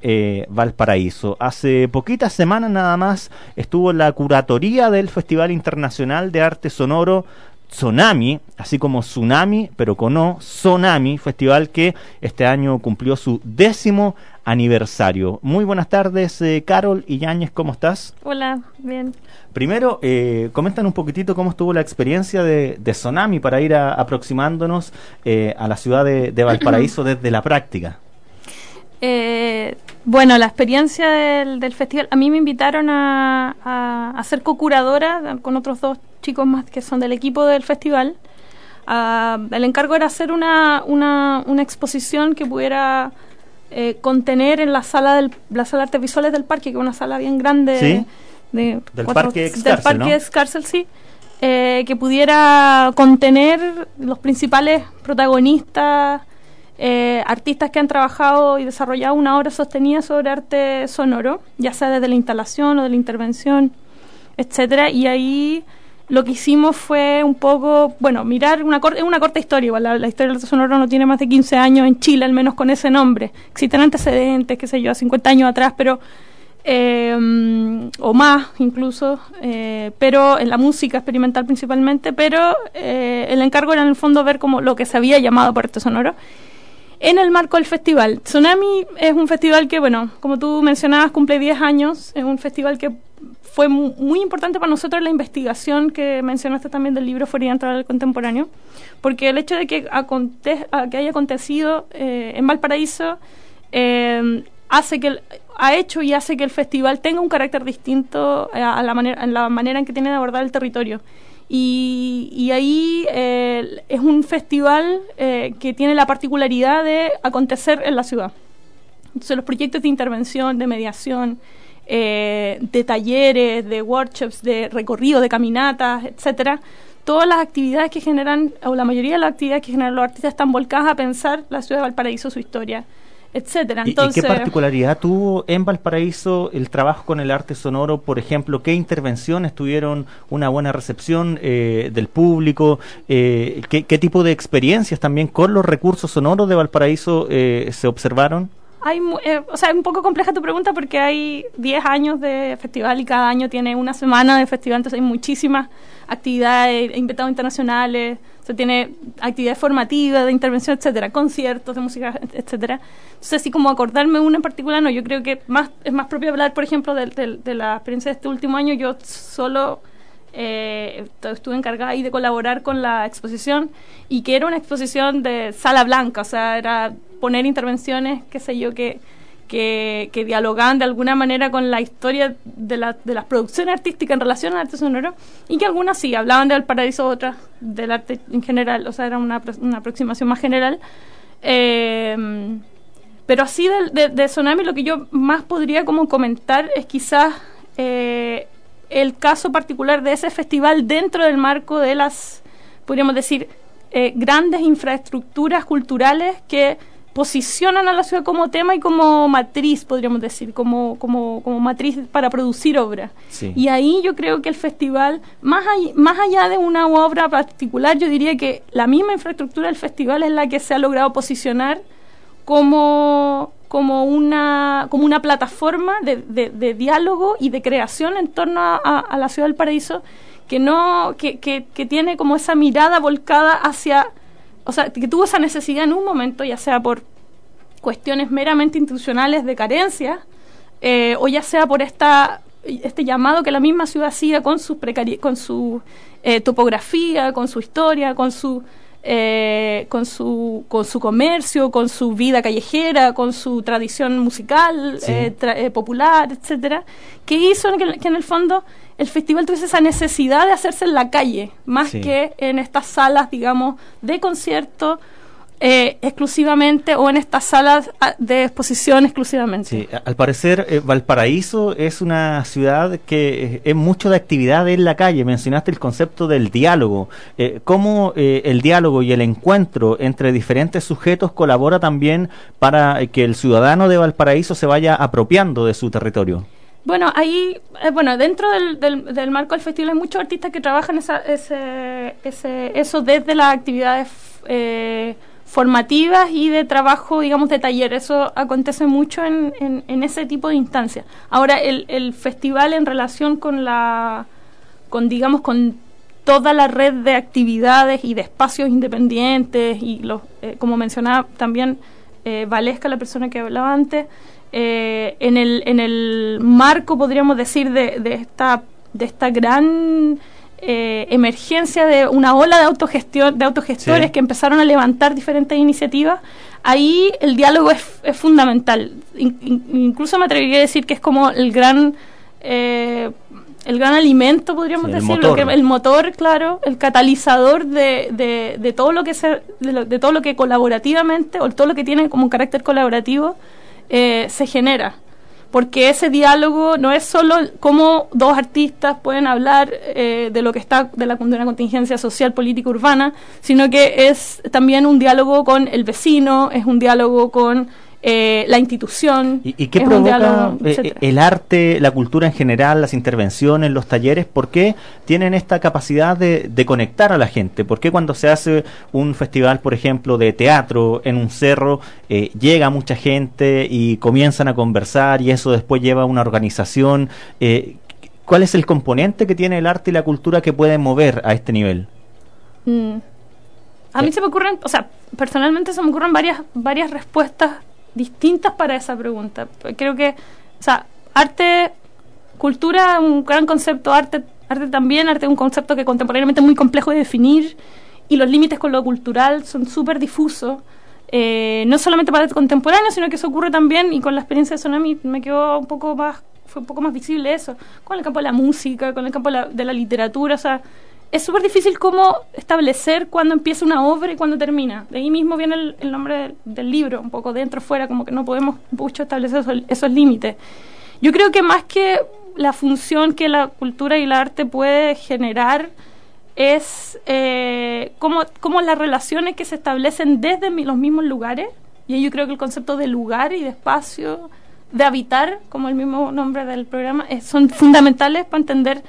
Valparaíso. Hace poquitas semanas nada más estuvo en la curatoría del Festival Internacional de Arte Sonoro Tsunami, así como Tsunami, pero con O, Sonami, festival que este año cumplió su décimo aniversario. Muy buenas tardes, eh, Carol y Yáñez, ¿cómo estás? Hola, bien. Primero, eh, comentan un poquitito cómo estuvo la experiencia de, de Tsunami para ir a- aproximándonos eh, a la ciudad de, de Valparaíso desde la práctica. Eh, bueno, la experiencia del, del festival, a mí me invitaron a, a, a ser co-curadora con otros dos chicos más que son del equipo del festival. Ah, el encargo era hacer una, una, una exposición que pudiera eh, contener en la sala del, la sala de artes visuales del parque, que es una sala bien grande Sí. de Del cuatro- parque ex del parque eh, que pudiera contener los principales protagonistas, eh, artistas que han trabajado y desarrollado una obra sostenida sobre arte sonoro, ya sea desde la instalación o de la intervención, etcétera, y ahí lo que hicimos fue un poco, bueno, mirar una corta, una corta historia, igual la, la historia del arte sonoro no tiene más de 15 años en Chile, al menos con ese nombre. Existen antecedentes, qué sé yo, a 50 años atrás, pero eh, o más incluso, eh, pero en la música experimental principalmente, pero eh, el encargo era en el fondo ver como lo que se había llamado por arte sonoro en el marco del festival. Tsunami es un festival que, bueno, como tú mencionabas, cumple 10 años, es un festival que fue mu- muy importante para nosotros la investigación que mencionaste también del libro Fuera Entrar Contemporáneo, porque el hecho de que, haya acontecido eh, en Valparaíso eh, hace que el- ha hecho y hace que el festival tenga un carácter distinto a, a la manera en la manera en que tiene de abordar el territorio y, y ahí eh, es un festival eh, que tiene la particularidad de acontecer en la ciudad. Entonces los proyectos de intervención de mediación eh, de talleres de workshops de recorrido de caminatas etcétera todas las actividades que generan o la mayoría de las actividades que generan los artistas están volcadas a pensar la ciudad de Valparaíso su historia etcétera ¿Y- entonces ¿Y, qué particularidad tuvo en Valparaíso el trabajo con el arte sonoro? Por ejemplo, ¿qué intervenciones tuvieron una buena recepción eh, del público? Eh, ¿qué, qué tipo de experiencias también con los recursos sonoros de Valparaíso eh, se observaron? Hay, eh, o sea, es un poco compleja tu pregunta porque hay 10 años de festival y cada año tiene una semana de festival, entonces hay muchísimas actividades, invitados internacionales, se tiene actividades formativas, de intervención, etcétera, conciertos de música, etcétera. Entonces, así como acordarme una en particular, no, yo creo que más es más propio hablar, por ejemplo, de, de- de la experiencia de este último año. Yo solo eh, estu- estuve encargada ahí de colaborar con la exposición y que era una exposición de sala blanca, o sea, era poner intervenciones, qué sé yo, que, que, dialogaban de alguna manera con la historia de, la, de las producciones artísticas en relación al arte sonoro y que algunas sí, hablaban del paraíso, otras del arte en general, o sea, era una, una aproximación más general. Eh, pero así del- de, de, Tsunami lo que yo más podría como comentar es quizás eh, el caso particular de ese festival dentro del marco de las, podríamos decir, eh, grandes infraestructuras culturales que posicionan a la ciudad como tema y como matriz, podríamos decir, como, como, como matriz para producir obras. Sí. Y ahí yo creo que el festival, más, all- más allá de una obra particular, yo diría que la misma infraestructura del festival es la que se ha logrado posicionar como, como, una, como una plataforma de, de- de diálogo y de creación en torno a, a- a la ciudad del paraíso que no que, que, que tiene como esa mirada volcada hacia o sea que tuvo esa necesidad en un momento ya sea por cuestiones meramente institucionales de carencia eh, o ya sea por esta este llamado que la misma ciudad hacía con su con su eh, topografía con su historia con su eh, con su con su comercio con su vida callejera con su tradición musical Sí. eh, tra- eh, popular etcétera que hizo que, que en el fondo el festival tuviese esa necesidad de hacerse en la calle más Sí. que en estas salas digamos de concierto eh, exclusivamente o en estas salas ah, de exposición exclusivamente Sí, al parecer eh, Valparaíso es una ciudad que eh, es mucho de actividad en la calle. Mencionaste el concepto del diálogo. Eh, ¿Cómo eh, el diálogo y el encuentro entre diferentes sujetos colabora también para que el ciudadano de Valparaíso se vaya apropiando de su territorio? Bueno, ahí, eh, bueno, dentro del, del, del marco del festival hay muchos artistas que trabajan esa, ese, ese, eso desde las actividades eh, formativas y de trabajo, digamos, de taller. Eso acontece mucho en, en, en ese tipo de instancias. Ahora, el, el festival en relación con la, con, digamos, con toda la red de actividades y de espacios independientes y los, eh, como mencionaba también eh, Valesca, la persona que hablaba antes, eh, en, el, en el marco, podríamos decir, de, de esta, de esta gran eh, emergencia de una ola de autogestión, de autogestores Sí. que empezaron a levantar diferentes iniciativas, ahí el diálogo es, es fundamental. In- in- incluso me atrevería a decir que es como el gran eh, el gran alimento, podríamos Sí, el decirlo, motor. que el motor, claro, el catalizador de, de, de todo lo que se, de, lo- de todo lo que colaborativamente o todo lo que tiene como un carácter colaborativo eh, se genera. Porque ese diálogo no es solo cómo dos artistas pueden hablar eh, de lo que está de la de una contingencia social, política, urbana, sino que es también un diálogo con el vecino, es un diálogo con eh, la institución. ¿Y, y qué provoca diálogo, eh, el arte, la cultura en general, las intervenciones, los talleres? ¿Por qué tienen esta capacidad de, de conectar a la gente? ¿Por qué cuando se hace un festival, por ejemplo, de teatro en un cerro, eh, llega mucha gente y comienzan a conversar y eso después lleva a una organización? Eh, ¿Cuál es el componente que tiene el arte y la cultura que puede mover a este nivel? Mm. A mí se me ocurren, o sea, personalmente se me ocurren varias, varias respuestas distintas para esa pregunta. Creo que, o sea, arte, cultura, un gran concepto, arte, arte también, arte es un concepto que contemporáneamente es muy complejo de definir y los límites con lo cultural son súper difusos. Eh, no solamente para el contemporáneo, sino que eso ocurre también, y con la experiencia de Tsunami me quedó un poco más, fue un poco más visible eso, con el campo de la música, con el campo de la, de la literatura, o sea, es súper difícil cómo establecer cuándo empieza una obra y cuándo termina. De ahí mismo viene el, el nombre del, del libro, un poco dentro, fuera, como que no podemos mucho establecer esos, esos límites. Yo creo que más que la función que la cultura y el arte puede generar es eh, cómo las relaciones que se establecen desde mi- los mismos lugares, y ahí yo creo que el concepto de lugar y de espacio, de habitar, como el mismo nombre del programa, eh, son fundamentales para entender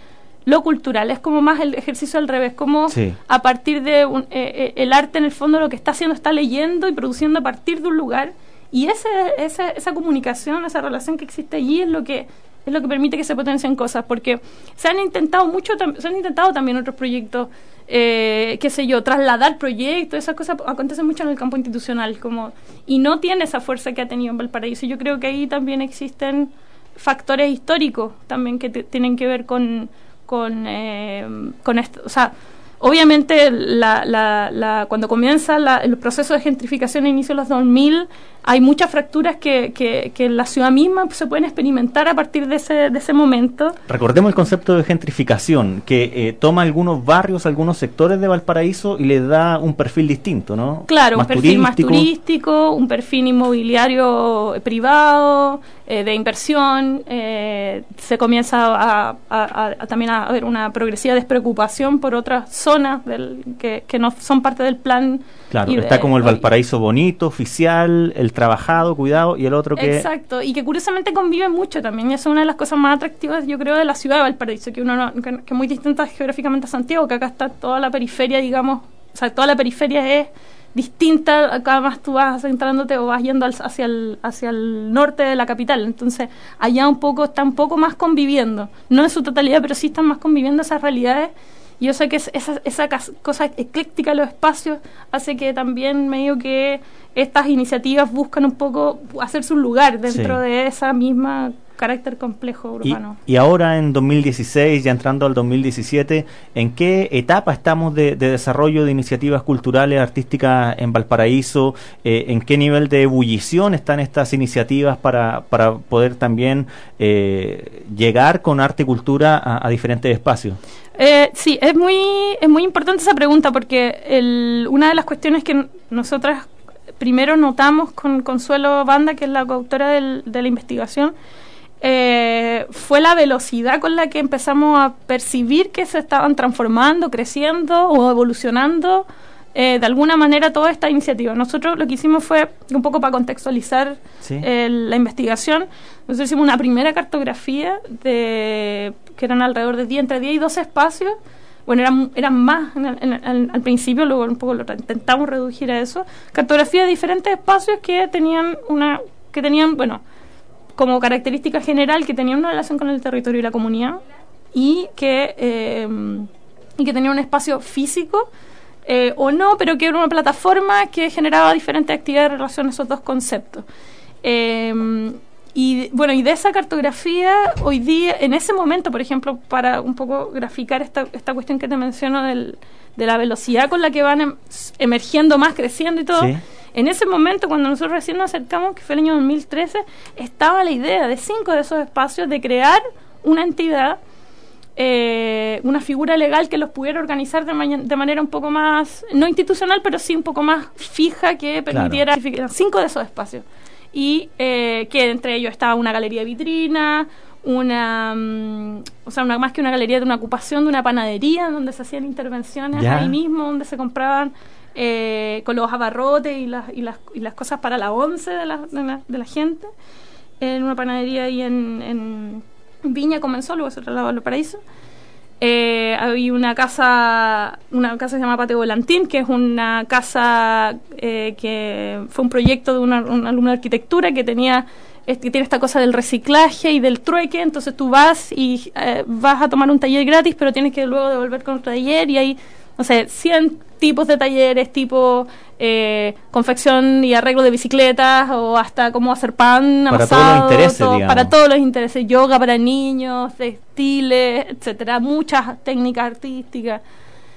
lo cultural. Es como más el ejercicio al revés, como Sí. a partir de un- eh, eh, el arte en el fondo lo que está haciendo está leyendo y produciendo a partir de un lugar y ese, esa, esa comunicación, esa relación que existe allí es lo que es lo que permite que se potencien cosas porque se han intentado mucho se han intentado también otros proyectos eh, qué sé yo trasladar proyectos esas cosas acontecen mucho en el campo institucional como y no tiene esa fuerza que ha tenido en Valparaíso yo creo que ahí también existen factores históricos también que tienen que ver con con, eh, con esto. O sea, obviamente la, la, la, cuando comienza el proceso de gentrificación a inicios de los 2000, hay muchas fracturas que, que, que en la ciudad misma se pueden experimentar a partir de ese, de ese momento. Recordemos el concepto de gentrificación, que eh, toma algunos barrios, algunos sectores de Valparaíso y le da un perfil distinto, ¿no? Claro, un perfil más turístico. turístico, un perfil inmobiliario eh, privado, eh, de inversión. eh, se comienza a, a- a- a también a haber una progresiva despreocupación por otras zonas del, que, que no son parte del plan. Claro, y de- está como el Valparaíso bonito, oficial, el trabajado, cuidado, y el otro que... Exacto, y que curiosamente convive mucho también, y es una de las cosas más atractivas, yo creo, de la ciudad de Valparaíso, que uno no- que, que es muy distinta geográficamente a Santiago, que acá está toda la periferia, digamos, o sea, toda la periferia es distinta, acá más tú vas centrándote o vas yendo al- hacia, el, hacia el norte de la capital, entonces allá un poco, está un poco más conviviendo, no en su totalidad, pero sí están más conviviendo esas realidades y yo sé que es- esa, esa cosa ecléctica de los espacios hace que también medio que estas iniciativas buscan un poco hacerse un lugar dentro Sí. de esa misma carácter complejo urbano. y ahora en 2016, ya entrando al 2017, ¿en qué etapa estamos de, de desarrollo de iniciativas culturales, artísticas en Valparaíso? Eh, ¿En qué nivel de ebullición están estas iniciativas para, para poder también eh, llegar con arte y cultura a, a diferentes espacios? Eh, sí, es muy, es muy importante esa pregunta porque el, una de las cuestiones que nosotras primero notamos con Consuelo Banda, que es la coautora del- de la investigación, eh, fue la velocidad con la que empezamos a percibir que se estaban transformando, creciendo o evolucionando eh, de alguna manera toda esta iniciativa. Nosotros lo que hicimos fue, un poco para contextualizar Sí. el- la investigación, nosotros hicimos una primera cartografía de que eran alrededor de 10, entre 10 y 12 espacios. Bueno, eran, eran más en el- en el- al, principio, luego un poco lo intentamos reducir a eso. Cartografía de diferentes espacios que tenían una, que tenían, bueno, como característica general que tenían una relación con el territorio y la comunidad y que, eh, y que tenían un espacio físico eh, o no, pero que era una plataforma que generaba diferentes actividades en relación a esos dos conceptos. Eh, y bueno, y de esa cartografía, hoy día, en ese momento, por ejemplo, para un poco graficar esta, esta cuestión que te menciono del, de la velocidad con la que van em- emergiendo más, creciendo y todo, Sí. En ese momento, cuando nosotros recién nos acercamos, que fue el año 2013, estaba la idea de cinco de esos espacios de crear una entidad, eh, una figura legal que los pudiera organizar de, maña- de manera un poco más, no institucional, pero sí un poco más fija que permitiera cinco de esos espacios. Y eh, que entre ellos estaba una galería de vitrina, una, mm, o sea, una, más que una galería de una ocupación de una panadería donde se hacían intervenciones Ya. ahí mismo, donde se compraban eh, con los abarrotes y las, y, las, y las cosas para la once de la, de la, gente, en una panadería ahí en, en Viña comenzó, luego se trasladó a Valparaíso. Eh, había una casa, una casa que se llama Patio Volantín, que es una casa eh, que fue un proyecto de una, un alumno de arquitectura que tenía es- que tiene esta cosa del reciclaje y del trueque, entonces tú vas y eh, vas a tomar un taller gratis, pero tienes que luego devolver con otro taller y hay, no sé, 100 tipos de talleres, tipo eh, confección y arreglo de bicicletas o hasta cómo hacer pan Para todos los intereses, todo- digamos. para todos los intereses, yoga para niños, textiles, etcétera, muchas técnicas artísticas,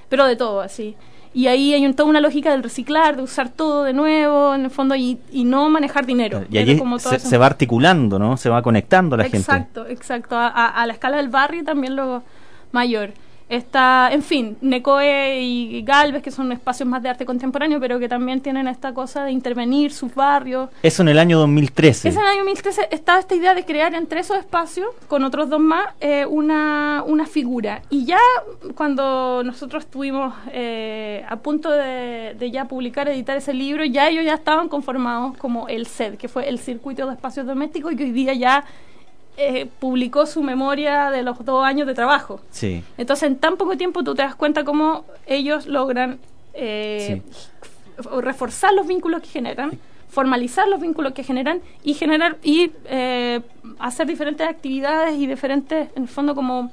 pero de todo así. Y ahí hay un- toda una lógica del reciclar, de usar todo de nuevo, en el fondo, y, y no manejar dinero. Y allí como se, va articulando, ¿no? Se va conectando la gente. Exacto, exacto. A, a- a la escala del barrio también luego mayor. Está, en fin, Necoe y Galvez, que son espacios más de arte contemporáneo, pero que también tienen esta cosa de intervenir sus barrios. Eso en el año 2013. Ese en el año 2013 estaba esta idea de crear entre esos espacios, con otros dos más, eh, una, una figura. Y ya cuando nosotros estuvimos eh, a punto de, de ya publicar, editar ese libro, ya ellos ya estaban conformados como el SED, que fue el Circuito de Espacios Domésticos, y que hoy día ya eh, publicó su memoria de los dos años de trabajo. Sí. Entonces, en tan poco tiempo tú te das cuenta cómo ellos logran eh, reforzar los vínculos que generan, formalizar los vínculos que generan y generar y eh, hacer diferentes actividades y diferentes, en el fondo, como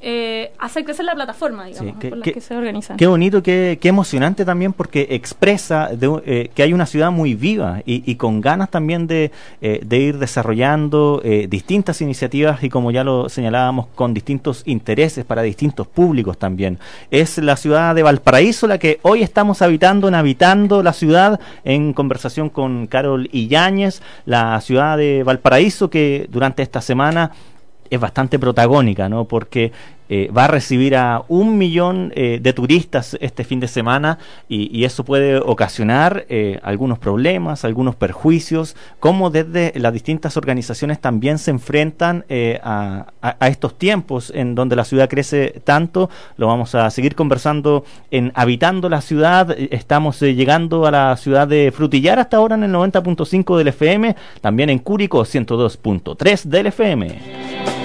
eh, hacer crecer la plataforma, digamos, Sí, que- por las que- que se organizan. Qué bonito, qué, qué emocionante también porque expresa de eh, que hay una ciudad muy viva y, y con ganas también de, eh, de ir desarrollando eh, distintas iniciativas y como ya lo señalábamos, con distintos intereses para distintos públicos también. Es la ciudad de Valparaíso la que hoy estamos habitando en Habitando la Ciudad en conversación con Carol Illañez, la ciudad de Valparaíso que durante esta semana es bastante protagónica, ¿no? Porque eh, va a recibir a un millón eh, de turistas este fin de semana y, eso puede ocasionar eh, algunos problemas, algunos perjuicios, cómo desde las distintas organizaciones también se enfrentan a, a- estos tiempos en donde la ciudad crece tanto. Lo vamos a seguir conversando en Habitando la Ciudad. Estamos llegando a la ciudad de Frutillar hasta ahora en el 90.5 del FM, también en Cúrico 102.3 del FM.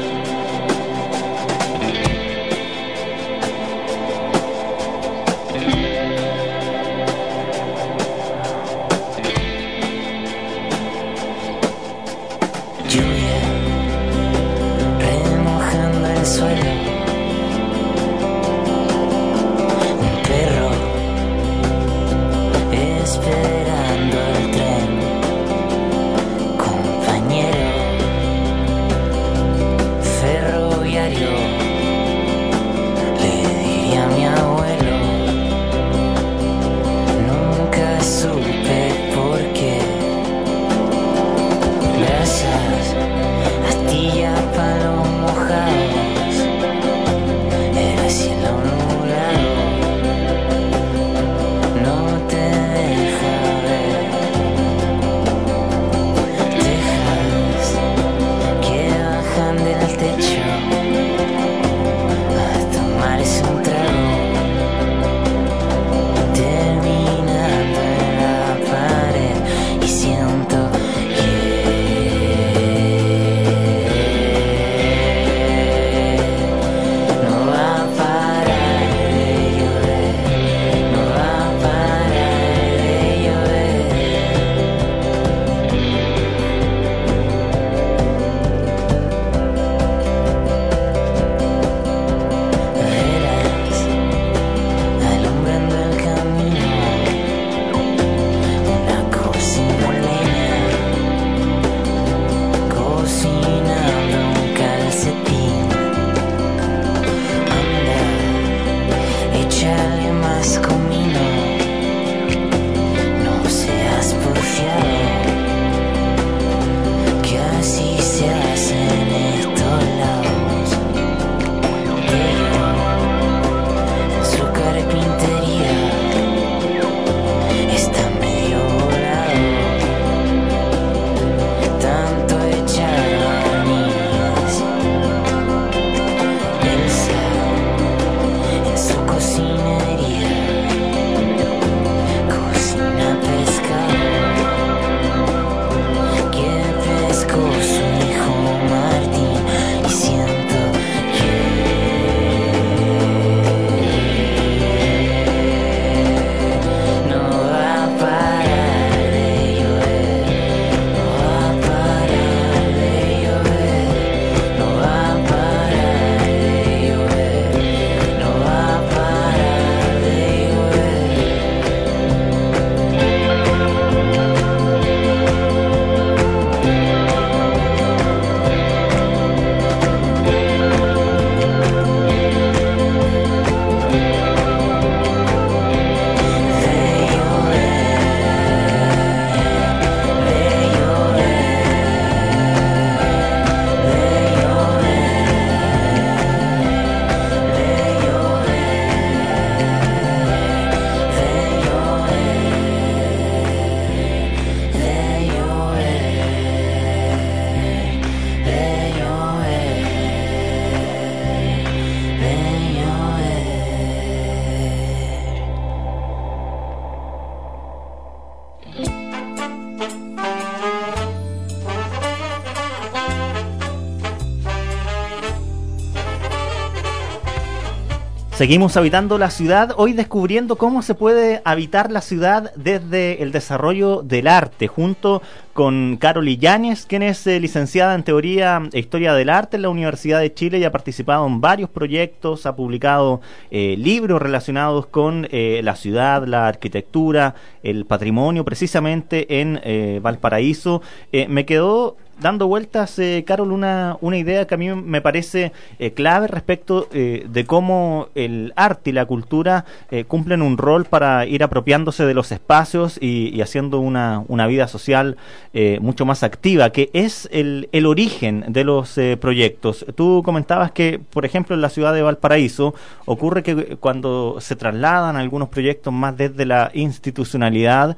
Seguimos habitando la ciudad, hoy descubriendo cómo se puede habitar la ciudad desde el desarrollo del arte, junto con Carol Yáñez, quien es eh, licenciada en Teoría e Historia del Arte en la Universidad de Chile y ha participado en varios proyectos, ha publicado eh, libros relacionados con eh, la ciudad, la arquitectura, el patrimonio, precisamente en eh, Valparaíso. Eh, me quedó dando vueltas, eh, Carol, una, una idea que a mí me parece eh, clave respecto eh, de cómo el arte y la cultura eh, cumplen un rol para ir apropiándose de los espacios y, y haciendo una, una vida social eh, mucho más activa, que es el, el origen de los eh, proyectos. Tú comentabas que, por ejemplo, en la ciudad de Valparaíso ocurre que cuando se trasladan algunos proyectos más desde la institucionalidad,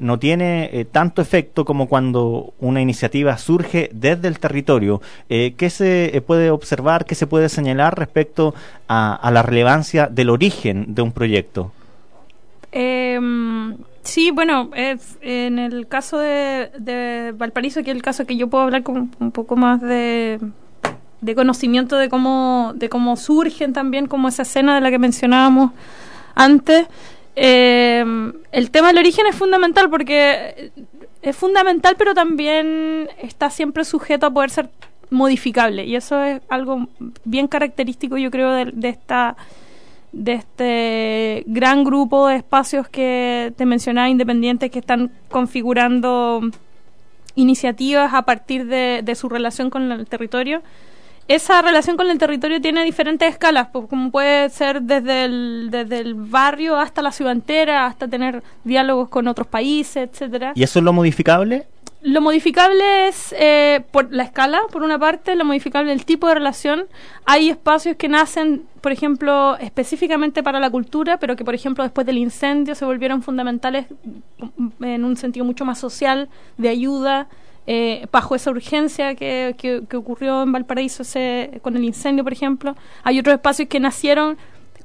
no tiene tanto efecto como cuando una iniciativa surge desde el territorio. Eh, ¿Qué se eh, puede observar, qué se puede señalar respecto a, a la relevancia del origen de un proyecto? Em, sí, bueno, en el caso de, de Valparaíso, que es el caso que yo puedo hablar con un poco más de, de conocimiento de cómo, de cómo surgen también, como esa escena de la que mencionábamos antes. Em, el tema del origen es fundamental porque es fundamental, pero también está siempre sujeto a poder ser modificable. Y eso es algo bien característico, yo creo, de, de esta de este gran grupo de espacios que te mencionaba, independientes, que están configurando iniciativas a partir de su relación con el territorio. Esa relación con el territorio tiene diferentes escalas, pues, como puede ser desde el, desde el barrio hasta la ciudad entera, hasta tener diálogos con otros países, etcétera. ¿Y eso es lo modificable? Lo modificable es eh, por la escala, por una parte, lo modificable el tipo de relación. Hay espacios que nacen, por ejemplo, específicamente para la cultura, pero que, por ejemplo, después del incendio se volvieron fundamentales en un sentido mucho más social, de ayuda, eh, bajo esa urgencia que, que, ocurrió en Valparaíso ese, con el incendio, por ejemplo. Hay otros espacios que nacieron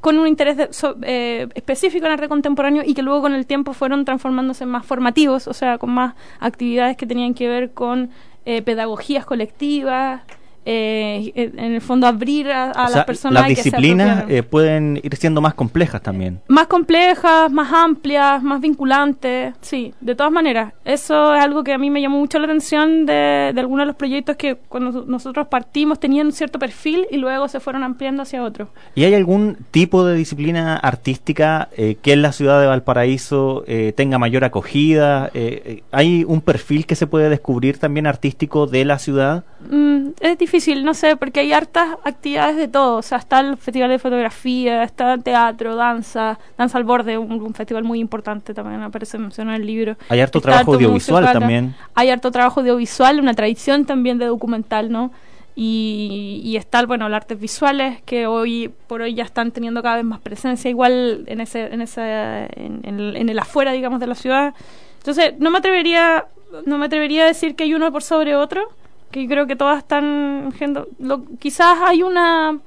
con un interés de- so- eh, específico en arte contemporáneo y que luego con el tiempo fueron transformándose en más formativos, o sea, con más actividades que tenían que ver con eh, pedagogías colectivas, eh, en el fondo abrir a, las sea, personas las que disciplinas eh, pueden ir siendo más complejas también. más complejas, más amplias, más vinculantes, sí, de todas maneras. Eso es algo que a mí me llamó mucho la atención de, de algunos de los proyectos que cuando nosotros partimos tenían un cierto perfil y luego se fueron ampliando hacia otros. ¿Y hay algún tipo de disciplina artística eh, que en la ciudad de Valparaíso eh, tenga mayor acogida? Eh, eh, ¿Hay un perfil que se puede descubrir también artístico de la ciudad? Mm, es difícil, no sé, porque hay hartas actividades de todo. O sea, está el festival de fotografía, está teatro, danza, danza al borde, un, un festival muy importante también, aparece mencionado en el libro. Hay harto Está trabajo harto audiovisual musical, también. Hay harto trabajo audiovisual, una tradición también de documental, ¿no? Y, y está, bueno, las artes visuales que hoy por hoy ya están teniendo cada vez más presencia, igual en ese, en ese, en, en el, en el afuera, digamos, de la ciudad. Entonces, no me atrevería, no me atrevería a decir que hay uno por sobre otro, que creo que todas están, lo- quizás hay una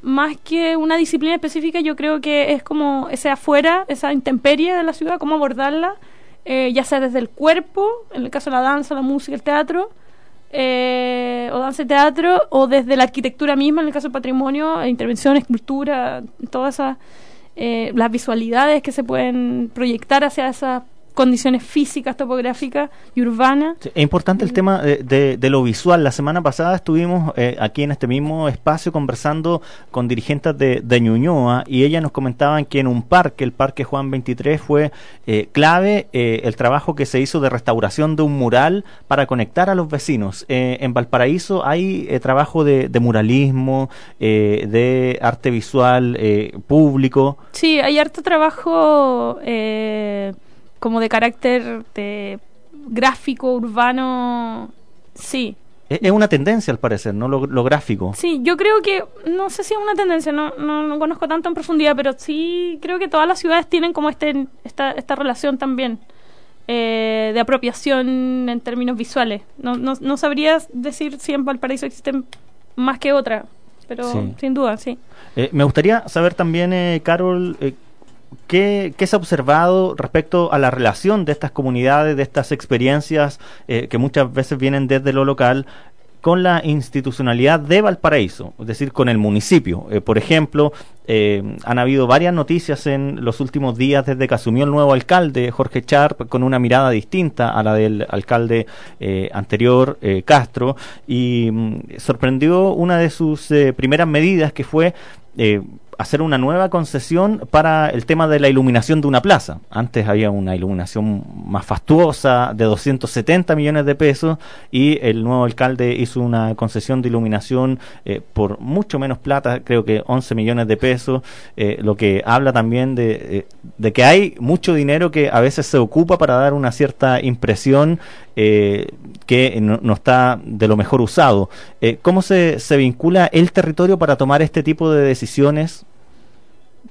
más que una disciplina específica, yo creo que es como ese afuera, esa intemperie de la ciudad, cómo abordarla, eh, ya sea desde el cuerpo, en el caso de la danza, la música, el teatro, eh, o danza y teatro, o desde la arquitectura misma, en el caso del patrimonio, e intervención, escultura, todas esas, eh, las visualidades que se pueden proyectar hacia esas condiciones físicas, topográficas y urbanas. Sí, Es importante el tema de, de- de lo visual. La semana pasada estuvimos eh, aquí en este mismo espacio conversando con dirigentes de, de Ñuñoa y ellas nos comentaban que en un parque, el Parque Juan 23, fue eh, clave eh, el trabajo que se hizo de restauración de un mural para conectar a los vecinos. En Valparaíso hay trabajo de, muralismo, de arte visual público. Sí, hay harto trabajo eh, como de carácter de gráfico, urbano. Sí, Es, es una tendencia al parecer, ¿no? Lo, lo gráfico. sí, yo creo que, no sé si es una tendencia, no, no, no conozco tanto en profundidad, pero sí creo que todas las ciudades tienen como este, esta, esta relación también eh, de apropiación en términos visuales. No, no, no sabría decir si en Valparaíso existen más que otra, pero Sí. sin duda, sí. Eh, me gustaría saber también, eh, Carol, eh, ¿qué, se ha observado respecto a la relación de estas comunidades, de estas experiencias eh, que muchas veces vienen desde lo local con la institucionalidad de Valparaíso, es decir, con el municipio. Eh, por ejemplo, eh, han habido varias noticias en los últimos días desde que asumió el nuevo alcalde, Jorge Charp, con una mirada distinta a la del alcalde eh, anterior, Castro, y mm, sorprendió una de sus primeras medidas que fue hacer una nueva concesión para el tema de la iluminación de una plaza. Antes había una iluminación más fastuosa de 270 millones de pesos y el nuevo alcalde hizo una concesión de iluminación eh, por mucho menos plata, creo que 11 millones de pesos, eh, lo que habla también de, eh, de, que hay mucho dinero que a veces se ocupa para dar una cierta impresión que no, está de lo mejor usado. ¿Cómo se, se vincula el territorio para tomar este tipo de decisiones?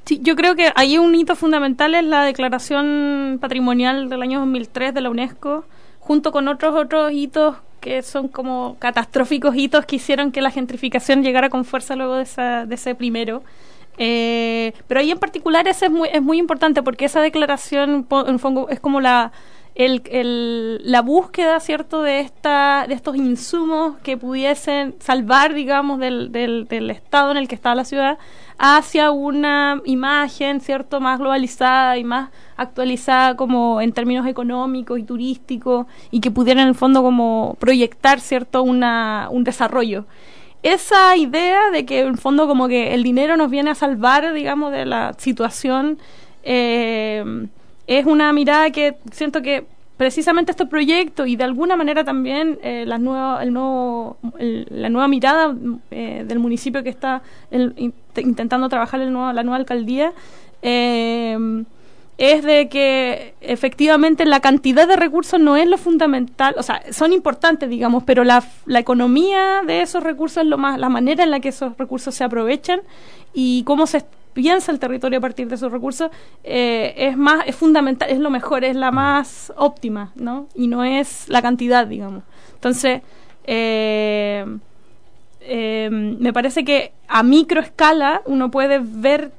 Sí, yo creo que hay un hito fundamental es la declaración patrimonial del año 2003 de la UNESCO, junto con otros otros hitos que son como catastróficos hitos que hicieron que la gentrificación llegara con fuerza luego de, esa, de ese primero. Eh, pero ahí en particular ese es muy, es muy importante porque esa declaración en fondo es como la, el, el, la búsqueda, ¿cierto?, de, esta, de estos insumos que pudiesen salvar, digamos, del, del, del estado en el que estaba la ciudad hacia una imagen, ¿cierto?, más globalizada y más actualizada como en términos económicos y turísticos y que pudiera en el fondo como proyectar, ¿cierto?, una, un desarrollo. Esa idea de que en el fondo como que el dinero nos viene a salvar, digamos, de la situación, eh, es una mirada que siento que precisamente este proyecto y de alguna manera también eh, la, nueva, el nuevo, la nueva mirada eh, del municipio que está intentando trabajar el nuevo, la nueva alcaldía eh, es de que efectivamente la cantidad de recursos no es lo fundamental, o sea, son importantes, digamos, pero la, la economía de esos recursos es lo más, la manera en la que esos recursos se aprovechan y cómo se piensa el territorio a partir de esos recursos eh, es más es fundamental es lo mejor es la más óptima no y no es la cantidad digamos. Entonces eh, eh, me parece que a microescala uno puede ver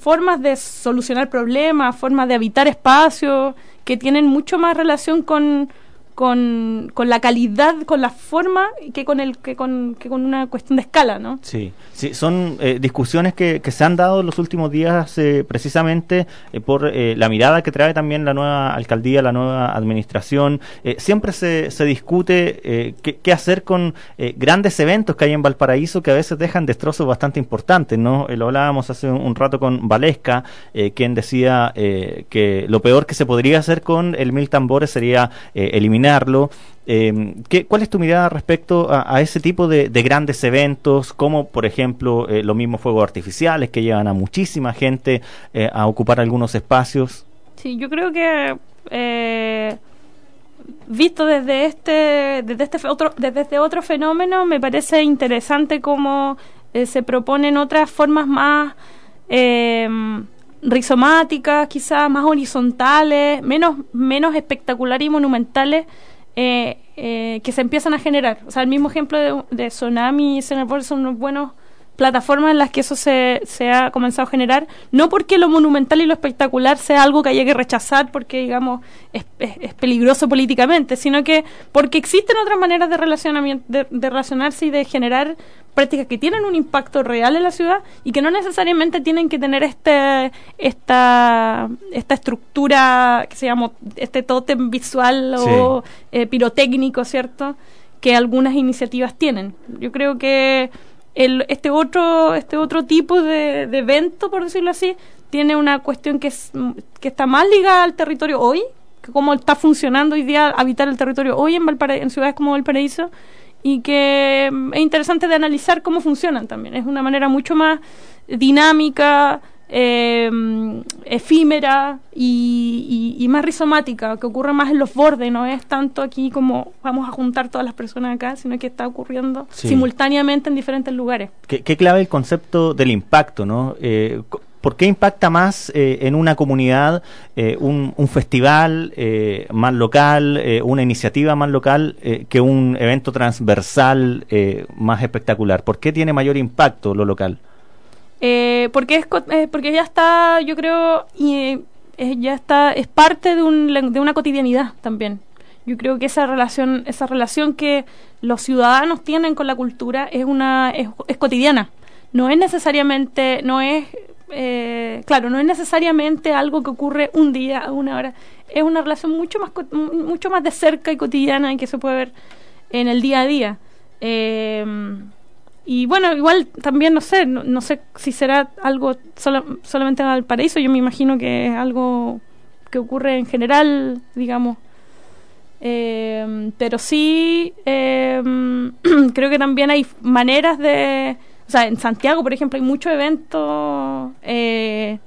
formas de solucionar problemas formas de habitar espacios que tienen mucho más relación con con, con la calidad, con la forma que con el que con, que con una cuestión de escala, ¿no? Sí, sí son eh, discusiones que, se han dado en los últimos días eh, precisamente eh, por la mirada que trae también la nueva alcaldía, la nueva administración. siempre se, se discute qué, qué, hacer con grandes eventos que hay en Valparaíso que a veces dejan destrozos bastante importantes, ¿no? lo hablábamos hace un, rato con Valesca, quien decía que lo peor que se podría hacer con el Mil Tambores sería eliminar ¿qué, ¿Cuál es tu mirada respecto a, ese tipo de, grandes eventos, como por ejemplo eh, los mismos fuegos artificiales que llevan a muchísima gente eh, a ocupar algunos espacios? Sí, yo creo que eh, visto desde este, desde este otro, desde este otro fenómeno, me parece interesante cómo se proponen otras formas más rizomáticas, quizás más horizontales, menos, menos espectaculares y monumentales eh, eh, que se empiezan a generar. O sea, el mismo ejemplo de, Tsunami y Cenerpol son unos buenos plataformas en las que eso se, se, ha comenzado a generar, no porque lo monumental y lo espectacular sea algo que haya que rechazar porque, digamos, es, es, peligroso políticamente, sino que porque existen otras maneras de, relacionamiento, de, de, relacionarse y de generar prácticas que tienen un impacto real en la ciudad y que no necesariamente tienen que tener este esta esta estructura que se llama este tótem visual o eh, pirotécnico, ¿cierto? Que algunas iniciativas tienen. Yo creo que el, este otro este otro tipo de, evento, por decirlo así, tiene una cuestión que, es, que está más ligada al territorio hoy, que cómo está funcionando hoy día habitar el territorio hoy en, en ciudades como Valparaíso, y que mm, es interesante de analizar cómo funcionan también. Es una manera mucho más dinámica, eh, efímera y, y, más rizomática, que ocurre más en los bordes, no es tanto aquí como vamos a juntar todas las personas acá, sino que está ocurriendo simultáneamente en diferentes lugares. ¿Qué, ¿Qué, clave el concepto del impacto, ¿no? Eh, ¿Por qué impacta más eh, en una comunidad eh, un, un, festival eh, más local, una iniciativa más local, que un evento transversal eh, más espectacular? ¿Por qué tiene mayor impacto lo local? Porque es porque ya está, yo creo, y, ya está, es parte de, un, de una cotidianidad también. Yo creo que esa relación, esa relación que los ciudadanos tienen con la cultura es una es, cotidiana. No es necesariamente, no es eh, claro, no es necesariamente algo que ocurre un día, una hora. Es una relación mucho más mucho más de cerca y cotidiana y que se puede ver en el día a día. Eh, y bueno, igual también no sé, no, sé si será algo solamente en Valparaíso, yo me imagino que es algo que ocurre en general, digamos. Eh, pero sí, eh, creo que también hay maneras de... O sea, en Santiago, por ejemplo, hay muchos eventos, eh,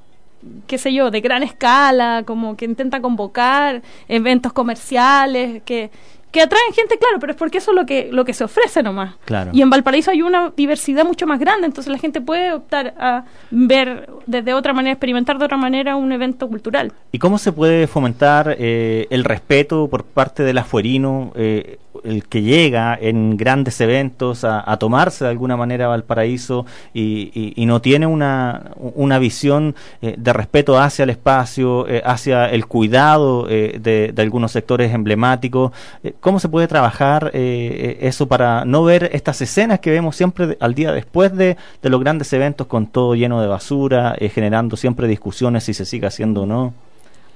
qué sé yo, de gran escala, como que intenta convocar eventos comerciales, que que atraen gente, claro, pero es porque eso es lo que, lo que se ofrece nomás. Claro. Y en Valparaíso hay una diversidad mucho más grande, entonces la gente puede optar a ver desde otra manera, experimentar de otra manera un evento cultural. ¿Y cómo se puede fomentar eh, el respeto por parte del afuerino, eh, el que llega en grandes eventos a, tomarse de alguna manera Valparaíso y, y, no tiene una, una visión eh, de respeto hacia el espacio, hacia el cuidado de, de, algunos sectores emblemáticos? ¿Cómo se puede trabajar eh, eh, eso para no ver estas escenas que vemos siempre al día después de, los grandes eventos con todo lleno de basura, eh, generando siempre discusiones si se sigue haciendo o no?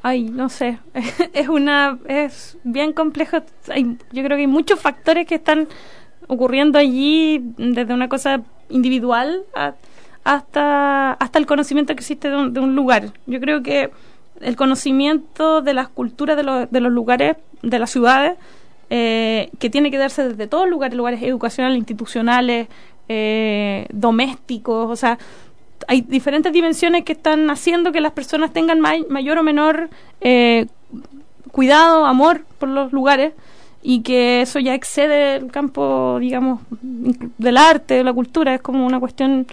Ay, no sé, es una es bien complejo. Hay, yo creo que hay muchos factores que están ocurriendo allí, desde una cosa individual hasta hasta el conocimiento que existe de un, de un lugar. Yo creo que el conocimiento de las culturas de los, de los lugares, de las ciudades, eh, que tiene que darse desde todos lugares, lugares educacionales, institucionales, eh, domésticos, o sea, hay diferentes dimensiones que están haciendo que las personas tengan mayor o menor eh, cuidado, amor por los lugares y que eso ya excede el campo, digamos, del arte, de la cultura, es como una cuestión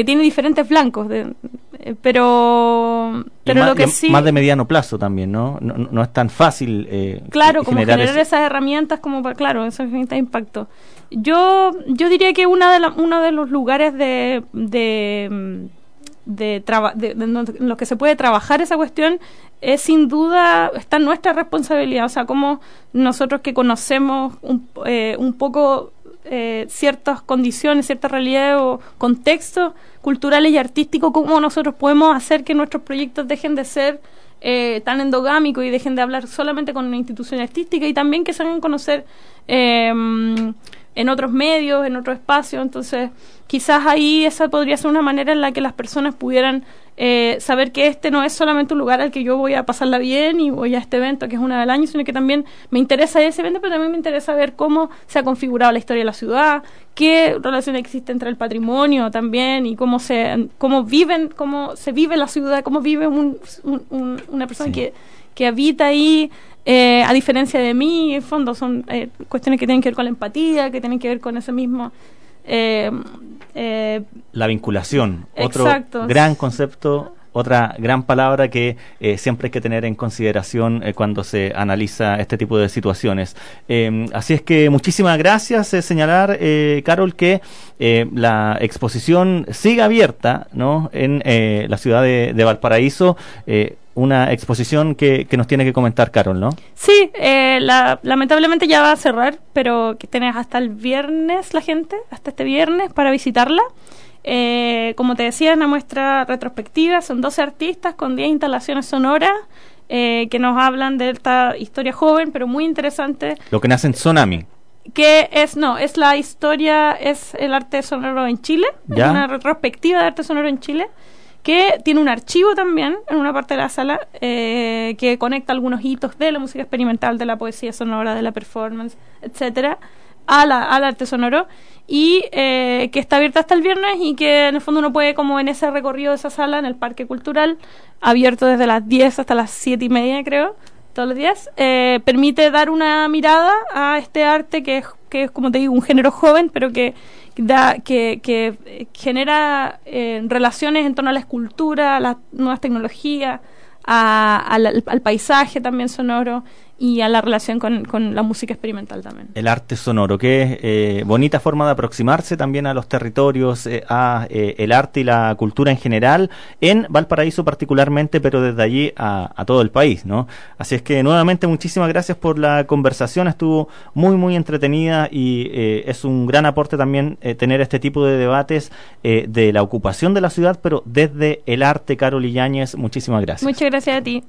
que tiene diferentes flancos, de, eh, pero pero lo que sí más de mediano plazo también, ¿no? No, no es tan fácil. Eh, claro, como generar esas herramientas como para, claro, esas herramientas de impacto. Yo yo diría que una de uno de los lugares de de de, de, en los que se puede trabajar esa cuestión es sin duda está nuestra responsabilidad, o sea, como nosotros que conocemos un, eh, un poco eh, ciertas condiciones, ciertas realidades o contextos culturales y artísticos, cómo nosotros podemos hacer que nuestros proyectos dejen de ser eh, tan endogámicos y dejen de hablar solamente con una institución artística y también que se hagan conocer eh, en otros medios, en otros espacios. Entonces, quizás ahí esa podría ser una manera en la que las personas pudieran eh, saber que este no es solamente un lugar al que yo voy a pasarla bien y voy a este evento que es una del año, sino que también me interesa ese evento, pero también me interesa ver cómo se ha configurado la historia de la ciudad, qué relación existe entre el patrimonio también y cómo se cómo viven, cómo se vive la ciudad, cómo vive una persona que, que habita ahí. Eh, a diferencia de mí, en fondo son eh, cuestiones que tienen que ver con la empatía, que tienen que ver con ese mismo eh, eh, la vinculación, otro gran concepto, otra gran palabra que eh, siempre hay que tener en consideración eh, cuando se analiza este tipo de situaciones. Em, así es que muchísimas gracias. señalar, Carol, que la exposición sigue abierta ¿no? en la ciudad de, Valparaíso una exposición que, que, nos tiene que comentar Carol, ¿no? Sí, eh, lamentablemente ya va a cerrar, pero que tenés hasta el viernes la gente, hasta este viernes para visitarla. Eh, como te decía, es una muestra retrospectiva, son 12 artistas con 10 instalaciones sonoras eh, que nos hablan de esta historia joven, pero muy interesante. Lo que nace en Tsunami. Que es, no, es la historia, es el arte sonoro en Chile, es una retrospectiva de arte sonoro en Chile que tiene un archivo también en una parte de la sala eh, que conecta algunos hitos de la música experimental, de la poesía sonora, de la performance, etcétera, a la, al arte sonoro y eh, que está abierta hasta el viernes y que en el fondo uno puede como en ese recorrido de esa sala en el parque cultural abierto desde las 10 hasta las 7 y media creo todos los días eh, permite dar una mirada a este arte que es, que es como te digo un género joven pero que da, que, que genera eh, relaciones en torno a la escultura, a las nuevas tecnologías, al, paisaje también sonoro y a la relación con, con la música experimental también. El arte sonoro, que es eh, bonita forma de aproximarse también a los territorios, eh, a eh, el arte y la cultura en general, en Valparaíso particularmente, pero desde allí a, a todo el país, ¿no? Así es que nuevamente muchísimas gracias por la conversación, estuvo muy muy entretenida y eh, es un gran aporte también eh, tener este tipo de debates eh, de la ocupación de la ciudad, pero desde el arte, Carol Yáñez, muchísimas gracias. Muchas gracias a ti.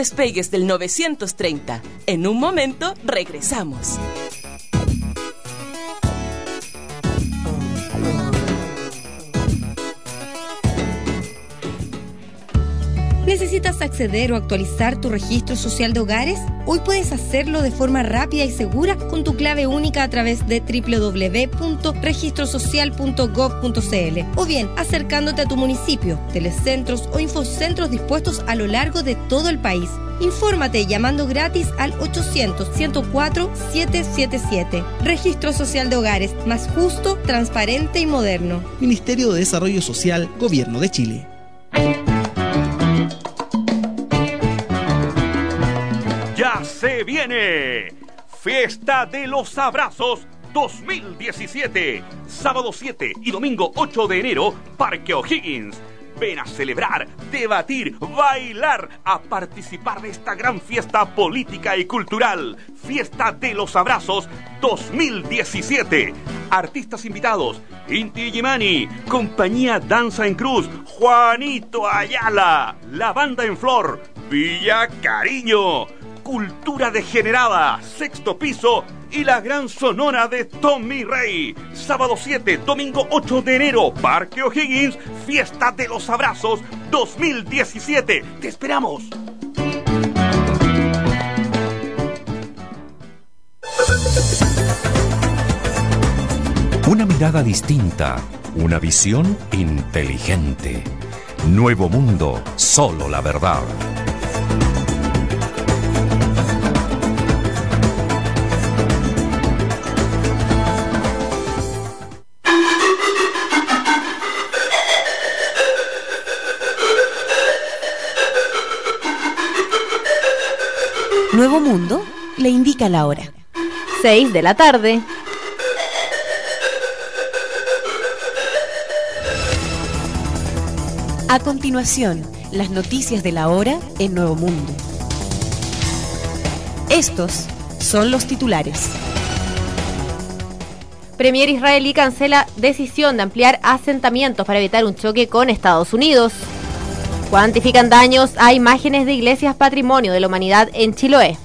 Despegues del 930. En un momento regresamos. ¿Necesitas acceder o actualizar tu registro social de hogares? Hoy puedes hacerlo de forma rápida y segura con tu clave única a través de www.registrosocial.gov.cl o bien acercándote a tu municipio, telecentros o infocentros dispuestos a lo largo de todo el país. Infórmate llamando gratis al 800-104-777. Registro Social de Hogares, más justo, transparente y moderno. Ministerio de Desarrollo Social, Gobierno de Chile. Se viene. Fiesta de los Abrazos 2017. Sábado 7 y domingo 8 de enero, Parque O'Higgins. Ven a celebrar, debatir, bailar, a participar de esta gran fiesta política y cultural. Fiesta de los Abrazos 2017. Artistas invitados: Inti Gimani, Compañía Danza en Cruz, Juanito Ayala, La Banda en Flor, Villa Cariño. Cultura Degenerada, sexto piso y la gran sonora de Tommy Rey. Sábado 7, domingo 8 de enero, Parque O'Higgins, Fiesta de los Abrazos 2017. ¡Te esperamos! Una mirada distinta, una visión inteligente. Nuevo mundo, solo la verdad. Nuevo Mundo le indica la hora. 6 de la tarde. A continuación, las noticias de la hora en Nuevo Mundo. Estos son los titulares. Premier israelí cancela decisión de ampliar asentamientos para evitar un choque con Estados Unidos. Cuantifican daños a imágenes de iglesias patrimonio de la humanidad en Chiloé.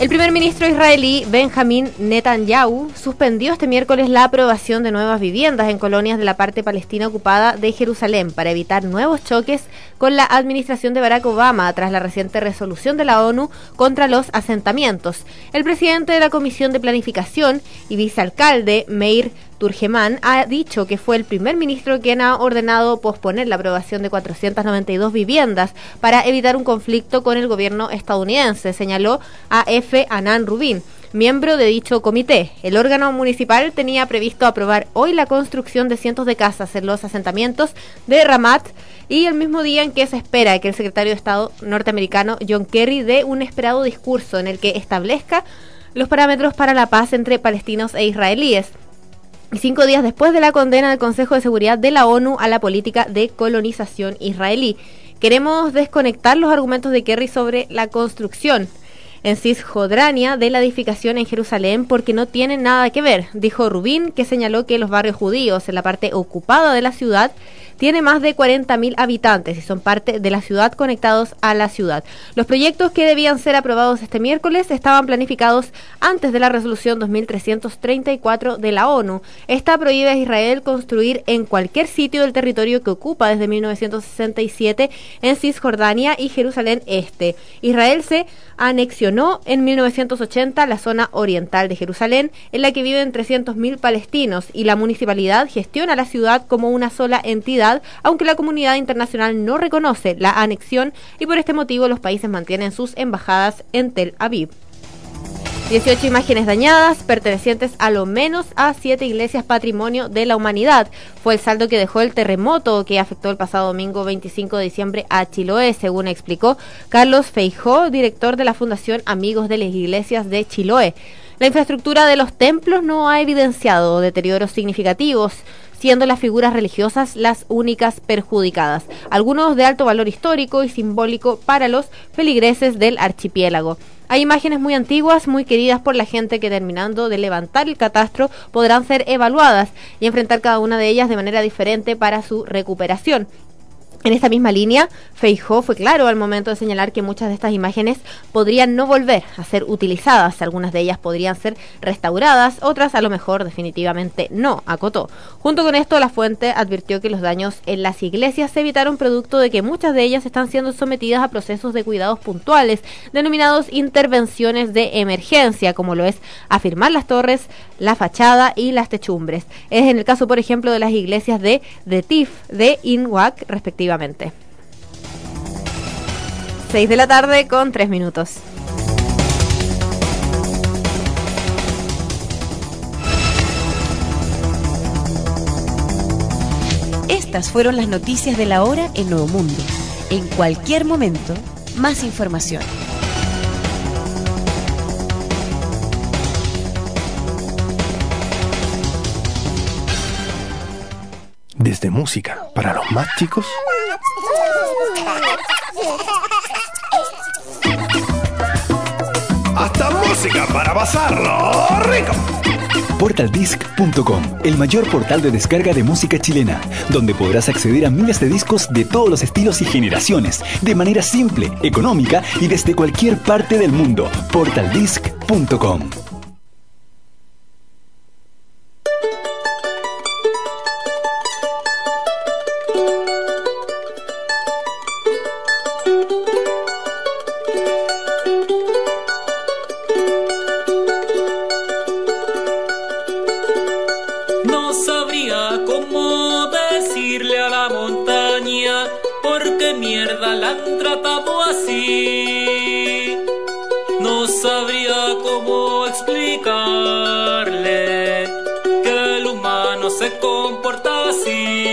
El primer ministro israelí Benjamin Netanyahu suspendió este miércoles la aprobación de nuevas viviendas en colonias de la parte palestina ocupada de Jerusalén para evitar nuevos choques con la administración de Barack Obama tras la reciente resolución de la ONU contra los asentamientos. El presidente de la Comisión de Planificación y vicealcalde Meir Turgeman ha dicho que fue el primer ministro quien ha ordenado posponer la aprobación de 492 viviendas para evitar un conflicto con el gobierno estadounidense, señaló a F. Anán Rubin miembro de dicho comité. El órgano municipal tenía previsto aprobar hoy la construcción de cientos de casas en los asentamientos de Ramat y el mismo día en que se espera que el secretario de Estado norteamericano John Kerry dé un esperado discurso en el que establezca los parámetros para la paz entre palestinos e israelíes. Y cinco días después de la condena del Consejo de Seguridad de la ONU a la política de colonización israelí. Queremos desconectar los argumentos de Kerry sobre la construcción en Cisjordania de la edificación en Jerusalén porque no tienen nada que ver, dijo Rubín, que señaló que los barrios judíos en la parte ocupada de la ciudad tiene más de 40.000 habitantes y son parte de la ciudad conectados a la ciudad. Los proyectos que debían ser aprobados este miércoles estaban planificados antes de la resolución 2334 de la ONU. Esta prohíbe a Israel construir en cualquier sitio del territorio que ocupa desde 1967 en Cisjordania y Jerusalén Este. Israel se anexionó en 1980 la zona oriental de Jerusalén, en la que viven 300.000 palestinos, y la municipalidad gestiona la ciudad como una sola entidad, aunque la comunidad internacional no reconoce la anexión y por este motivo los países mantienen sus embajadas en Tel Aviv. 18 imágenes dañadas, pertenecientes a lo menos a 7 iglesias patrimonio de la humanidad. Fue el saldo que dejó el terremoto que afectó el pasado domingo 25 de diciembre a Chiloé, según explicó Carlos Feijó, director de la Fundación Amigos de las Iglesias de Chiloé. La infraestructura de los templos no ha evidenciado deterioros significativos siendo las figuras religiosas las únicas perjudicadas, algunos de alto valor histórico y simbólico para los feligreses del archipiélago. Hay imágenes muy antiguas, muy queridas por la gente que terminando de levantar el catastro podrán ser evaluadas y enfrentar cada una de ellas de manera diferente para su recuperación. En esta misma línea, Feijó fue claro al momento de señalar que muchas de estas imágenes podrían no volver a ser utilizadas, algunas de ellas podrían ser restauradas, otras a lo mejor definitivamente no, acotó. Junto con esto, la fuente advirtió que los daños en las iglesias se evitaron producto de que muchas de ellas están siendo sometidas a procesos de cuidados puntuales, denominados intervenciones de emergencia, como lo es afirmar las torres, la fachada y las techumbres. Es en el caso, por ejemplo, de las iglesias de Tif de Inwak, respectivamente. 6 de la tarde con 3 minutos. Estas fueron las noticias de la hora en Nuevo Mundo. En cualquier momento, más información. Desde música para los más chicos hasta música para pasarlo rico. Portaldisc.com, el mayor portal de descarga de música chilena, donde podrás acceder a miles de discos de todos los estilos y generaciones, de manera simple, económica y desde cualquier parte del mundo. Portaldisc.com. la han tratado así. No sabría cómo explicarle que el humano se comporta así.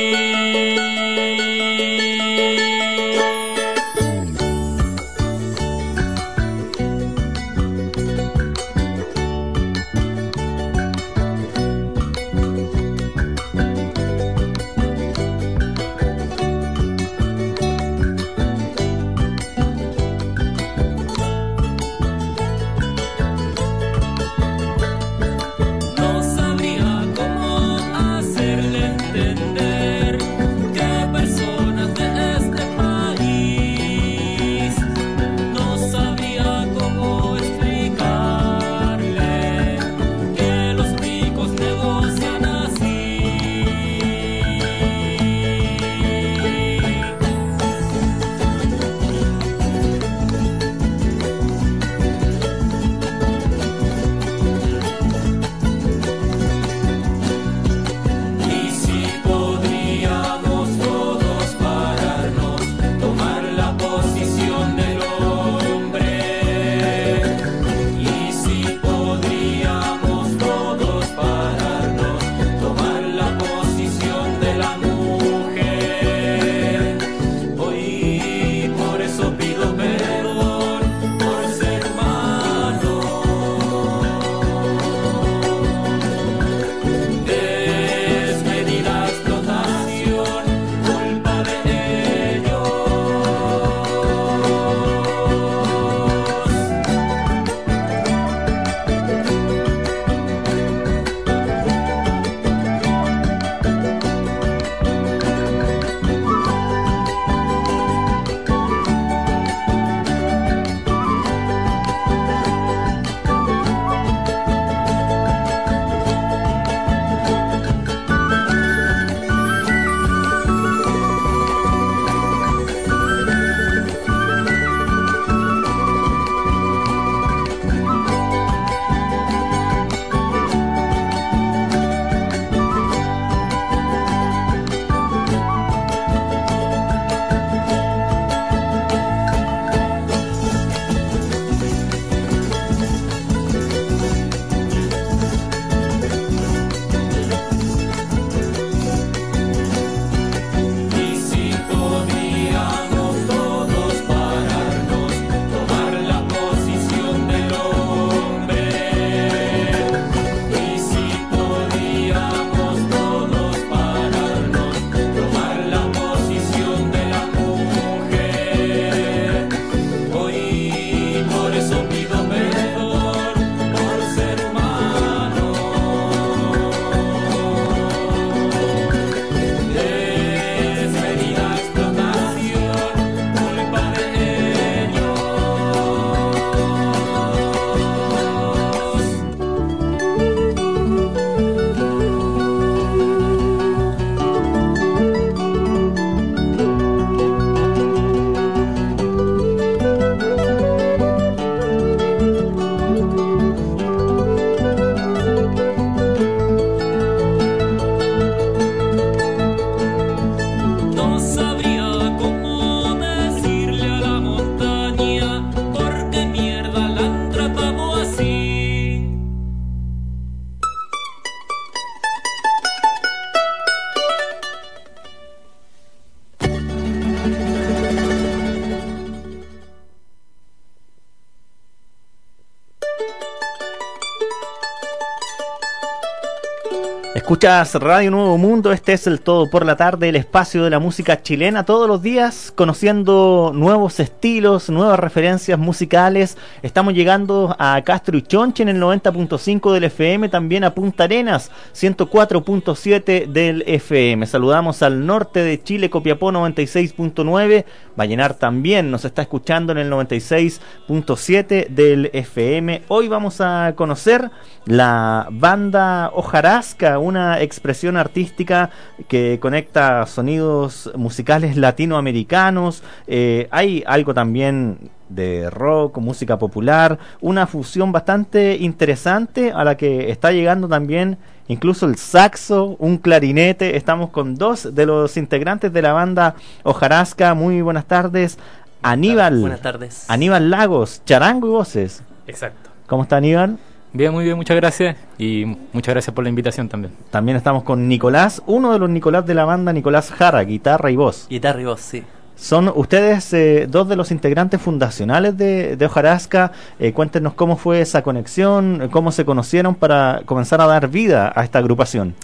Escuchas Radio Nuevo Mundo, este es el Todo por la Tarde, el espacio de la música chilena, todos los días conociendo nuevos estilos, nuevas referencias musicales. Estamos llegando a Castro y Chonche en el 90.5 del FM, también a Punta Arenas, 104.7 del FM. Saludamos al norte de Chile, Copiapó 96.9, Vallenar también nos está escuchando en el 96.7 del FM. Hoy vamos a conocer la banda Hojarasca, una expresión artística que conecta sonidos musicales latinoamericanos. Eh, hay algo también de rock, música popular, una fusión bastante interesante a la que está llegando también incluso el saxo, un clarinete. Estamos con dos de los integrantes de la banda Hojarasca. Muy buenas tardes. Aníbal. Buenas tardes. Aníbal Lagos, charango y voces. Exacto. ¿Cómo está Aníbal? Bien, muy bien, muchas gracias y muchas gracias por la invitación también. También estamos con Nicolás, uno de los Nicolás de la banda, Nicolás Jara, guitarra y voz. Guitarra y voz, sí. Son ustedes eh, dos de los integrantes fundacionales de, de Hojarasca. Eh, cuéntenos cómo fue esa conexión, cómo se conocieron para comenzar a dar vida a esta agrupación.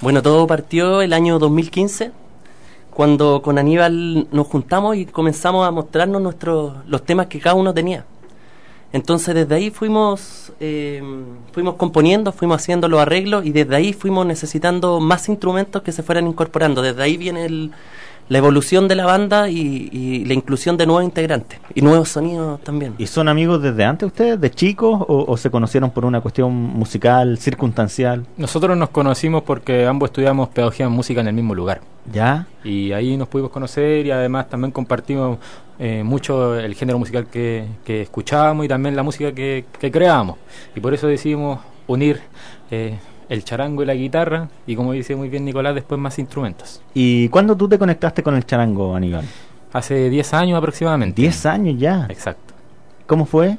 Bueno, todo partió el año 2015, cuando con Aníbal nos juntamos y comenzamos a mostrarnos nuestros los temas que cada uno tenía. Entonces desde ahí fuimos, eh, fuimos componiendo, fuimos haciendo los arreglos y desde ahí fuimos necesitando más instrumentos que se fueran incorporando. Desde ahí viene el, la evolución de la banda y, y, la inclusión de nuevos integrantes y nuevos sonidos también. ¿Y son amigos desde antes ustedes, de chicos, o, o, se conocieron por una cuestión musical, circunstancial? Nosotros nos conocimos porque ambos estudiamos pedagogía en música en el mismo lugar. ¿Ya? Y ahí nos pudimos conocer y además también compartimos eh, mucho el género musical que, que escuchábamos y también la música que, que creábamos. Y por eso decidimos unir eh, el charango y la guitarra y como dice muy bien Nicolás, después más instrumentos. ¿Y cuándo tú te conectaste con el charango, Aníbal? Hace 10 años aproximadamente. 10 años ya. Exacto. ¿Cómo fue?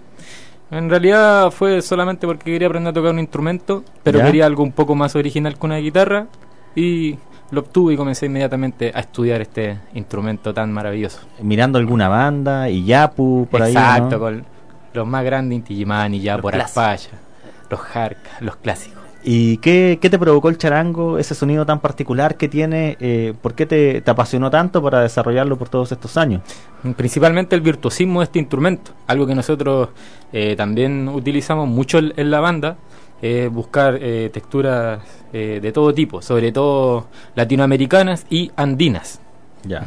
En realidad fue solamente porque quería aprender a tocar un instrumento, pero ¿Ya? quería algo un poco más original con una guitarra y lo obtuve y comencé inmediatamente a estudiar este instrumento tan maravilloso. Mirando alguna banda y Yapu por Exacto, ahí. ¿no? con los más grandes Inti Illimani, ya Los Jarcas, los clásicos. ¿Y qué, qué te provocó el charango, ese sonido tan particular que tiene? Eh, ¿Por qué te, te apasionó tanto para desarrollarlo por todos estos años? Principalmente el virtuosismo de este instrumento, algo que nosotros eh, también utilizamos mucho en, la banda, eh, buscar texturas eh, de todo tipo, sobre todo latinoamericanas y andinas. Ya.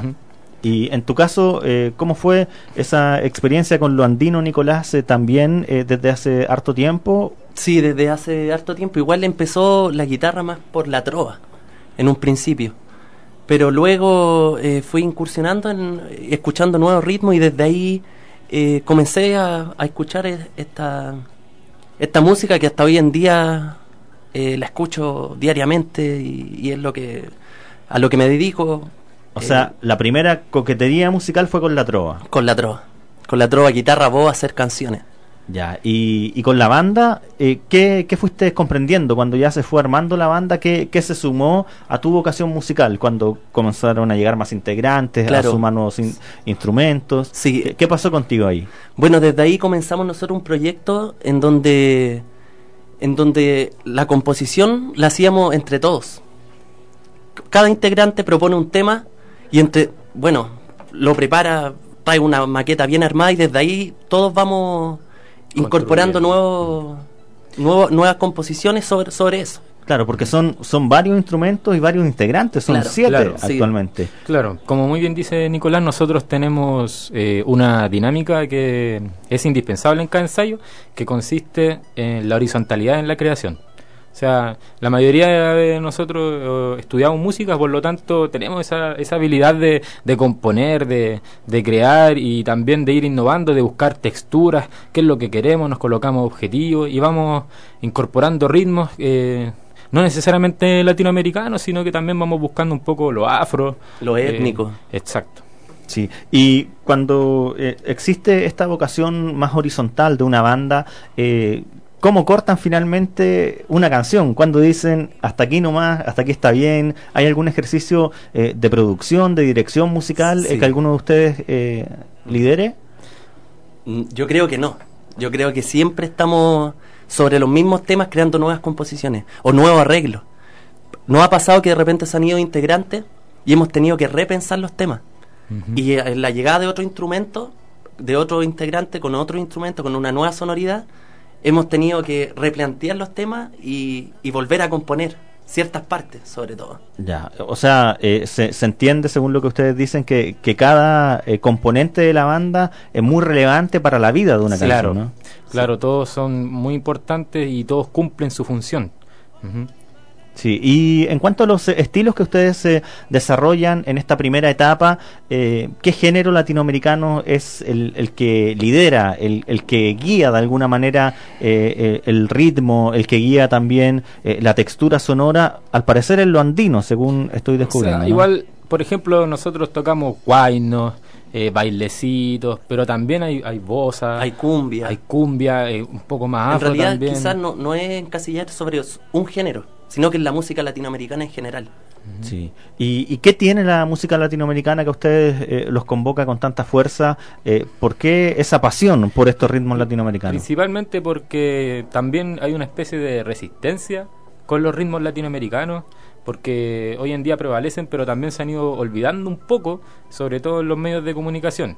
Y en tu caso, eh, ¿cómo fue esa experiencia con lo andino, Nicolás, eh, también eh, desde hace harto tiempo? Sí, desde hace harto tiempo. Igual empezó la guitarra más por la trova, en un principio. Pero luego eh, fui incursionando, en, escuchando nuevos ritmos y desde ahí eh, comencé a, a escuchar esta, esta música que hasta hoy en día eh, la escucho diariamente y, y es lo que a lo que me dedico. O sea, la primera coquetería musical fue con la trova. Con la trova. Con la trova, guitarra, voz, hacer canciones. Ya, y, y con la banda, eh, ¿qué, ¿qué fuiste comprendiendo cuando ya se fue armando la banda? ¿Qué, qué se sumó a tu vocación musical cuando comenzaron a llegar más integrantes, Claro. a sumar nuevos in- instrumentos? Sí. ¿Qué, qué pasó contigo ahí? Bueno, desde ahí comenzamos nosotros un proyecto en donde en donde la composición la hacíamos entre todos. Cada integrante propone un tema y entre, bueno, lo prepara, trae una maqueta bien armada y desde ahí todos vamos incorporando nuevos, nuevos nuevas composiciones sobre, sobre eso. Claro, porque son, son varios instrumentos y varios integrantes, son Claro, siete claro, sí. actualmente. Claro, como muy bien dice Nicolás, nosotros tenemos eh, una dinámica que es indispensable en cada ensayo, que consiste en la horizontalidad en la creación. O sea, la mayoría de nosotros eh, estudiamos música, por lo tanto tenemos esa, esa habilidad de, de componer, de, de crear y también de ir innovando, de buscar texturas, qué es lo que queremos, nos colocamos objetivos y vamos incorporando ritmos. eh, no necesariamente latinoamericanos, sino que también vamos buscando un poco lo afro. Lo eh, étnico. exacto. Sí, y cuando eh, existe esta vocación más horizontal de una banda, eh, ¿cómo cortan finalmente una canción? Cuando dicen hasta aquí nomás, hasta aquí está bien, ¿hay algún ejercicio eh, de producción, de dirección musical eh, Sí. que alguno de ustedes eh, lidere? Mm, Yo creo que no. Yo creo que siempre estamos sobre los mismos temas creando nuevas composiciones o nuevos arreglos. nos ha pasado que de repente se han ido integrantes y hemos tenido que repensar los temas. Y eh, la llegada de otro instrumento, de otro integrante con otro instrumento, con una nueva sonoridad, hemos tenido que replantear los temas y, y volver a componer ciertas partes, sobre todo. Ya, o sea, eh, se, se entiende, según lo que ustedes dicen, que, que cada eh, componente de la banda es muy relevante para la vida de una Claro, canción, ¿no? claro, todos son muy importantes y todos cumplen su función. Ujú. Sí, y en cuanto a los eh, estilos que ustedes eh, desarrollan en esta primera etapa, eh, ¿qué género latinoamericano es el, el que lidera, el, el que guía de alguna manera eh, eh, el ritmo, el que guía también eh, la textura sonora? Al parecer en lo andino, según estoy O sea, descubriendo. ¿no? igual, por ejemplo, nosotros tocamos guainos, eh, bailecitos, pero también hay, hay bossa, Hay cumbia. hay cumbia, eh, un poco más en afro realidad, también. quizás no, no es encasillar sobre un género, sino que es la música latinoamericana en general. Sí. ¿Y, y qué tiene la música latinoamericana que a ustedes eh, los convoca con tanta fuerza? Eh, ¿Por qué esa pasión por estos ritmos latinoamericanos? Principalmente porque también hay una especie de resistencia con los ritmos latinoamericanos, porque hoy en día prevalecen, pero también se han ido olvidando un poco, sobre todo en los medios de comunicación.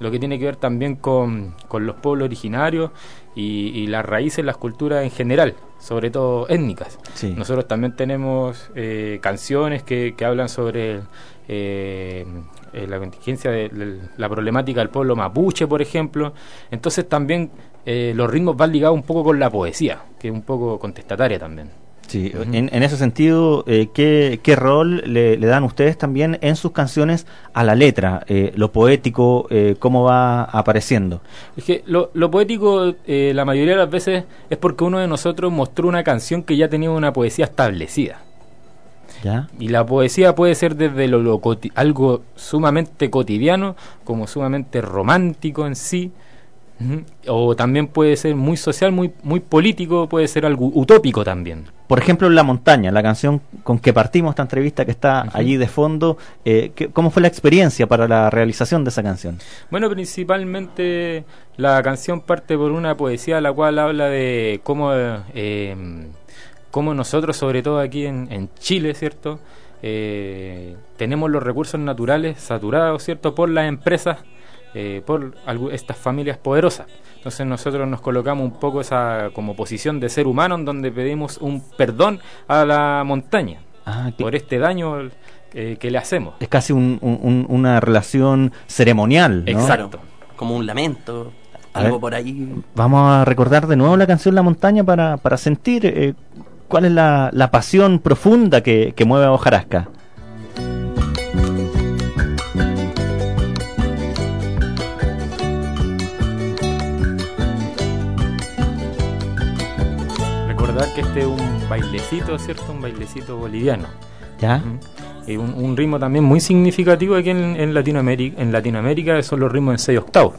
Lo que tiene que ver también con, con los pueblos originarios y, y las raíces, las culturas en general, sobre todo étnicas. Sí. Nosotros también tenemos eh, canciones que, que hablan sobre eh, eh, la contingencia de, de la problemática del pueblo mapuche, por ejemplo. Entonces también eh, los ritmos van ligados un poco con la poesía, que es un poco contestataria también. Sí, en, en ese sentido, eh, ¿qué, qué rol le, le dan ustedes también en sus canciones a la letra? Eh, lo poético, eh, ¿cómo va apareciendo? Es que lo, lo poético, eh, la mayoría de las veces, es porque uno de nosotros mostró una canción que ya tenía una poesía establecida. ¿Ya? Y la poesía puede ser desde lo, lo algo sumamente cotidiano, como sumamente romántico en sí, o también puede ser muy social, muy, muy político, puede ser algo utópico también. Por ejemplo, La Montaña, la canción con que partimos esta entrevista que está allí de fondo, eh, ¿qué- ¿cómo fue la experiencia para la realización de esa canción? Bueno, principalmente la canción parte por una poesía la cual habla de cómo, eh, cómo nosotros, sobre todo aquí en, en Chile, ¿cierto? Eh, tenemos los recursos naturales saturados, ¿cierto? Por las empresas, eh, por estas familias poderosas. Entonces nosotros nos colocamos un poco esa como posición de ser humano en donde pedimos un perdón a la montaña Ah, que- por este daño eh, que le hacemos. Es casi un- un- un- una relación ceremonial, ¿no? Exacto. Como un lamento, A algo ver. por ahí. Vamos a recordar de nuevo la canción La Montaña para, para sentir eh, cuál es la, la pasión profunda que, que mueve a Hojarasca. Recordar que este es un bailecito, ¿cierto? Un bailecito boliviano. ¿Ya? Y un, un ritmo también muy significativo aquí en, en Latinoamérica. En Latinoamérica son los ritmos en 6 octavos.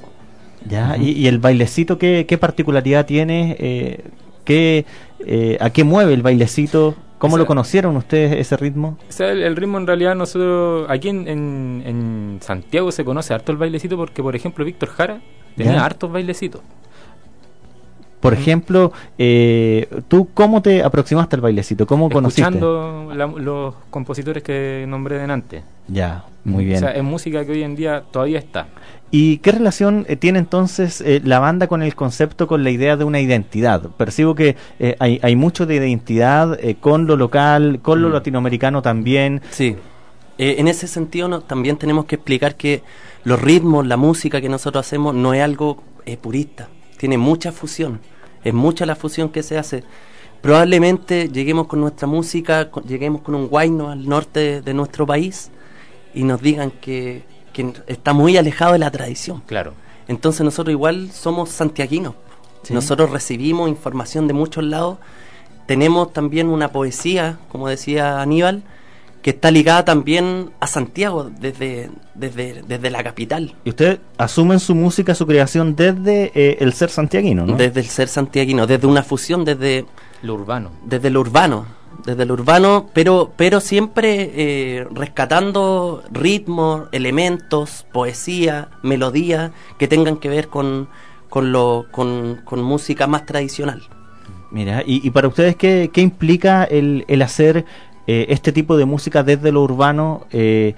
¿Ya? y, y el bailecito qué, qué particularidad tiene? Eh, ¿qué, eh, ¿A qué mueve el bailecito? ¿Cómo O sea- lo conocieron ustedes ese ritmo? O sea, el, el ritmo en realidad nosotros, aquí en, en- en Santiago se conoce harto el bailecito porque, por ejemplo, Víctor Jara tenía Ya. hartos bailecitos. Por ejemplo, eh, ¿tú cómo te aproximaste al bailecito? ¿Cómo conociste? Escuchando los compositores que nombré delante. Ya, muy bien. O sea, es música que hoy en día todavía está. ¿Y qué relación eh, tiene entonces eh, la banda con el concepto, con la idea de una identidad? Percibo que eh, hay, hay mucho de identidad eh, con lo local, con lo latinoamericano también. Sí. Eh, en ese sentido no- también tenemos que explicar que los ritmos, la música que nosotros hacemos no es algo eh, purista, tiene mucha fusión, es mucha la fusión que se hace. Probablemente lleguemos con nuestra música, con- lleguemos con un guayno al norte de, de nuestro país y nos digan que, que está muy alejado de la tradición. Claro. Entonces nosotros igual somos santiaguinos. Sí. Nosotros recibimos información de muchos lados. Tenemos también una poesía, como decía Aníbal, que está ligada también a Santiago desde, desde, desde la capital. Y ustedes asumen su música, su creación desde eh, el ser santiaguino, ¿no? Desde el ser santiaguino, desde una fusión, desde Lo urbano. desde lo urbano, desde lo urbano, pero, pero siempre eh, rescatando ritmos, elementos, poesía, melodía que tengan que ver con, con, lo, con, con música más tradicional. Mira, y, y para ustedes, ¿qué, qué implica el, el hacer eh, este tipo de música desde lo urbano? Eh,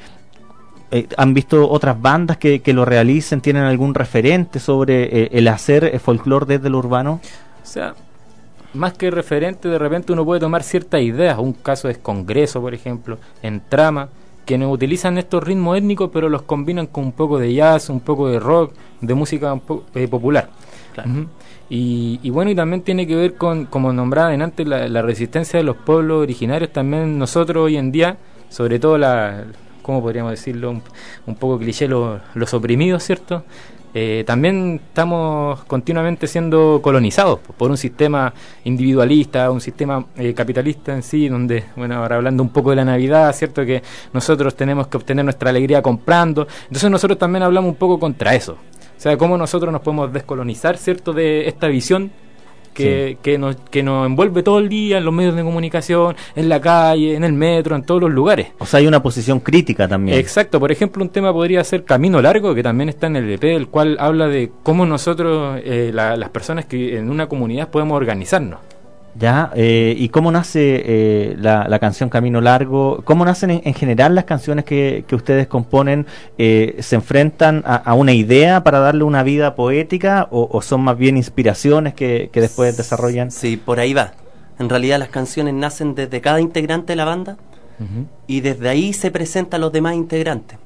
eh, ¿Han visto otras bandas que, que lo realicen? ¿Tienen algún referente sobre eh, el hacer folclore desde lo urbano? O sea, más que referente, de repente uno puede tomar ciertas ideas. Un caso es Congreso, por ejemplo, en Trama, que no utilizan estos ritmos étnicos, pero los combinan con un poco de jazz, un poco de rock, de música un po- eh, popular. Ujú. Y, y bueno, y también tiene que ver con, como nombraba antes, la, resistencia de los pueblos originarios. También nosotros hoy en día, sobre todo la, ¿cómo podríamos decirlo? Un, poco cliché, lo- los oprimidos, ¿cierto? Eh, también estamos continuamente siendo colonizados por un sistema individualista, un sistema eh, capitalista en sí, donde, bueno, ahora hablando un poco de la Navidad, ¿cierto? Que nosotros tenemos que obtener nuestra alegría comprando. Entonces nosotros también hablamos un poco contra eso. O sea, cómo nosotros nos podemos descolonizar, ¿cierto? De esta visión que, que, nos, que nos envuelve todo el día en los medios de comunicación, en la calle, en el metro, en todos los lugares. O sea, hay una posición crítica también. Exacto, por ejemplo, un tema podría ser Camino Largo, que también está en el EP, el cual habla de cómo nosotros, eh, la- las personas que en una comunidad podemos organizarnos. Ya, eh, ¿y cómo nace eh, la, la canción Camino Largo? ¿Cómo nacen en, en general las canciones que, que ustedes componen? Eh, ¿Se enfrentan a, a una idea para darle una vida poética o, o son más bien inspiraciones que, que después desarrollan? Sí, por ahí va. En realidad las canciones nacen desde cada integrante de la banda y desde ahí se presentan los demás integrantes.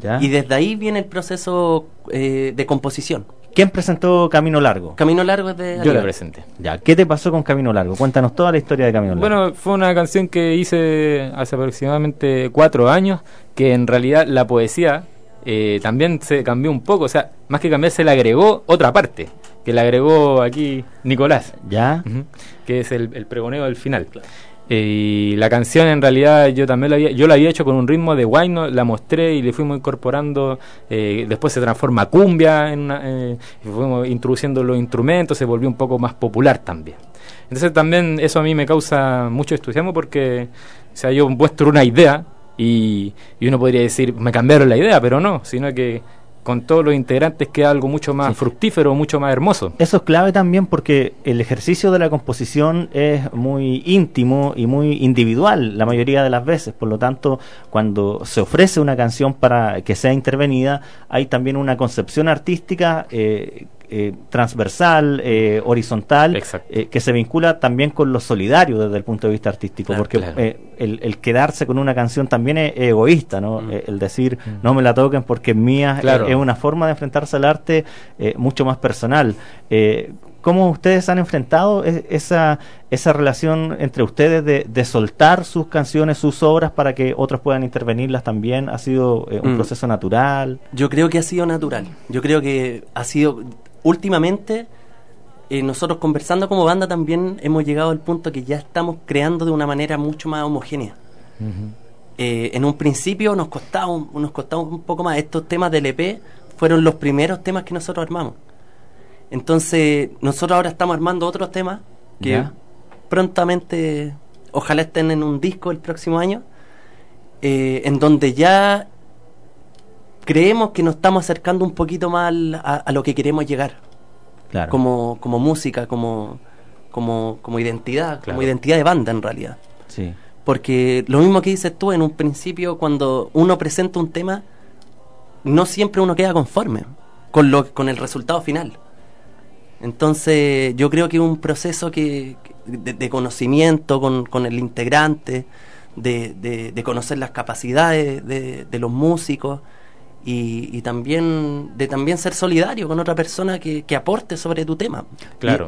¿Ya? Y desde ahí viene el proceso eh, de composición. ¿Quién presentó Camino Largo? Camino Largo es de Yo la presenté. Ya, ¿qué te pasó con Camino Largo? Cuéntanos toda la historia de Camino Largo. Bueno, fue una canción que hice hace aproximadamente cuatro años, que en realidad la poesía eh, también se cambió un poco, o sea, más que cambiar se le agregó otra parte, que le agregó aquí Nicolás. ¿Ya? Que es el, el pregoneo del final. Eh, y la canción en realidad yo también la había, yo la había hecho con un ritmo de guayno, la mostré y le fuimos incorporando, eh, después se transforma cumbia, en una, eh, y fuimos introduciendo los instrumentos, se volvió un poco más popular también. Entonces también eso a mí me causa mucho entusiasmo porque, o sea, yo muestro una idea y, y uno podría decir, me cambiaron la idea, pero no, sino que con todos los integrantes queda algo mucho más fructífero, mucho más hermoso. Eso es clave también porque el ejercicio de la composición es muy íntimo y muy individual la mayoría de las veces. Por lo tanto, cuando se ofrece una canción para que sea intervenida, hay también una concepción artística eh, eh, transversal, eh, horizontal, eh, que se vincula también con lo solidario desde el punto de vista artístico. Claro, porque claro. eh, el, el quedarse con una canción también es egoísta, ¿no? Eh, El decir, no me la toquen porque es mía, Claro. eh, es una forma de enfrentarse al arte eh, mucho más personal. Eh, ¿Cómo ustedes han enfrentado e- esa, esa relación entre ustedes de, de soltar sus canciones, sus obras para que otros puedan intervenirlas también? ¿Ha sido eh, un Mm. proceso natural? Yo creo que ha sido natural. Yo creo que ha sido. Últimamente, eh, nosotros conversando como banda también hemos llegado al punto que ya estamos creando de una manera mucho más homogénea. Eh, en un principio nos costaba, un, nos costaba un poco más. Estos temas del EP fueron los primeros temas que nosotros armamos. Entonces, nosotros ahora estamos armando otros temas que Ya. prontamente, ojalá estén en un disco el próximo año, eh, en donde ya creemos que nos estamos acercando un poquito más a, a lo que queremos llegar. Claro. Como, como música, como, como, como identidad, Claro. como identidad de banda en realidad. Sí. Porque lo mismo que dices tú, en un principio cuando uno presenta un tema, no siempre uno queda conforme con, lo, con el resultado final. Entonces yo creo que es un proceso que, de, de conocimiento con, con el integrante, de, de- de conocer las capacidades de, de los músicos y, y también de también ser solidario con otra persona que, que aporte sobre tu tema.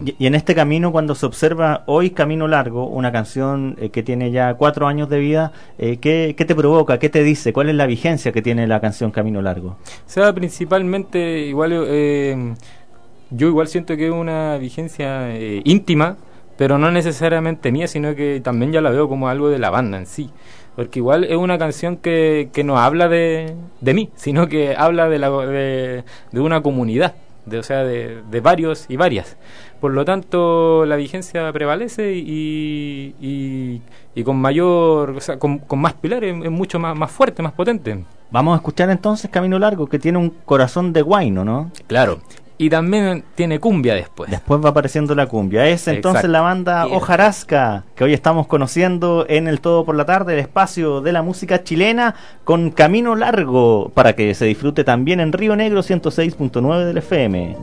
Y, y en este camino, cuando se observa hoy Camino Largo, una canción eh, que tiene ya cuatro años de vida, eh, ¿qué, qué te provoca? ¿Qué te dice? ¿Cuál es la vigencia que tiene la canción Camino Largo? O sea, principalmente, igual, eh, yo igual siento que es una vigencia eh, íntima, pero no necesariamente mía, sino que también ya la veo como algo de la banda en sí. Porque igual es una canción que, que no habla de, de mí, sino que habla de, la, de, de una comunidad, de, o sea, de, de varios y varias. Por lo tanto, la vigencia prevalece y, y, y con mayor, o sea, con, con más pilares, es mucho más, más fuerte, más potente. Vamos a escuchar entonces Camino Largo, que tiene un corazón de guayno, ¿no? Claro. Y también tiene cumbia después. Después va apareciendo la cumbia. Es entonces Exacto. la banda Bien. Hojarasca, que hoy estamos conociendo en el Todo por la Tarde, el espacio de la música chilena, con Camino Largo, para que se disfrute también en Río Negro 106.9 del FM.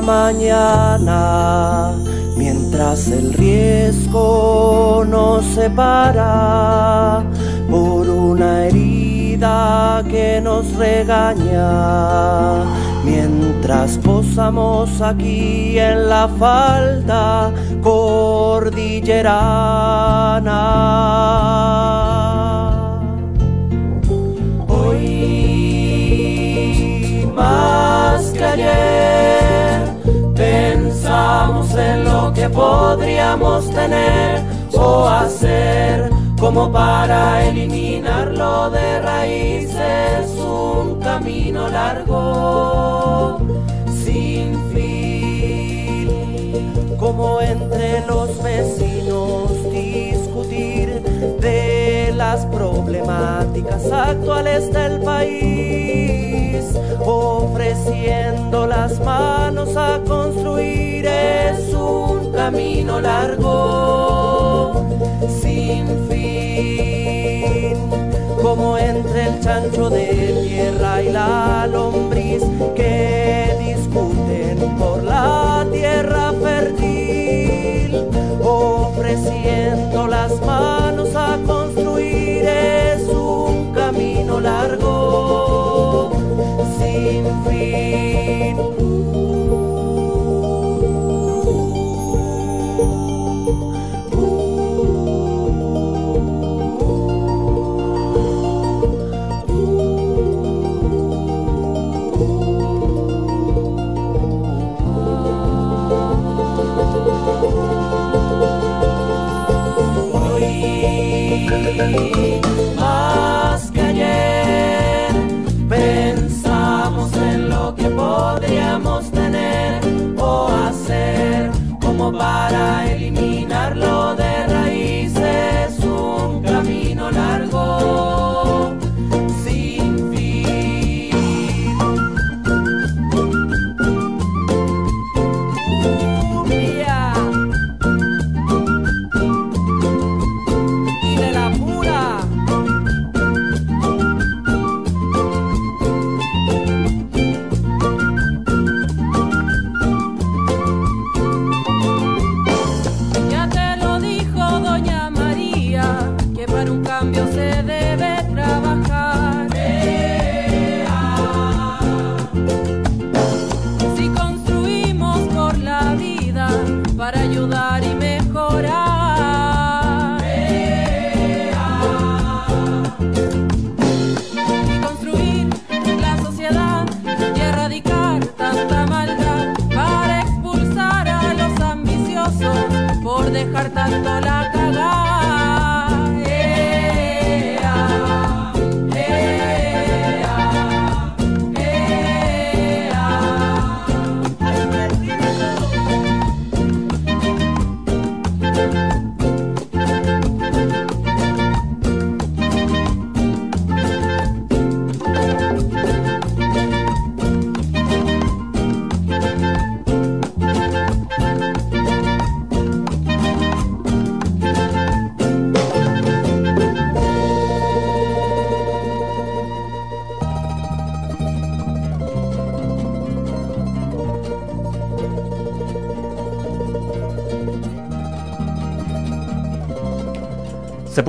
Mañana, mientras el riesgo nos separa por una herida que nos regaña, mientras posamos aquí en la falda cordillerana. Hoy más que pensamos en lo que podríamos tener o hacer como para eliminarlo de raíces un camino largo sin como entre los vecinos discutir de las problemáticas actuales del país, ofreciendo las manos a construir. Es un camino largo sin fin, como entre el chancho de tierra y la lombriz que ofreciendo las manos a dejar tanto la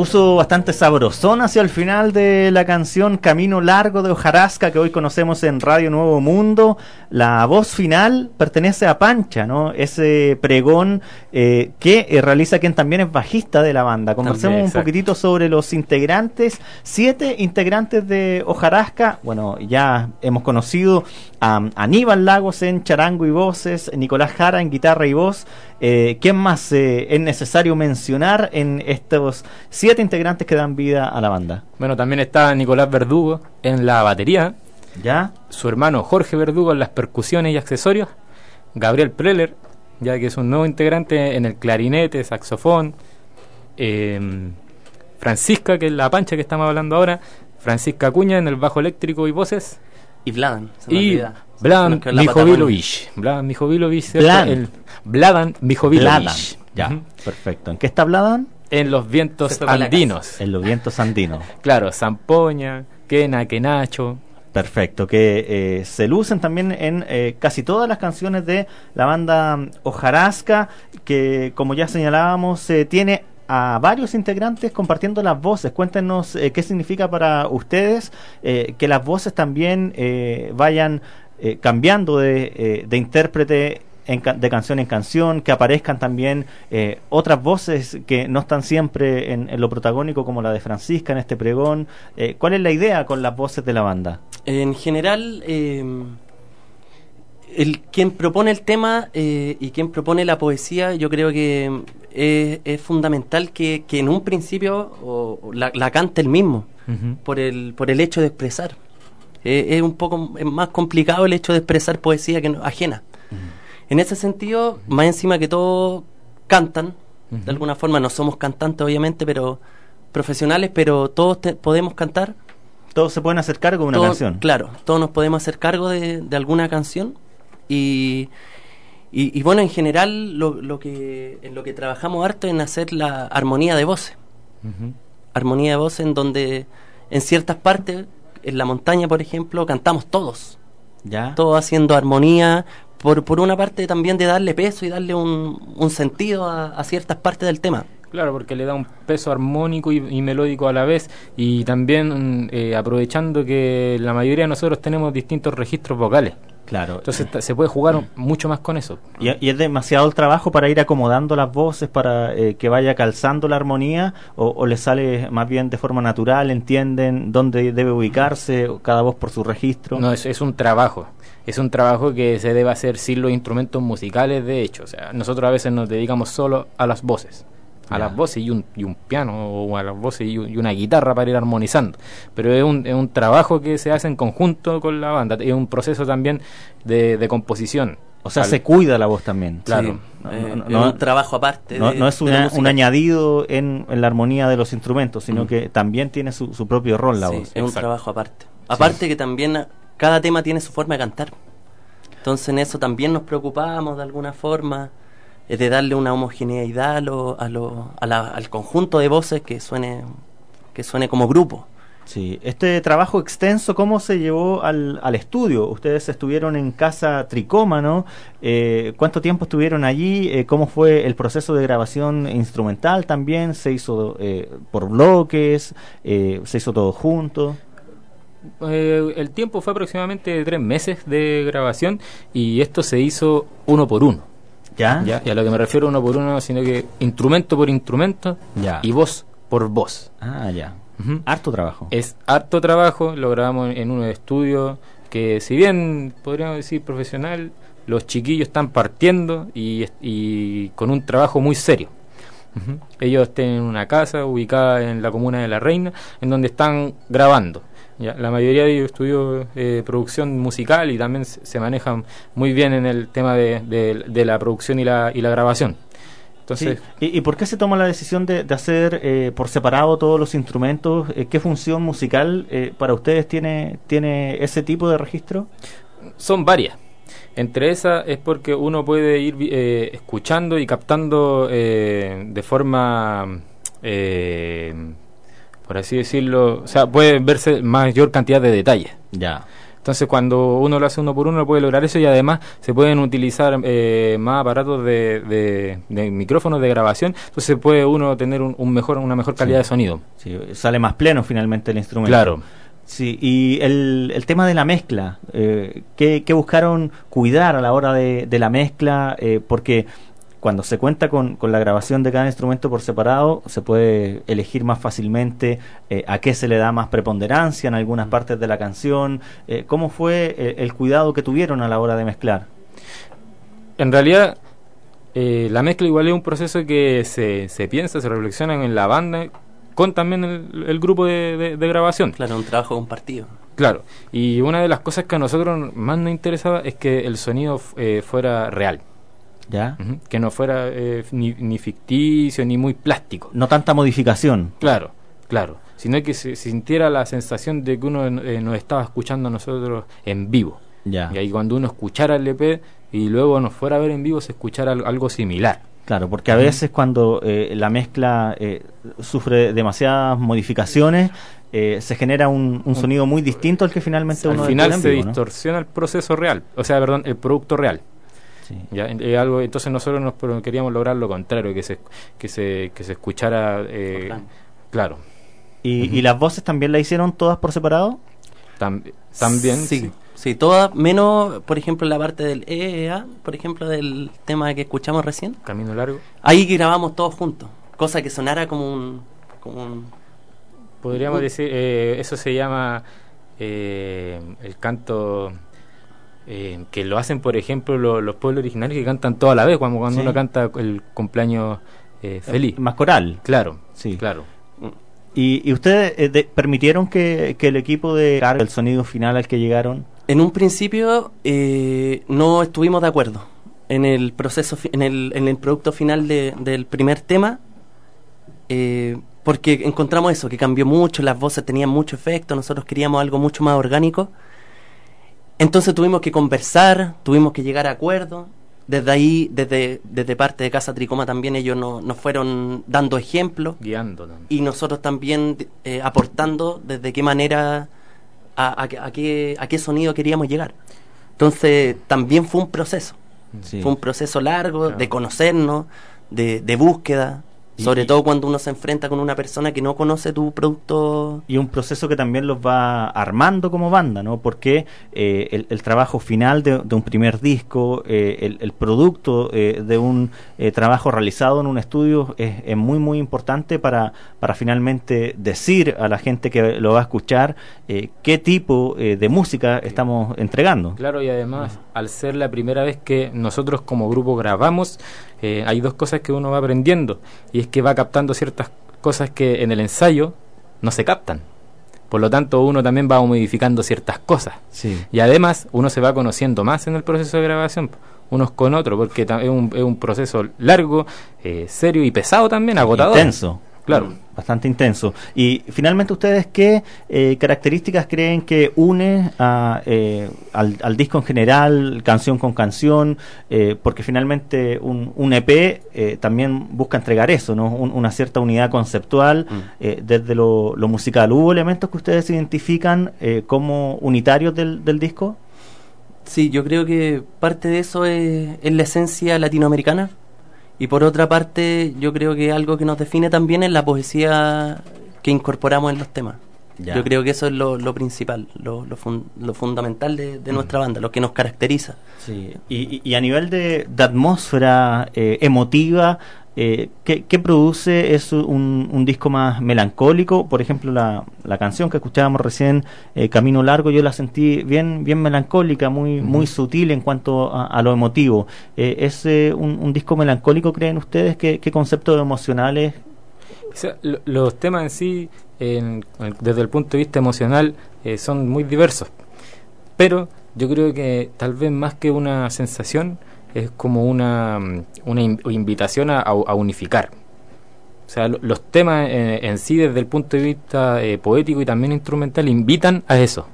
puso bastante sabrosón hacia el final de la canción Camino Largo de Hojarasca que hoy conocemos en Radio Nuevo Mundo. La voz final pertenece a Pancha, ¿no? Ese pregón eh, que eh, realiza quien también es bajista de la banda. Conversemos También, un poquitito sobre los integrantes. Siete integrantes de Hojarasca. Bueno, ya hemos conocido a Aníbal Lagos en charango y voces, Nicolás Jara en guitarra y voz. Eh, ¿Quién más eh, es necesario mencionar en estos siete integrantes que dan vida a la banda? Bueno, también está Nicolás Verdugo en la batería. Ya. Su hermano Jorge Verdugo en las percusiones y accesorios. Gabriel Preller, ya que es un nuevo integrante en el clarinete, saxofón. eh, Francisca, que es la pancha que estamos hablando ahora. Francisca Acuña en el bajo eléctrico y voces. Y Vladan, se me Y la Mijovilovich. Bladan Mijovilovich. Bladan Mijovilovich. Ya, perfecto. ¿En qué está Bladan? En los vientos andinos. En los vientos andinos. Claro, Zampoña, Quena, Quenacho. Perfecto, que eh, se lucen también en eh, casi todas las canciones de la banda mm, Hojarasca, que como ya señalábamos, eh, tiene a varios integrantes compartiendo las voces. Cuéntenos eh, qué significa para ustedes eh, que las voces también eh, vayan eh, cambiando de, de intérprete en de canción en canción, que aparezcan también eh, otras voces que no están siempre en, en lo protagónico como la de Francisca en este pregón. Eh, ¿Cuál es la idea con las voces de la banda? En general, eh, el quien propone el tema eh, y quien propone la poesía, yo creo que eh, es fundamental que, que en un principio o- o la, la cante el mismo, por el, por el hecho de expresar. Eh, es un poco es más complicado el hecho de expresar poesía que no- ajena. En ese sentido, más encima que todos cantan, de alguna forma no somos cantantes obviamente, pero profesionales, pero todos te- podemos cantar. Todos se pueden hacer cargo de una canción. Claro, todos nos podemos hacer cargo de, de alguna canción y, y, y bueno, en general lo, lo que en lo que trabajamos harto es en hacer la armonía de voces. Armonía de voces en donde en ciertas partes, en la montaña por ejemplo, cantamos todos. Ya. Todos haciendo armonía, por, por una parte también de darle peso y darle un, un sentido a, a ciertas partes del tema. Claro, porque le da un peso armónico y, y melódico a la vez y también mm, eh, aprovechando que la mayoría de nosotros tenemos distintos registros vocales. Claro. Entonces se puede jugar mucho más con eso. Y, y es demasiado el trabajo para ir acomodando las voces, para eh, que vaya calzando la armonía, o, o le sale más bien de forma natural, entienden dónde debe ubicarse cada voz por su registro. No, es, es un trabajo. Es un trabajo que se debe hacer sin los instrumentos musicales, de hecho. O sea, nosotros a veces nos dedicamos solo a las voces. A Ya. las voces y un, y un piano, o a las voces y, un- y una guitarra para ir armonizando. Pero es un, es un trabajo que se hace en conjunto con la banda. Es un proceso también de, de composición. O sea, se cuida la voz también. Claro. Sí, eh, es un trabajo aparte No, de- no es una- un añadido en, en la armonía de los instrumentos, sino Mm. que también tiene su, su propio rol la Sí, voz. es un trabajo aparte. Aparte que también cada tema tiene su forma de cantar. Entonces en eso también nos preocupamos de alguna forma eh, de darle una homogeneidad a lo- a lo- a la- al conjunto de voces que suene que suene como grupo. Sí, este trabajo extenso, ¿cómo se llevó al, al estudio? Ustedes estuvieron en casa Tricómano, eh, ¿cuánto tiempo estuvieron allí? Eh, ¿Cómo fue el proceso de grabación instrumental también? ¿Se hizo eh, por bloques? Eh, ¿Se hizo todo junto? Eh, el tiempo fue aproximadamente de tres meses de grabación y esto se hizo uno por uno. ¿Ya? Ya, y a lo que me refiero uno por uno, sino que instrumento por instrumento Ya. y voz por voz. Ah, ya. Harto trabajo. Es harto trabajo, lo grabamos en, un estudio que si bien podríamos decir profesional, los chiquillos están partiendo y, y con un trabajo muy serio. Ujú. Ellos tienen una casa ubicada en la comuna de La Reina, en donde están grabando. Ya, la mayoría de ellos estudió eh, producción musical y también se, manejan muy bien en el tema de, de- de la producción y la, y la grabación. Entonces, Sí. ¿Y, y por qué se toma la decisión de, de hacer eh, por separado todos los instrumentos? Eh, ¿Qué función musical eh, para ustedes tiene, tiene ese tipo de registro? son varias. Entre esas es porque uno puede ir eh, escuchando y captando de forma, eh, por así decirlo, o sea, puede verse mayor cantidad de detalles. Ya. Entonces, cuando uno lo hace uno por uno, puede lograr eso y además se pueden utilizar eh, más aparatos de, de, de micrófonos de grabación. Entonces, puede uno tener un, un mejor, una mejor calidad Sí. de sonido. Sí, sale más pleno finalmente el instrumento. Claro. Sí, y el, el tema de la mezcla, eh, ¿qué, qué buscaron cuidar a la hora de, de la mezcla? Eh, porque cuando se cuenta con, con la grabación de cada instrumento por separado, se puede elegir más fácilmente eh, a qué se le da más preponderancia en algunas partes de la canción. Eh, ¿Cómo fue el, el cuidado que tuvieron a la hora de mezclar? En realidad, eh, la mezcla igual es un proceso que se, se piensa, se reflexiona en la banda con también el, el grupo de, de- de grabación. Claro, un trabajo compartido. Claro, y una de las cosas que a nosotros más nos interesaba es que el sonido eh, fuera real. Que no fuera eh, ni, ni ficticio ni muy plástico. No tanta modificación. Claro, claro. Sino que se sintiera la sensación de que uno eh, nos estaba escuchando a nosotros en vivo. Ya. Y ahí cuando uno escuchara el EP y luego nos fuera a ver en vivo se escuchara al- algo similar. Claro, porque a veces cuando eh, la mezcla eh, sufre demasiadas modificaciones, eh, se genera un, un sonido muy distinto al que finalmente Al uno final escucha en se vivo, ¿no? distorsiona el proceso real, o sea, perdón, el producto real. Ya, eh, algo, entonces nosotros nos queríamos lograr lo contrario, que se, que se, que se escuchara, eh, claro. ¿Y, y las voces también la hicieron todas por separado? Tam- también, sí. sí. Sí, todas, menos, por ejemplo, la parte del EEA, por ejemplo, del tema que escuchamos recién. Camino largo. Ahí grabamos todos juntos, cosa que sonara como un... Como un Podríamos un- decir, eh, eso se llama eh, el canto eh, que lo hacen, por ejemplo, lo- los pueblos originarios que cantan toda la vez, cuando, cuando Sí. uno canta el cumpleaños eh, feliz. Más coral. Claro, Sí. claro. ¿Y, y ustedes eh, de- permitieron que, que el equipo de carga el sonido final al que llegaron? En un principio eh, no estuvimos de acuerdo en el proceso, en el, en el producto final de- del primer tema, eh, porque encontramos eso, que cambió mucho, las voces tenían mucho efecto, nosotros queríamos algo mucho más orgánico. Entonces tuvimos que conversar, tuvimos que llegar a acuerdos. Desde ahí, desde, desde parte de Casa Tricoma también ellos no- nos fueron dando ejemplos Guiando también. y nosotros también eh, aportando desde qué manera, a, a qué- a qué, a qué sonido queríamos llegar. Entonces también fue un proceso, Sí. fue un proceso largo de conocernos, de, de búsqueda, sobre y- todo cuando uno se enfrenta con una persona que no conoce tu producto. Y un proceso que también los va armando como banda, ¿no? Porque eh, el, el trabajo final de, de un primer disco, eh, el, el producto eh, de un eh, trabajo realizado en un estudio es, es muy, muy importante para, para finalmente decir a la gente que lo va a escuchar eh, qué tipo eh, de música estamos entregando. Claro, y además, al ser la primera vez que nosotros como grupo grabamos, eh, hay dos cosas que uno va aprendiendo, y es que va captando ciertas cosas que en el ensayo no se captan. Por lo tanto, uno también va modificando ciertas cosas. Sí. Y además, uno se va conociendo más en el proceso de grabación, unos con otros, porque es un, es un proceso largo, eh, serio y pesado también, agotador. Intenso. Claro. Bastante intenso. Y finalmente, ¿ustedes qué eh, características creen que une a, eh, al, al disco en general, canción con canción? Eh, porque finalmente un, un EP eh, también busca entregar eso, ¿no? Un- una cierta unidad conceptual eh, desde lo, lo musical. ¿Hubo elementos que ustedes identifican eh, como unitarios del, del disco? Sí, yo creo que parte de eso es, es la esencia latinoamericana. Y por otra parte, yo creo que algo que nos define también es la poesía que incorporamos en los temas. Ya. Yo creo que eso es lo, lo principal, lo, lo, fun- lo fundamental de, de nuestra banda, lo que nos caracteriza. Sí. Y, y- y a nivel de, de atmósfera eh, emotiva, eh, ¿qué, qué produce? ¿Es un, un disco más melancólico? Por ejemplo, la, la canción que escuchábamos recién, eh, Camino Largo, yo la sentí bien, bien melancólica, muy, muy sutil en cuanto a, a lo emotivo. Eh, ¿Es un, un disco melancólico, creen ustedes? ¿Qué, qué conceptos emocionales? O sea, lo- los temas en sí, en- en- desde el punto de vista emocional, eh, son muy diversos. Pero yo creo que tal vez más que una sensación, es como una, una in- invitación a, a unificar. O sea, lo- los temas eh, en sí, desde el punto de vista eh, poético y también instrumental, invitan a eso.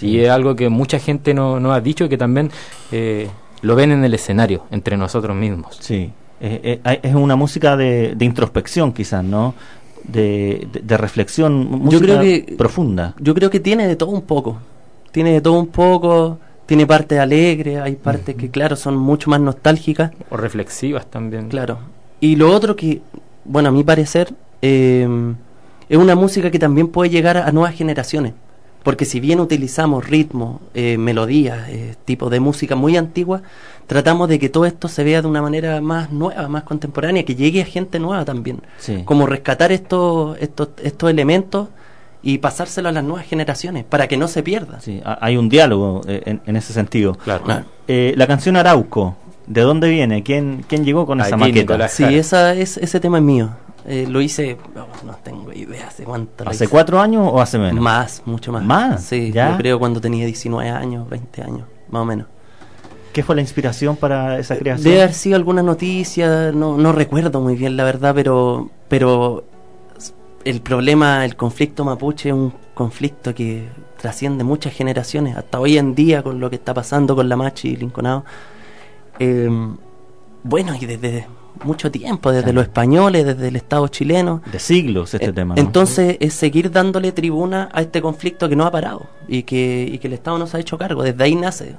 Y es algo que mucha gente no, no ha dicho y que también eh, lo ven en el escenario, entre nosotros mismos. Sí. Eh, eh, es una música de, de introspección, quizás, ¿no? De, de- de reflexión, música creo que- profunda. Yo creo que tiene de todo un poco. tiene de todo un poco, tiene partes alegres, hay partes que claro son mucho más nostálgicas. O reflexivas también. Claro. Y lo otro que, bueno, a mi parecer, eh, es una música que también puede llegar a, a nuevas generaciones. Porque si bien utilizamos ritmos, eh, melodías, eh, tipo de música muy antigua, tratamos de que todo esto se vea de una manera más nueva, más contemporánea, que llegue a gente nueva también. Sí. Como rescatar estos, estos, estos elementos y pasárselo a las nuevas generaciones, para que no se pierda. Sí, ha- hay un diálogo eh, en, en ese sentido. Claro. Eh, la canción Arauco, ¿de dónde viene? ¿Quién, quién llegó con esa maqueta? Sí, esa, es, ese tema es mío. Eh, lo hice, no, no tengo idea hace cuánto. ¿Hace cuatro años o hace menos? Más, mucho más. ¿Más? Sí, ¿Ya? yo creo cuando tenía 19 años, 20 años, más o menos. ¿Qué fue la inspiración para esa creación? Debe haber sido alguna noticia, no, no recuerdo muy bien la verdad, pero, pero el problema, el conflicto mapuche es un conflicto que trasciende muchas generaciones, hasta hoy en día con lo que está pasando con la Machi y Linconado. Eh, bueno, y desde mucho tiempo, desde los españoles, desde el Estado chileno. De siglos este Eh, tema. ¿no? Entonces es seguir dándole tribuna a este conflicto que no ha parado y que, y que el Estado nos ha hecho cargo. Desde ahí nace.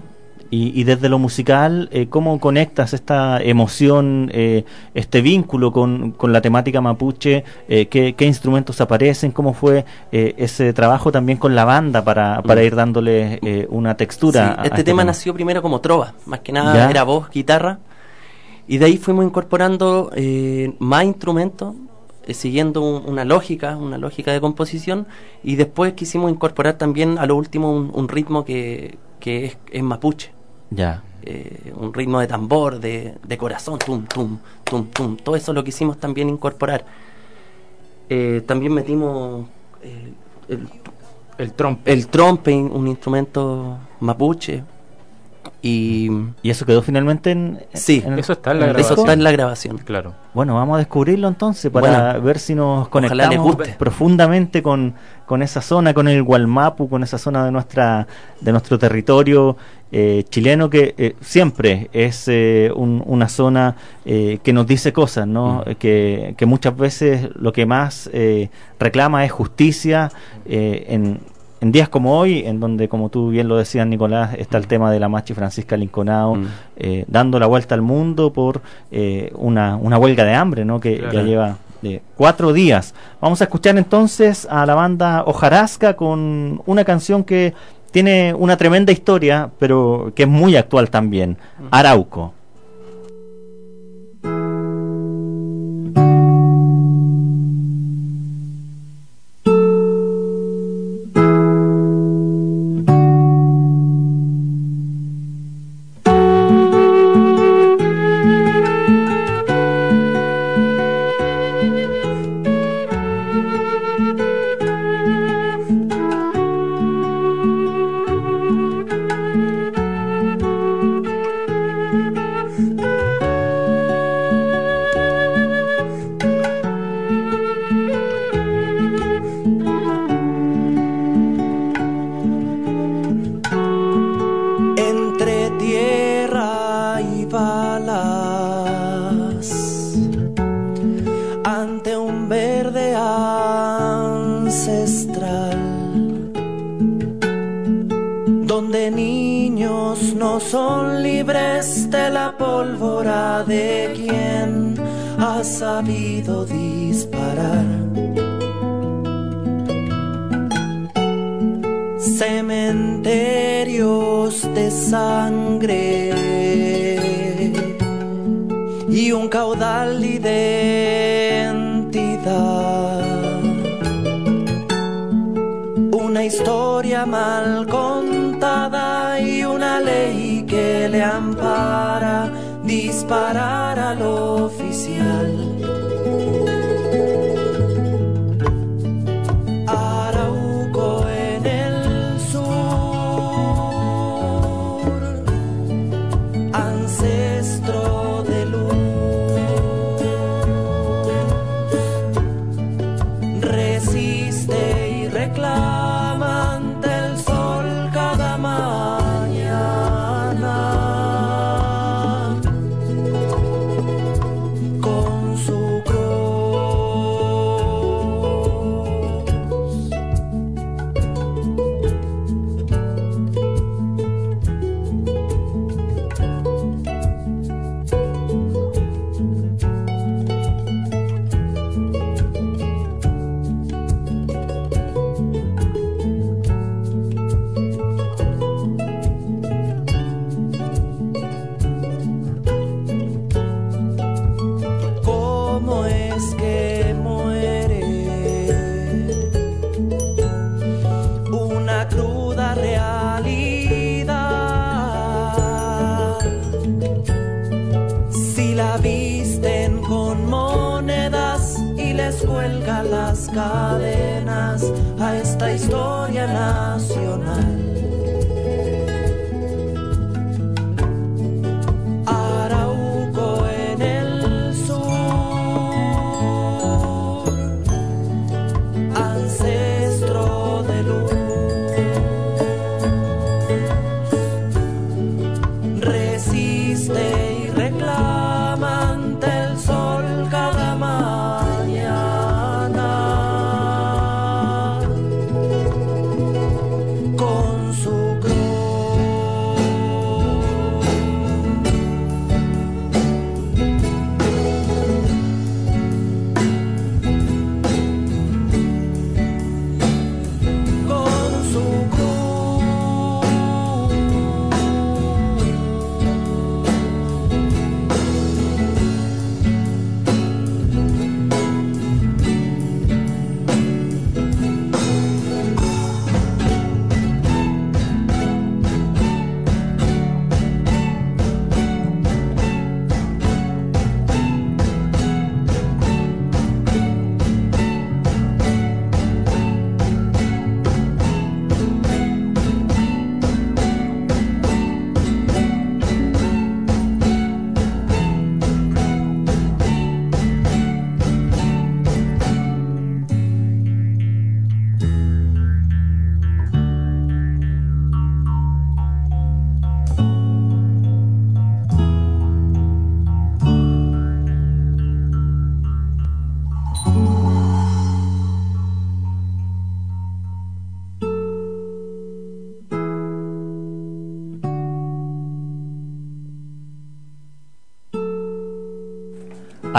Y, y desde lo musical, eh, ¿cómo conectas esta emoción, eh, este vínculo con, con la temática mapuche? Eh, ¿qué, qué instrumentos aparecen? ¿Cómo fue eh, ese trabajo también con la banda para, para Mm. ir dándole eh, una textura? Sí, a este tema nació primero como trova, más que nada Ya. era voz, guitarra, y de ahí fuimos incorporando eh, más instrumentos, siguiendo un- una lógica, una lógica de composición, y después quisimos incorporar también a lo último un, un ritmo que, que es, es mapuche. Ya. eh, un ritmo de tambor, de, de corazón, tum, tum, tum, tum. Todo eso lo quisimos también incorporar. Eh, también metimos eh, el, el trompe. El trompe, un instrumento mapuche. Y, ¿Y eso quedó finalmente en...? Sí, en- Eso está en la Eso grabación. está en la grabación. Claro. Bueno, vamos a descubrirlo entonces para Bueno, ver si nos conectamos profundamente con, con esa zona, con el Gualmapu, con esa zona de nuestra de nuestro territorio eh, chileno que eh, siempre es eh, un- una zona eh, que nos dice cosas, ¿no? Eh, Que, que muchas veces lo que más eh, reclama es justicia eh, en en días como hoy, en donde, como tú bien lo decías, Nicolás, está el tema de la Machi Francisca Linconao, Mm. eh, dando la vuelta al mundo por eh, una, una huelga de hambre, ¿no? Que Claro. ya lleva eh, cuatro días. Vamos a escuchar entonces a la banda Ojarasca con una canción que tiene una tremenda historia, pero que es muy actual también, Arauco. Cementerios de sangre y un caudal de identidad. Una historia mal contada y una ley que le ampara disparar al oficial.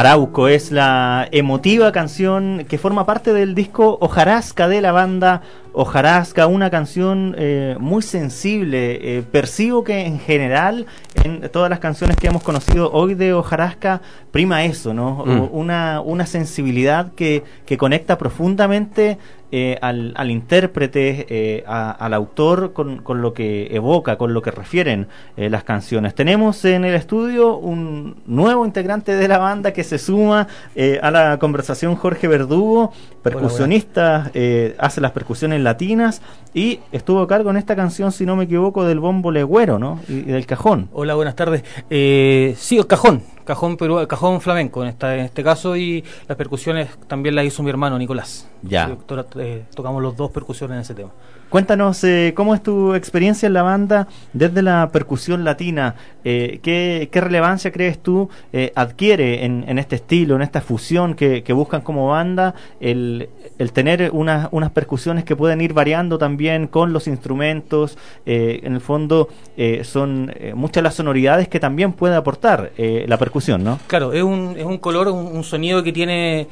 Arauco es la emotiva canción que forma parte del disco Ojarasca de la banda Ojarasca, una canción eh, muy sensible. Eh, percibo que en general en todas las canciones que hemos conocido hoy de Ojarasca prima eso, ¿no? Mm. Una, una sensibilidad que, que conecta profundamente eh, al, al intérprete, eh, a- al autor con, con lo que evoca, con lo que refieren eh, las canciones. Tenemos en el estudio un nuevo integrante de la banda que se suma eh, a la conversación, Jorge Verdugo, percusionista, eh, hace las percusiones latinas y estuvo a cargo en esta canción, si no me equivoco, del bombo legüero, ¿no? Y, y del cajón. Hola, buenas tardes. Eh, sí, el cajón, cajón perú, cajón flamenco en, esta, en este caso y las percusiones también las hizo mi hermano Nicolás. Ya. Eh, tocamos los dos percusiones en ese tema. Cuéntanos eh, cómo es tu experiencia en la banda desde la percusión latina. Eh, ¿qué, qué relevancia crees tú eh, adquiere en, en este estilo, en esta fusión que, que buscan como banda, el, el tener unas, unas percusiones que pueden ir variando también con los instrumentos? Eh, en el fondo eh, son eh, muchas las sonoridades que también puede aportar la percusión, ¿no? Claro, es un, es un color, un, un sonido que tiene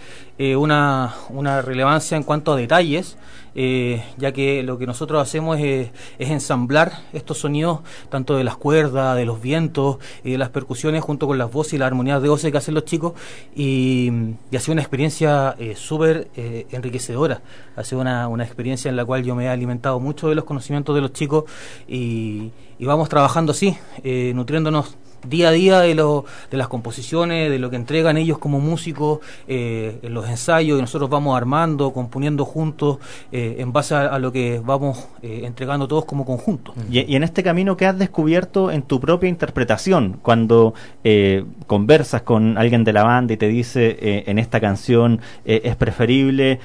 una, una relevancia en cuanto a detalles, eh, ya que lo que nosotros hacemos es, es ensamblar estos sonidos, tanto de las cuerdas, de los vientos, y de las percusiones, junto con las voces y las armonías de voces que hacen los chicos, y, y ha sido una experiencia eh, súper eh, enriquecedora. Ha sido una, una experiencia en la cual yo me he alimentado mucho de los conocimientos de los chicos y, y vamos trabajando así, eh, nutriéndonos día a día de, lo, de las composiciones, de lo que entregan ellos como músicos, eh, en los ensayos, y nosotros vamos armando, componiendo juntos, eh, en base a, a lo que vamos eh, entregando todos como conjunto. Y, y en este camino que has descubierto en tu propia interpretación, cuando eh, conversas con alguien de la banda y te dice eh, en esta canción es preferible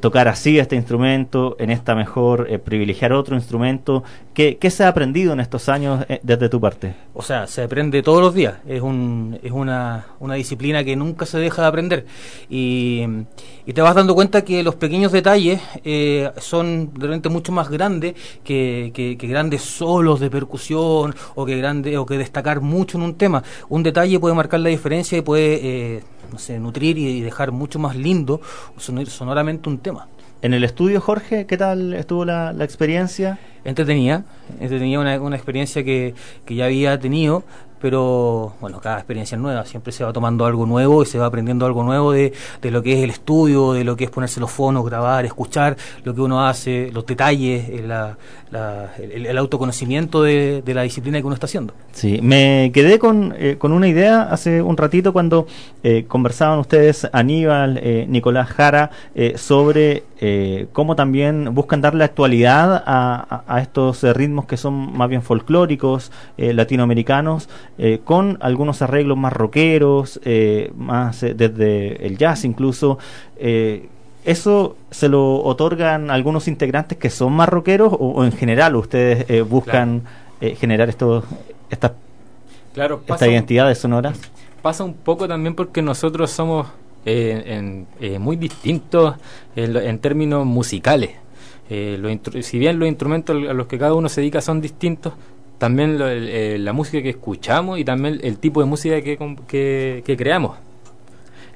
tocar así este instrumento, en esta mejor privilegiar otro instrumento, ¿qué, qué se ha aprendido en estos años desde tu parte? O sea, se aprende todos los días. Es, un, es una, una disciplina que nunca se deja de aprender. Y, y te vas dando cuenta que los pequeños detalles eh, son de repente mucho más grandes que, que- que grandes solos de percusión o que, grande, o que destacar mucho en un tema. Un detalle puede marcar la diferencia y puede eh, no sé, nutrir y dejar mucho más lindo sonor- sonoramente un tema. En el estudio, Jorge, ¿qué tal estuvo la, la experiencia? entretenida, entretenida una, una experiencia que, que ya había tenido, pero bueno, cada experiencia es nueva, siempre se va tomando algo nuevo y se va aprendiendo algo nuevo de, de lo que es el estudio, de lo que es ponerse los fonos, grabar, escuchar lo que uno hace, los detalles, eh, la- el, autoconocimiento de, la disciplina que uno está haciendo. Sí, me quedé con, eh, con una idea hace un ratito cuando eh, conversaban ustedes, Aníbal, eh, Nicolás Jara, eh, sobre eh, cómo también buscan darle actualidad a, estos ritmos que son más bien folclóricos, eh, latinoamericanos, con algunos arreglos más rockeros, más desde el jazz incluso. eh, ¿Eso se lo otorgan algunos integrantes que son más rockeros o, o en general ustedes eh, buscan eh, generar estos, estas, Claro, estas identidades sonoras? Pasa un poco también porque nosotros somos eh, en- eh, muy distintos en, lo- en términos musicales. Eh, instru- si bien los instrumentos a los que cada uno se dedica son distintos, también lo- el- la música que escuchamos y también el tipo de música que, que creamos.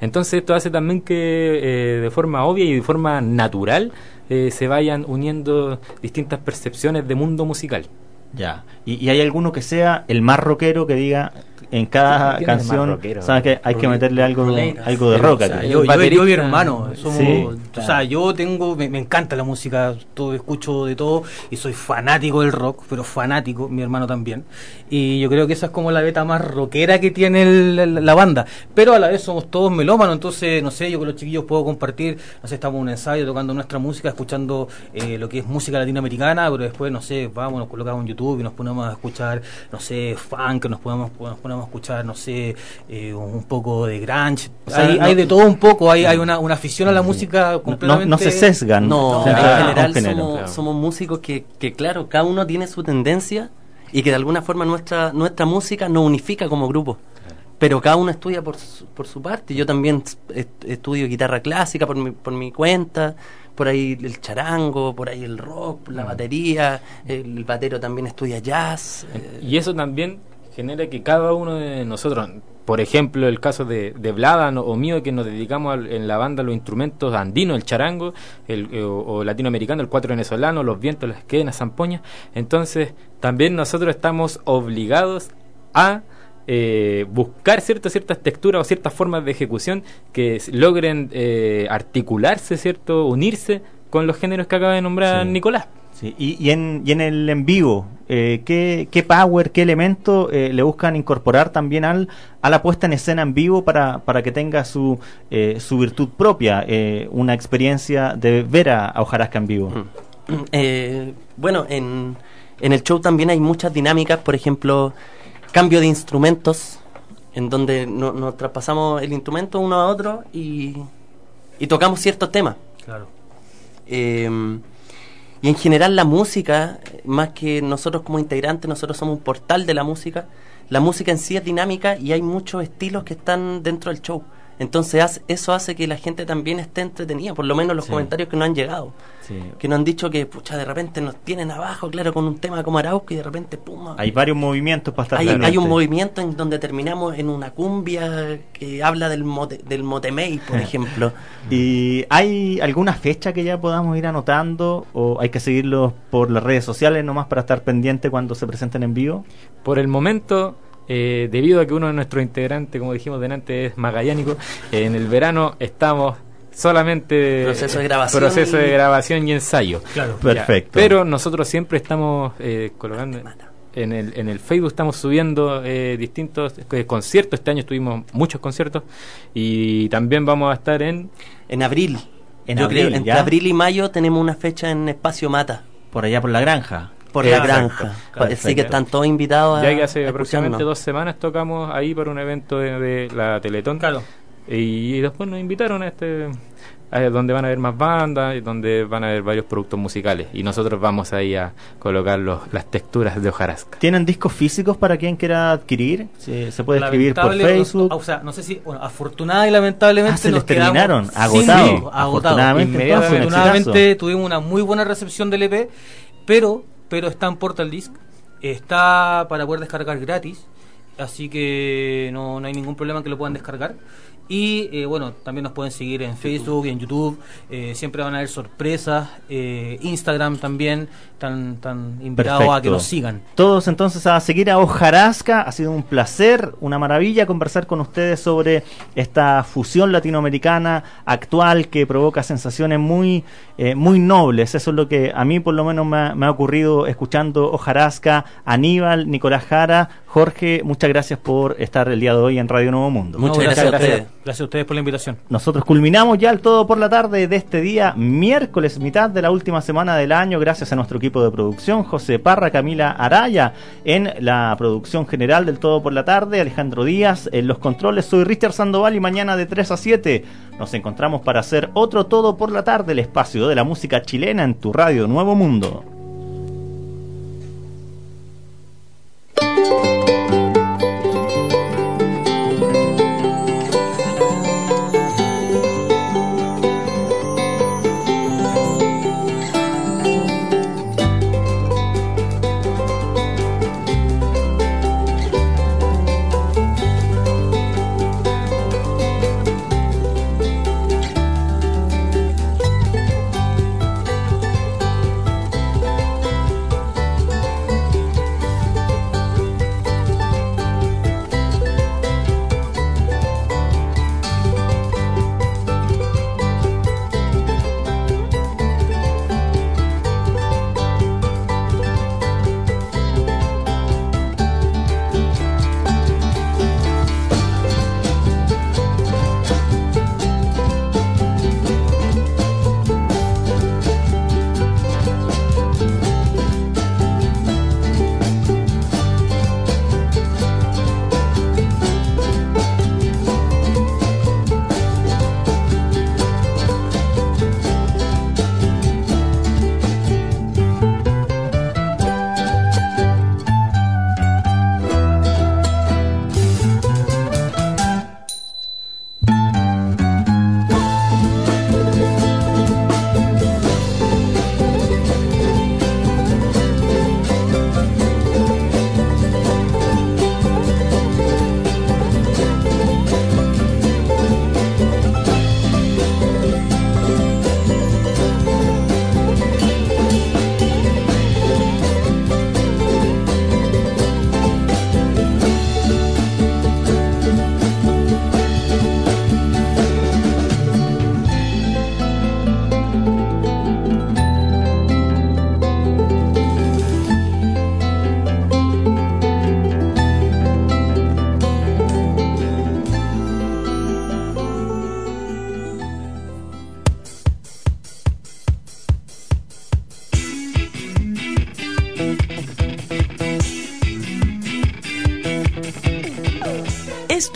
Entonces esto hace también que eh, de forma obvia y de forma natural eh, se vayan uniendo distintas percepciones de mundo musical. Ya. ¿Y, y hay alguno que sea el más rockero que diga en cada ¿Quién es el más canción, rockero? sabes que hay que meterle algo, algo de rock o sea, yo, yo, yo hermano, somos, Sí. o sea, yo tengo, me, me encanta la música, todo, escucho de todo y soy fanático del rock, pero fanático, mi hermano también. Y yo creo que esa es como la beta más rockera que tiene el- la, la banda, pero a la vez somos todos melómanos, entonces, no sé, yo con los chiquillos puedo compartir, no sé, estamos en un ensayo tocando nuestra música, escuchando eh, lo que es música latinoamericana, pero después, no sé, vamos, nos colocamos en YouTube y nos ponemos a escuchar, no sé, funk, nos ponemos, nos ponemos a escuchar, no sé, eh, un poco de grunge, O sea, hay, no- hay de todo un poco, hay, hay una, una afición a la música completamente... no se sesgan. No, en general somos, Claro. somos músicos que, que, claro, cada uno tiene su tendencia y que de alguna forma nuestra, nuestra música nos unifica como grupo. Pero cada uno estudia por su, por su parte. Yo también est- estudio guitarra clásica por mi, por mi cuenta, por ahí el charango, por ahí el rock, la batería, el batero también estudia jazz. Y eso también genera que cada uno de nosotros, por ejemplo, el caso de, de Vlada no- o mío, que nos dedicamos al- en la banda a los instrumentos andinos, el charango, el, eh, o, o latinoamericano, el cuatro venezolano, los vientos, las quenas, zampoñas. Entonces, también nosotros estamos obligados a eh, buscar ciertas ciertas texturas o ciertas formas de ejecución que logren eh, articularse, ¿cierto? Unirse con los géneros que acaba de nombrar Sí. Nicolás. Sí, y, y en, y en el en vivo, eh, ¿qué, ¿qué power, qué elemento eh, le buscan incorporar también al, a la puesta en escena en vivo para, para que tenga su, eh, su virtud propia, eh, una experiencia de ver a, a Hojarasca en vivo? Eh, bueno, en, en el show también hay muchas dinámicas, por ejemplo, cambio de instrumentos, en donde no- nos traspasamos el instrumento uno a otro y, y tocamos ciertos temas. Claro. Y en general la música, más que nosotros como integrantes, nosotros somos un portal de la música, la música en sí es dinámica y hay muchos estilos que están dentro del show. Entonces hace- eso hace que la gente también esté entretenida, por lo menos los Sí. comentarios que nos han llegado. Sí. Que nos han dicho que, pucha, de repente nos tienen abajo, claro, con un tema como Arauco y de repente, pum, Hay varios movimientos para estar hay, hay un movimiento en donde terminamos en una cumbia que habla del, mote, del motemey, por ejemplo. ¿Y hay alguna fecha que ya podamos ir anotando o hay que seguirlos por las redes sociales nomás para estar pendiente cuando se presenten en vivo? Por el momento, eh, debido a que uno de nuestros integrantes, como dijimos delante, es magallánico, eh, en el verano estamos solamente Proceso de grabación proceso de y- grabación y ensayo. Claro. Ya, Perfecto. Pero nosotros siempre estamos eh, colocando en el, en el Facebook estamos subiendo eh, distintos eh, conciertos. Este año tuvimos muchos conciertos y también vamos a estar en En abril. En Yo abril, creo, entre ¿ya? abril y mayo tenemos una fecha en Espacio Mata. Por allá por la granja. Por Eh, la granja. perfecto. Así que están todos invitados a. ya que hace a aproximadamente dos semanas tocamos ahí para un evento de, de la Teletón. Claro. Y después nos invitaron a este a donde van a haber más bandas y donde van a haber varios productos musicales y nosotros vamos ahí a colocar los, las texturas de hojarasca. ¿Tienen discos físicos para quien quiera adquirir? Se, se puede escribir por Facebook. O sea, no sé si, bueno, afortunada y lamentablemente Ah, se nos les terminaron, quedamos agotado. sin disco, agotado. Inmediatamente. Afortunadamente tuvimos una muy buena recepción del EP, pero, pero está en Portal Disc, está para poder descargar gratis, así que no, no hay ningún problema que lo puedan descargar. Y eh, bueno, también nos pueden seguir en Facebook y en YouTube. Eh, siempre van a haber sorpresas. Eh, Instagram también. Están, están invitados a que nos sigan. Todos entonces a seguir a Ojarasca. Ha sido un placer, una maravilla conversar con ustedes sobre esta fusión latinoamericana actual que provoca sensaciones muy, eh, muy nobles. Eso es lo que a mí por lo menos me ha, me ha ocurrido escuchando Ojarasca, Aníbal, Nicolás Jara. Jorge, muchas gracias por estar el día de hoy en Radio Nuevo Mundo. No, gracias, a ustedes. Gracias a ustedes por la invitación. Nosotros culminamos ya el todo por la tarde de este día, miércoles, mitad de la última semana del año, gracias a nuestro equipo de producción, José Parra, Camila Araya, en la producción general del todo por la tarde, Alejandro Díaz, en los controles, soy Richard Sandoval y mañana de 3 a 7 nos encontramos para hacer otro todo por la tarde, el espacio de la música chilena en tu radio Nuevo Mundo.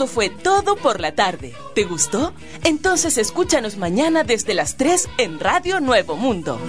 Esto fue todo por la tarde. ¿Te gustó? Entonces escúchanos mañana desde las 3 en Radio Nuevo Mundo.